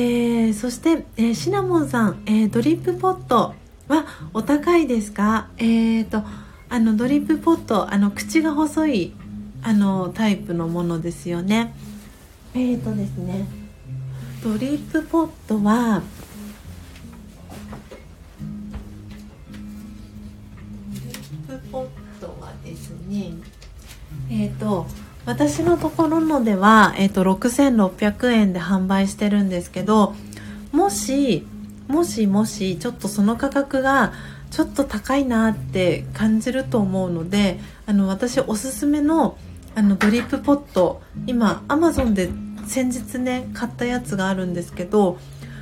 Speaker 2: ー、そして、え、シナモンさん、え、ドリップポットはお高いですか？えーとあのドリップポットあの口が細いあのタイプのものですよね。えーとですね。ドリップポットはポットはですねえっ、ー、と私のところのでは、えーと、6600円で販売してるんですけどもしもしもしちょっとその価格がちょっと高いなって感じると思うのであの私おすすめのあのドリップポット今アマゾンで先日ね買ったやつがあるんですけど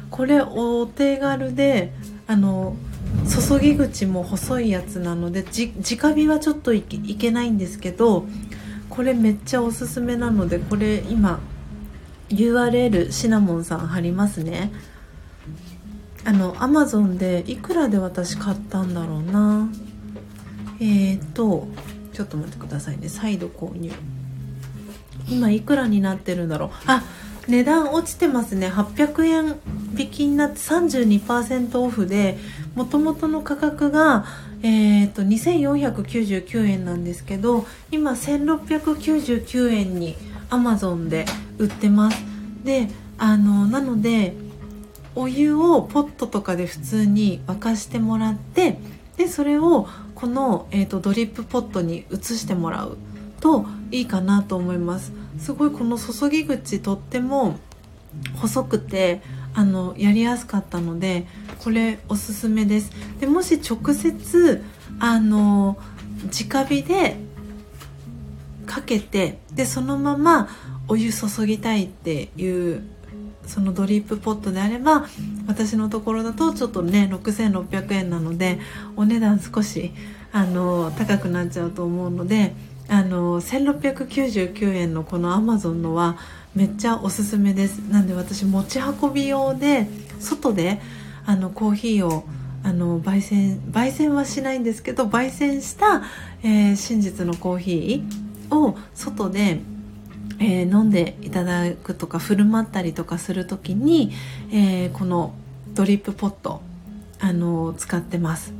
Speaker 2: これお手軽であの注ぎ口も細いやつなので直火はちょっといけないんですけどこれめっちゃおすすめなのでこれ今 URL シナモンさん貼りますね。あのアマゾンでいくらで私買ったんだろうな。えっ、ー、とちょっと待ってくださいね。再度購入。今いくらになってるんだろう。あ値段落ちてますね。800円引きになって32%オフでもともとの価格が、えーと、2499円なんですけど今1699円に Amazon で売ってます。であのなのでお湯をポットとかで普通に沸かしてもらってでそれをこの、えーとドリップポットに移してもらうといいかなと思います。すごいこの注ぎ口とっても細くてあのやりやすかったのでこれおすすめです。でもし直接あの直火でかけてでそのままお湯注ぎたいっていうそのドリップポットであれば私のところだとちょっとね6600円なのでお値段少しあの高くなっちゃうと思うのであの1699円のこのアマゾンのはめっちゃおすすめです。なんで私持ち運び用で外であのコーヒーをあの焙煎焙煎はしないんですけど焙煎した、えー、真実のコーヒーを外で、えー、飲んでいただくとか振る舞ったりとかする時に、えー、このドリップポットあの使ってます。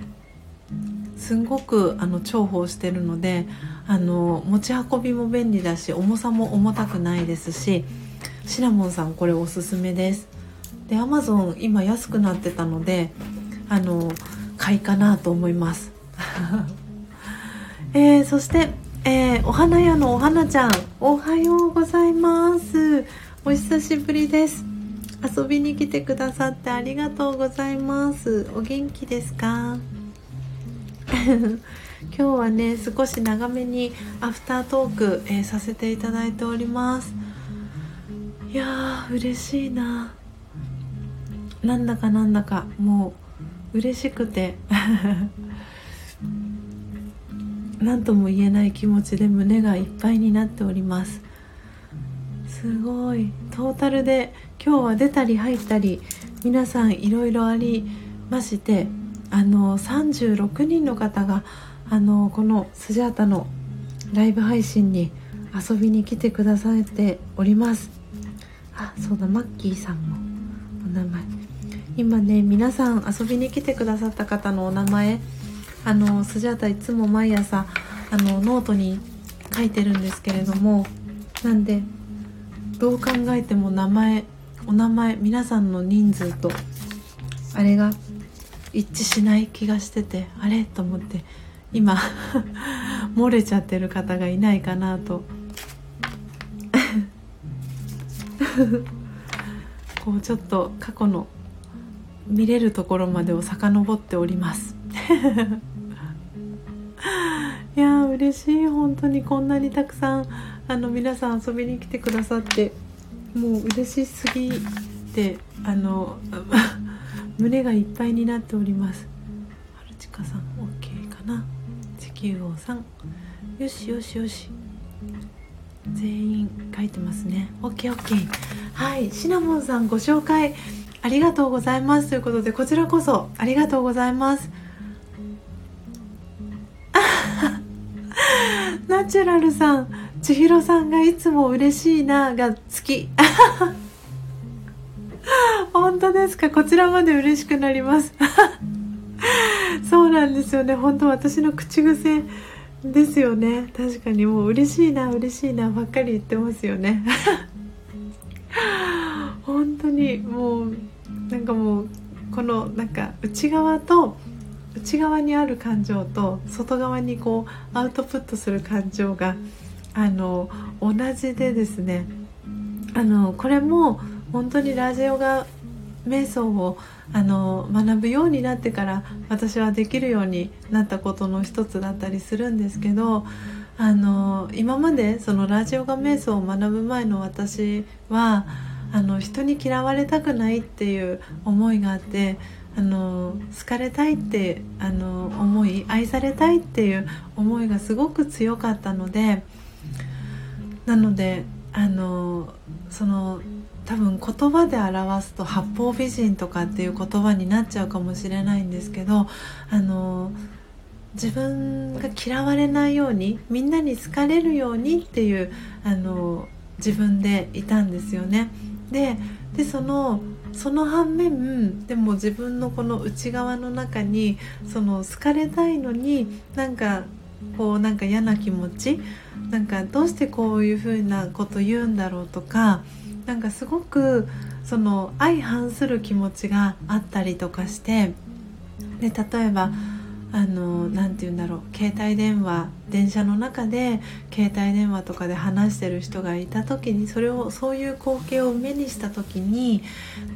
Speaker 2: すんごくあの重宝してるのであの持ち運びも便利だし重さも重たくないですしシナモンさんこれおすすめです。でアマゾン今安くなってたのであの買いかなと思います。えー、そして、えー、お花屋のお花ちゃんおはようございます。お久しぶりです。遊びに来てくださってありがとうございます。お元気ですか？今日はね少し長めにアフタートーク、えー、させていただいております。いやー嬉しいな。なんだかなんだかもう嬉しくて。何とも言えない気持ちで胸がいっぱいになっております。すごい。トータルで今日は出たり入ったり皆さんいろいろありましてあの36人の方があのこのスジャータのライブ配信に遊びに来てくださっております。あそうだマッキーさんもお名前。今ね皆さん遊びに来てくださった方のお名前あのスジャータいつも毎朝あのノートに書いてるんですけれどもなんでどう考えても名前お名前皆さんの人数とあれが一致しない気がしててあれ？と思って今 漏れちゃってる方がいないかなと。こうちょっと過去の見れるところまでを遡っております。いや嬉しい。本当にこんなにたくさんあの皆さん遊びに来てくださってもう嬉しすぎてあの 胸がいっぱいになっております。はるちかさん OK かな？地球王さん。よしよしよし。全員書いてますね。OKOK はい。シナモンさんご紹介ありがとうございます。ということでこちらこそありがとうございます。ナチュラルさん千尋さんがいつも嬉しいなが好き。本当ですか？こちらまで嬉しくなります。そうなんですよね。本当私の口癖ですよね。確かにもう嬉しいな嬉しいなばっかり言ってますよね。本当にもうなんかもうこのなんか内側と内側にある感情と外側にこうアウトプットする感情があの同じでですねあのこれも本当にラジオが瞑想をあの学ぶようになってから私はできるようになったことの一つだったりするんですけどあの今までそのラジオが瞑想を学ぶ前の私はあの人に嫌われたくないっていう思いがあってあの好かれたいってあの思い愛されたいっていう思いがすごく強かったのでなのであのその多分言葉で表すと八方美人とかっていう言葉になっちゃうかもしれないんですけどあの自分が嫌われないようにみんなに好かれるようにっていうあの自分でいたんですよね。ででそのその反面でも自分のこの内側の中にその好かれたいのになんかこうなんか嫌な気持ちなんかどうしてこういうふうなこと言うんだろうとかなんかすごくその相反する気持ちがあったりとかしてで例えばあの何て言うんだろう携帯電話電車の中で携帯電話とかで話してる人がいた時にそれをそういう光景を目にした時に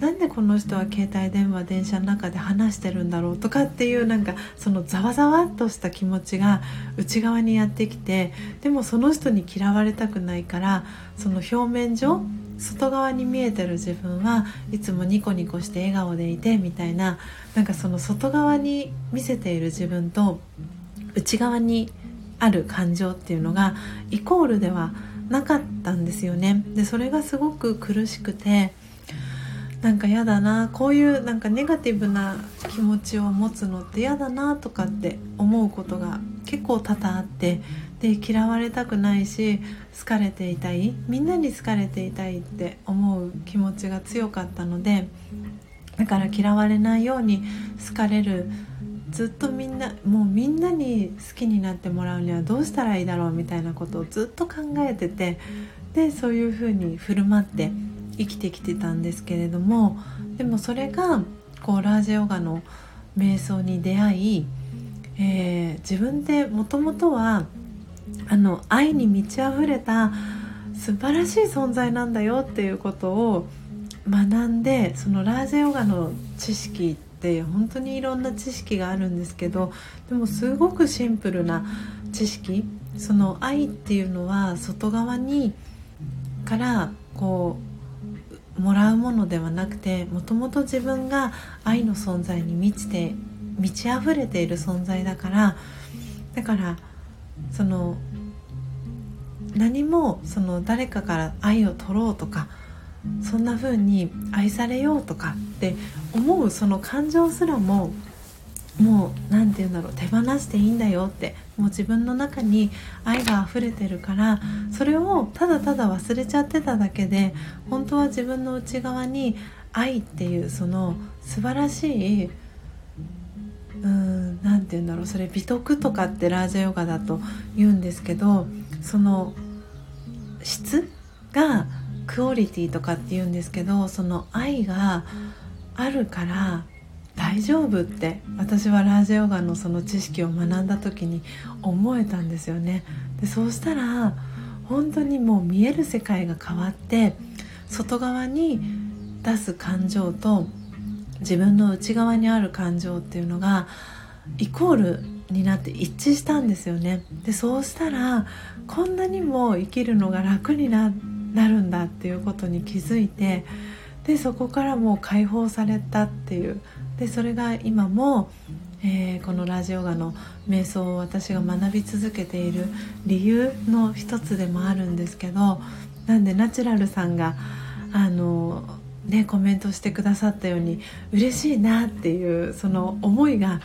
Speaker 2: なんでこの人は携帯電話電車の中で話してるんだろうとかっていうなんかそのざわざわっとした気持ちが内側にやってきてでもその人に嫌われたくないからその表面上外側に見えてる自分はいつもニコニコして笑顔でいてみたいななんかその外側に見せている自分と内側にある感情っていうのがイコールではなかったんですよね。でそれがすごく苦しくてなんか嫌だなこういうなんかネガティブな気持ちを持つのって嫌だなとかって思うことが結構多々あってで嫌われたくないし好かれていたい？みんなに好かれていたいって思う気持ちが強かったのでだから嫌われないように好かれる。ずっとみんなもうみんなに好きになってもらうにはどうしたらいいだろう？みたいなことをずっと考えててでそういうふうに振る舞って生きてきてたんですけれどもでもそれがこうラージヨガの瞑想に出会い、えー、自分ってもともとはあの愛に満ち溢れた素晴らしい存在なんだよっていうことを学んでそのラージャヨガの知識って本当にいろんな知識があるんですけどでもすごくシンプルな知識その愛っていうのは外側にからこうもらうものではなくてもともと自分が愛の存在に満ちて満ち溢れている存在だからだからその何もその誰かから愛を取ろうとかそんな風に愛されようとかって思うその感情すらももう何て言うんだろう手放していいんだよってもう自分の中に愛が溢れてるからそれをただただ忘れちゃってただけで本当は自分の内側に愛っていうその素晴らしいうん何て言うんだろうそれ美徳とかってラージャヨガだと言うんですけどその質がクオリティとかって言うんですけどその愛があるから大丈夫って私はラージヨガのその知識を学んだ時に思えたんですよね。でそうしたら本当にもう見える世界が変わって外側に出す感情と自分の内側にある感情っていうのがイコールになって一致したんですよね。でそうしたらこんなにも生きるのが楽になるんだっていうことに気づいてでそこからもう解放されたっていう。でそれが今も、えー、このラジオガの瞑想を私が学び続けている理由の一つでもあるんですけどなんでナチュラルさんがあのね、コメントしてくださったように嬉しいなっていうその思いが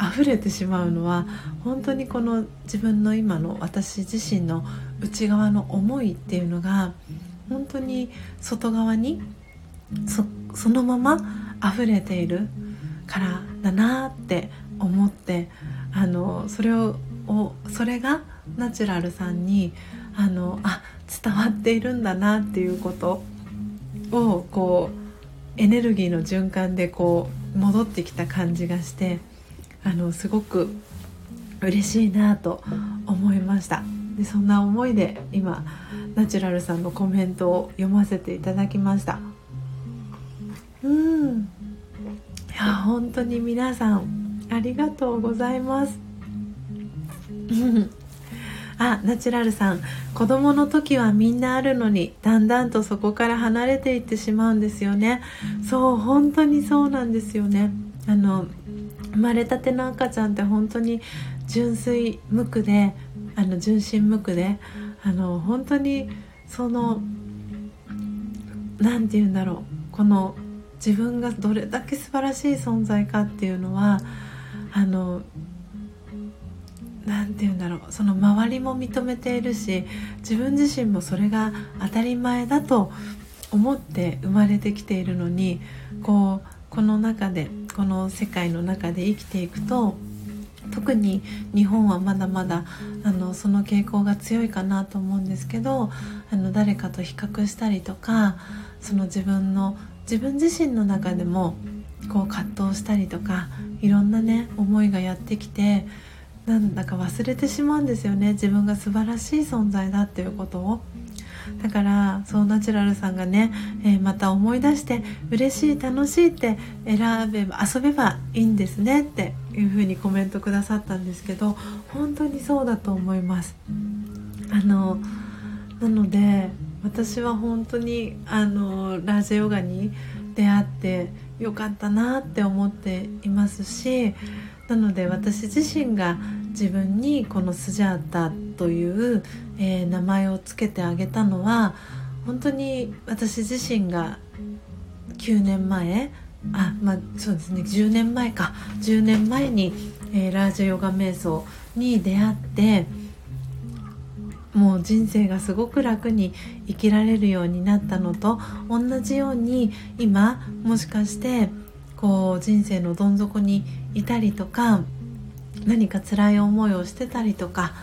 Speaker 2: 溢れてしまうのは本当にこの自分の今の私自身の内側の思いっていうのが本当に外側にそのまま溢れているからだなって思ってあのそれをそれがナチュラルさんにあのあ伝わっているんだなっていうことをこうエネルギーの循環でこう戻ってきた感じがしてあのすごく嬉しいなと思いました。でそんな思いで今ナチュラルさんのコメントを読ませていただきました。うん。いや本当に皆さんありがとうございます。あナチュラルさん。子供の時はみんなあるのにだんだんとそこから離れていってしまうんですよね。そう本当にそうなんですよね。あの生まれたての赤ちゃんって本当に純粋無垢であの純真無垢であの本当にその何て言うんだろうこの自分がどれだけ素晴らしい存在かっていうのはあの何て言うんだろうその周りも認めているし自分自身もそれが当たり前だと思って生まれてきているのにこうこの中でこの世界の中で生きていくと特に日本はまだまだあのその傾向が強いかなと思うんですけどあの誰かと比較したりとかその自分の自分自身の中でもこう葛藤したりとかいろんなね思いがやってきてなんだか忘れてしまうんですよね自分が素晴らしい存在だっていうことを。だからそうナチュラルさんがね、えー、また思い出して嬉しい楽しいって選べば遊べばいいんですねっていうふうにコメントくださったんですけど本当にそうだと思います。あのなので私は本当にあのラージヨガに出会ってよかったなって思っていますしなので私自身が自分にこのスジャータという、えー、名前を付けてあげたのは本当に私自身が9年前あまあそうですね10年前か。10年前に、えー、ラージヨガ瞑想に出会ってもう人生がすごく楽に生きられるようになったのと同じように今もしかしてこう人生のどん底にいたりとか何か辛い思いをしてたりとか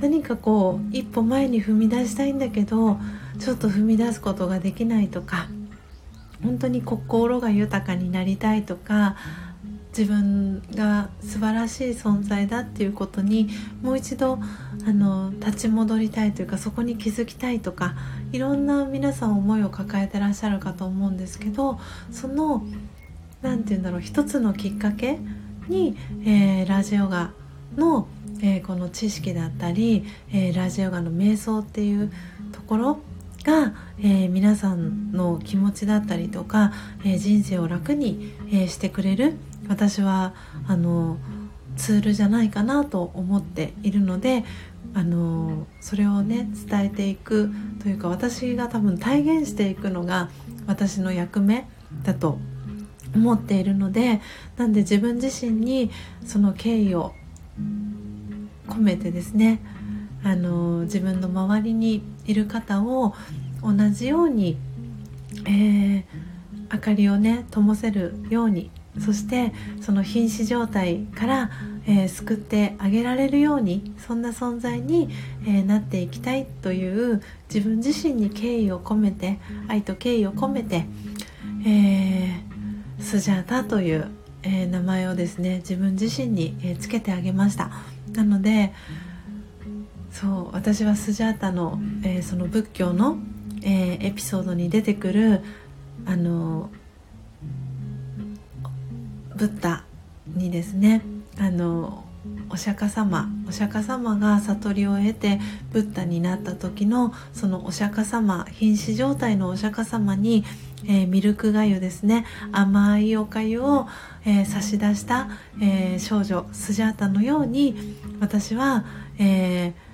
Speaker 2: 何かこう一歩前に踏み出したいんだけどちょっと踏み出すことができないとか本当に心が豊かになりたいとか自分が素晴らしい存在だっていうことにもう一度あの立ち戻りたいというかそこに気づきたいとかいろんな皆さん思いを抱えてらっしゃるかと思うんですけどその何て言うんだろう一つのきっかけに、えー、ラジオガの、えー、この知識だったり、えー、ラジオガの瞑想っていうところが、えー、皆さんの気持ちだったりとか、え、人生を楽に、え、してくれる私はあのツールじゃないかなと思っているのであのそれをね伝えていくというか私が多分体現していくのが私の役目だと思っているのでなんで自分自身にその敬意を込めてですねあの自分の周りにいる方を同じように、えー、明かりをね灯せるようにそしてその瀕死状態から、えー、救ってあげられるようにそんな存在に、えー、なっていきたいという自分自身に敬意を込めて愛と敬意を込めて、えー、スジャータという、え名前をですね自分自身に、えつけてあげました。なのでそう私はスジャータの、えその仏教の、えエピソードに出てくるあのブッダにですねあのお釈迦様お釈迦様が悟りを得てブッダになった時のそのお釈迦様瀕死状態のお釈迦様に、えー、ミルクがゆですね。甘いおかゆを、えー、差し出した、えー、少女スジャータのように私は、えー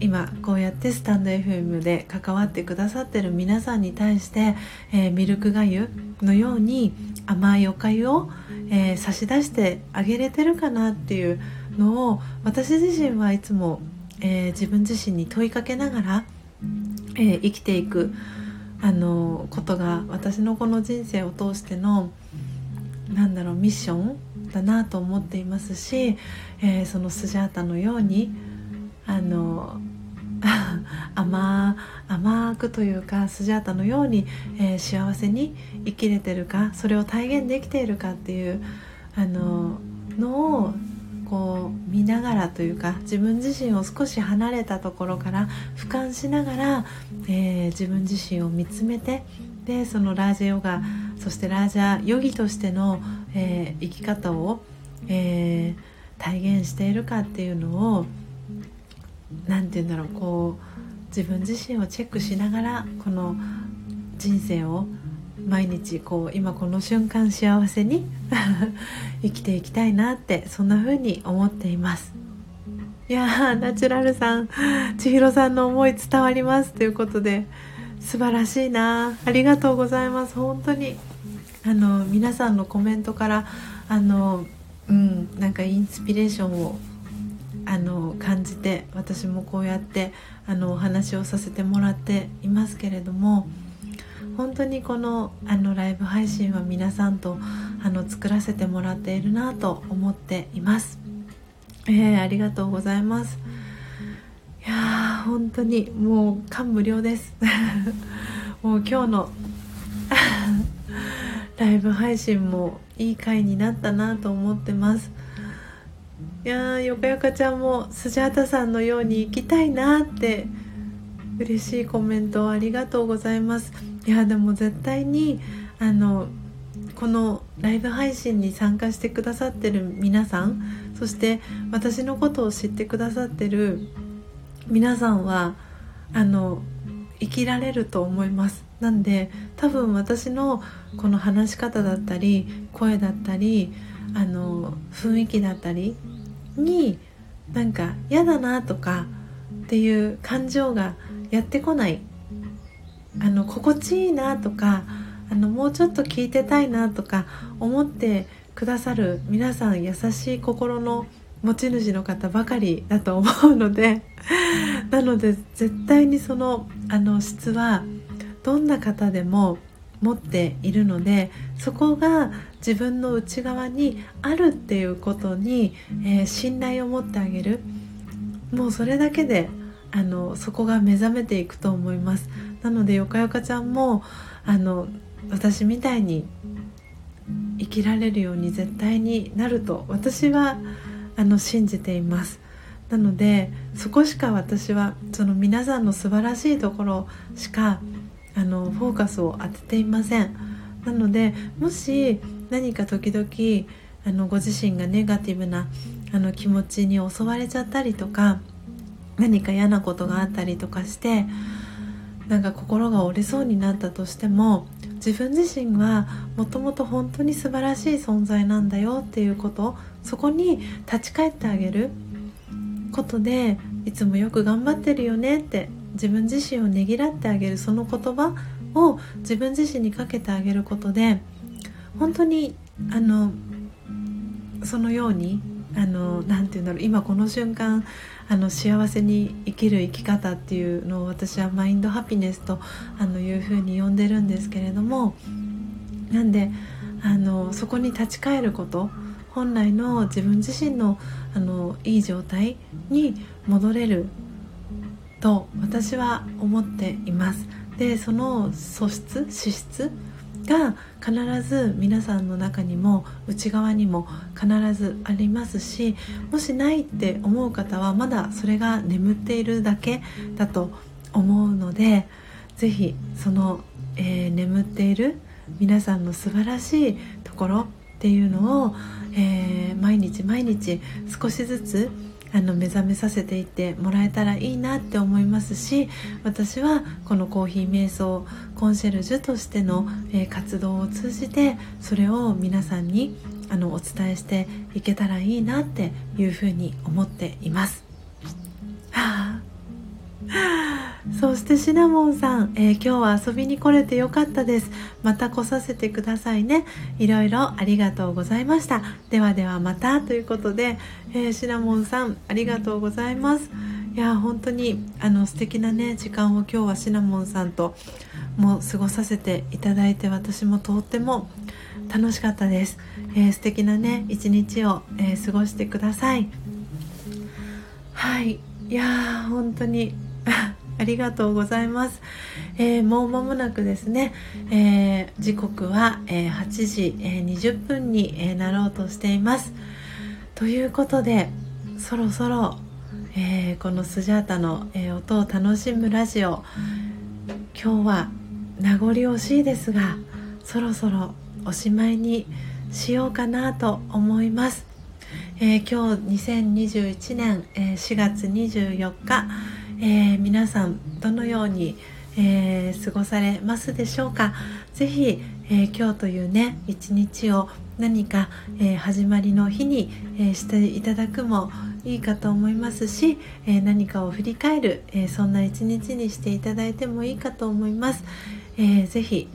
Speaker 2: 今こうやってスタンド FM で関わってくださってる皆さんに対して、えー、ミルクがゆのように甘いおかゆを、えー、差し出してあげれてるかなっていうのを私自身はいつも、えー、自分自身に問いかけながら、え生きていくあのことが私のこの人生を通してのなんだろうミッションだなと思っていますし、えそのスジャータのようにあの 甘甘くというかスジャータのように、えー、幸せに生きれてるかそれを体現できているかっていうあののをこう見ながらというか自分自身を少し離れたところから俯瞰しながら、えー、自分自身を見つめてでそのラージャヨガそしてラージャヨギとしての、えー、生き方を、えー、体現しているかっていうのを何て言うんだろうこう自分自身をチェックしながらこの人生を毎日こう今この瞬間幸せに 生きていきたいなってそんな風に思っています。いやーナチュラルさん千尋さんの思い伝わります。ということで素晴らしいな。ありがとうございます。本当にあの皆さんのコメントからあのうんなんかインスピレーションをあの感じて私もこうやってあのお話をさせてもらっていますけれども本当にこのあのライブ配信は皆さんとあの作らせてもらっているなと思っています、えー、ありがとうございます。いやー本当にもう感無量です。もう今日の ライブ配信もいい回になったなと思ってます。いやーよかよかちゃんもスジャータさんのように行きたいなって嬉しいコメントありがとうございます。いやでも絶対にあのこのライブ配信に参加してくださってる皆さんそして私のことを知ってくださってる皆さんはあの生きられると思います。なんで多分私のこの話し方だったり声だったりあの雰囲気だったりになんか嫌だなとかっていう感情がやってこない。あの心地いいなとかあのもうちょっと聞いてたいなとか思ってくださる皆さん優しい心の持ち主の方ばかりだと思うのでなので絶対にそのあの質はどんな方でも持っているのでそこが自分の内側にあるっていうことに、えー、信頼を持ってあげる。もうそれだけであのそこが目覚めていくと思います。なのでよかよかちゃんもあの私みたいに生きられるように絶対になると私はあの信じています。なのでそこしか私はその皆さんの素晴らしいところしかあのフォーカスを当てていません。なのでもし何か時々あのご自身がネガティブなあの気持ちに襲われちゃったりとか何か嫌なことがあったりとかしてなんか心が折れそうになったとしても自分自身はもともと本当に素晴らしい存在なんだよっていうことそこに立ち返ってあげる。ことでいつもよく頑張ってるよねって自分自身をねぎらってあげる。その言葉を自分自身にかけてあげることで本当にあのそのようにあのなて言うんだろう。今この瞬間あの幸せに生きる生き方っていうのを私はマインドハピネスとあのいうふうに呼んでるんですけれどもなんであのそこに立ち返ること本来の自分自身のあのいい状態に戻れると私は思っています。でその素質資質が必ず皆さんの中にも内側にも必ずありますしもしないって思う方はまだそれが眠っているだけだと思うので是非その、えー、眠っている皆さんの素晴らしいところっていうのを、えー、毎日毎日少しずつあの目覚めさせていってもらえたらいいなって思いますし私はこのコーヒー瞑想コンシェルジュとしての、え、活動を通じてそれを皆さんにあのお伝えしていけたらいいなっていうふうに思っています。は あそしてシナモンさん、えー、今日は遊びに来れてよかったです。また来させてくださいね。いろいろありがとうございました。ではではまたということで、えー、シナモンさんありがとうございます。いや本当にあの素敵なね時間を今日はシナモンさんとも過ごさせていただいて私もとっても楽しかったです、えー、素敵なね一日を、えー、過ごしてくださいはいいやー本当に ありがとうございます。えー、もう間もなくですね、えー、時刻は、えー、8時、え20分に、えなろうとしています。ということで、そろそろ、えこのスジャータの、え音を楽しむラジオ、今日は名残惜しいですが、そろそろおしまいにしようかなと思います。え今日2021年、え4月24日、えー、皆さんどのように、え、過ごされますでしょうか？ぜひ、え、今日というね一日を何か、え始まりの日に、えしていただくも、いいかと思いますし、え、何かを振り返る、え、そんな一日にしていただいてもいいかと思います。えー、ぜひ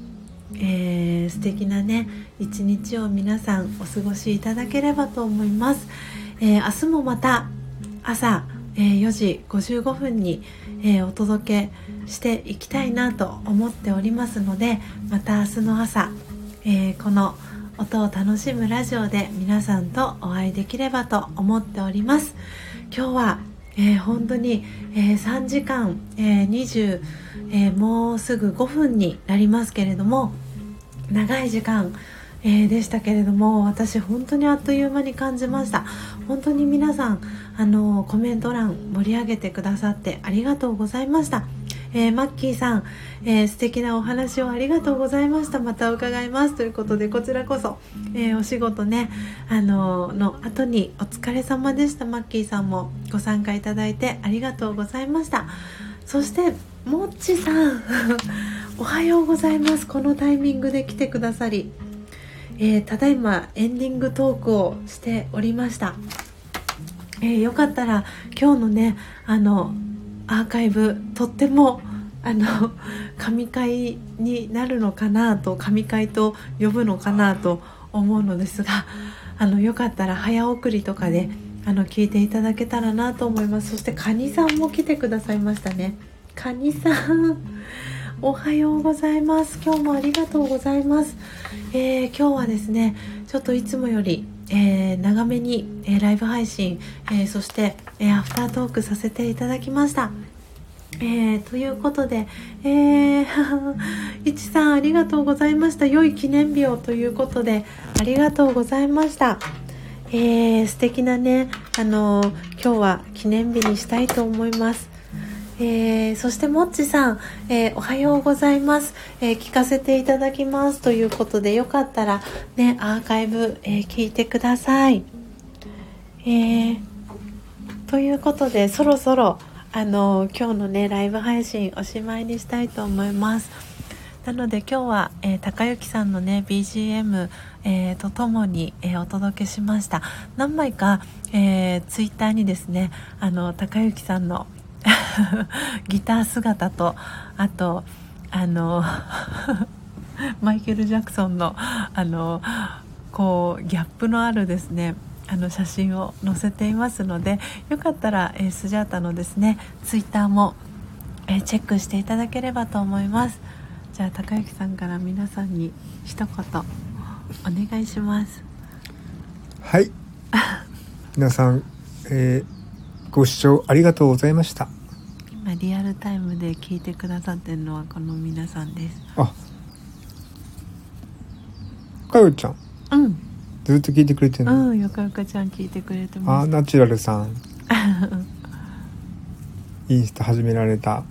Speaker 2: えー、素敵なね一日を皆さんお過ごしいただければと思います、えー、明日もまた朝、えー、4時55分に、えお届けしていきたいなと思っておりますのでまた明日の朝、えこの音を楽しむラジオで皆さんとお会いできればと思っております。今日は、え本当に、え3時間、え20、えもうすぐ5分になりますけれども長い時間、え、でしたけれども私本当にあっという間に感じました。本当に皆さんあのコメント欄盛り上げてくださってありがとうございました。えー、マッキーさん、えー、素敵なお話をありがとうございました。また伺います。ということでこちらこそ、えー、お仕事ねあのの後にお疲れ様でした。マッキーさんもご参加いただいてありがとうございました。そしてもっちさん おはようございます。このタイミングで来てくださり、えー、ただいまエンディングトークをしておりました、えー、よかったら今日のねあのアーカイブとってもあの 神回になるのかなと神回と呼ぶのかなと思うのですがあのよかったら早送りとかであの聞いていただけたらなと思います。そしてカニさんも来てくださいましたね。カニさん おはようございます。今日もありがとうございます、えー、今日はですねちょっといつもより、えー、長めに、えー、ライブ配信、えそして、えアフタートークさせていただきましたえ、ということで、えー、いちさんありがとうございました。良い記念日をということで、ありがとうございました。えー、素敵なね、あの、今日は記念日にしたいと思います。えー、そしてもっちさん、えー、おはようございます、えー、聞かせていただきますということでよかったらねアーカイブ、え聞いてください、えということでそろそろあの今日のねライブ配信おしまいにしたいと思います。なので今日は、えー、高之さんのね BGM、えー、とともに、えー、お届けしました。何枚か、えー、ツイッターにですねあの高之さんの ギター姿とあとあの マイケル・ジャクソンのあのこうギャップのあるですねあの写真を載せていますのでよかったら、えー、スジャータのですねツイッターも、えー、チェックしていただければと思います。じゃあ高之さんから皆さんに一言お願いします。
Speaker 1: はい。皆さん、えーご視聴ありがとうございました。
Speaker 2: 今リアルタイムで聞いてくださってるのはこの皆さんです。
Speaker 1: あかよちゃん。
Speaker 2: うん。
Speaker 1: ずっと聞いてくれてる
Speaker 2: の？うんよかよかちゃん聞いてくれて
Speaker 1: ます。あナチュラルさん。インスタ始められた。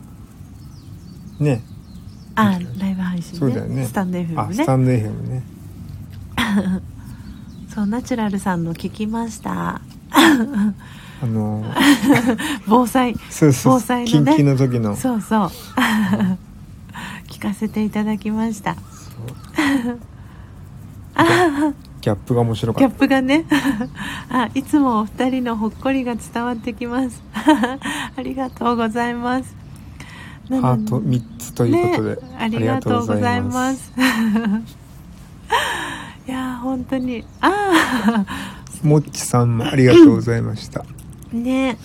Speaker 1: ね。
Speaker 2: あライブ配信、ね、
Speaker 1: そうだよね。
Speaker 2: スタンド FM
Speaker 1: ね。スタンド FM ね。
Speaker 2: そうナチュラルさんの聞きました
Speaker 1: あの
Speaker 2: 防災
Speaker 1: そうそう防災の、ね、緊急の時の。
Speaker 2: そうそう。聞かせていただきました。
Speaker 1: ギャップが面白
Speaker 2: かった。ギャップがね。あいつもお二人のほっこりが伝わってきます。ありがとうございます。
Speaker 1: ハート3つということで、ね、
Speaker 2: ありがとうございます。いや本当に。ああ
Speaker 1: もっちさんもありがとうございました
Speaker 2: ね。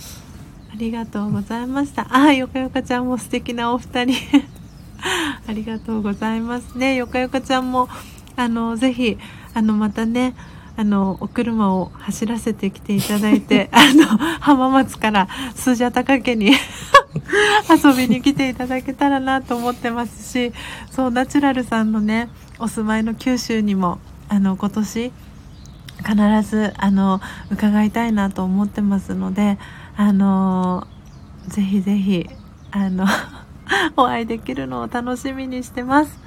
Speaker 2: ありがとうございました。あよかよかちゃんも素敵なお二人。ありがとうございますね。よかよかちゃんもあのぜひあのまたねあのお車を走らせてきていただいて あの浜松からスジャタカ家に 遊びに来ていただけたらなと思ってますしそうナチュラルさんのねお住まいの九州にもあの今年必ずあの伺いたいなと思ってますのであのぜひぜひあの お会いできるのを楽しみにしてます。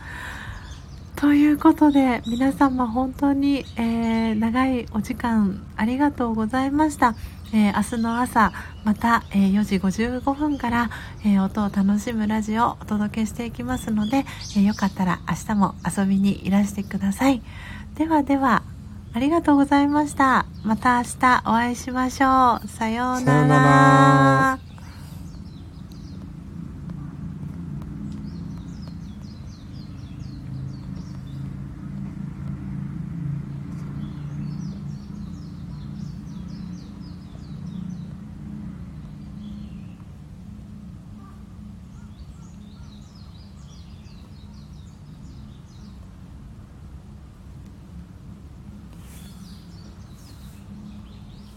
Speaker 2: ということで皆様本当に、えー、長いお時間ありがとうございました、えー、明日の朝また、えー、4時55分から、え音を楽しむラジオをお届けしていきますので、えよかったら明日も遊びにいらしてくださいではではありがとうございました。また明日お会いしましょう。さような
Speaker 1: さようなら。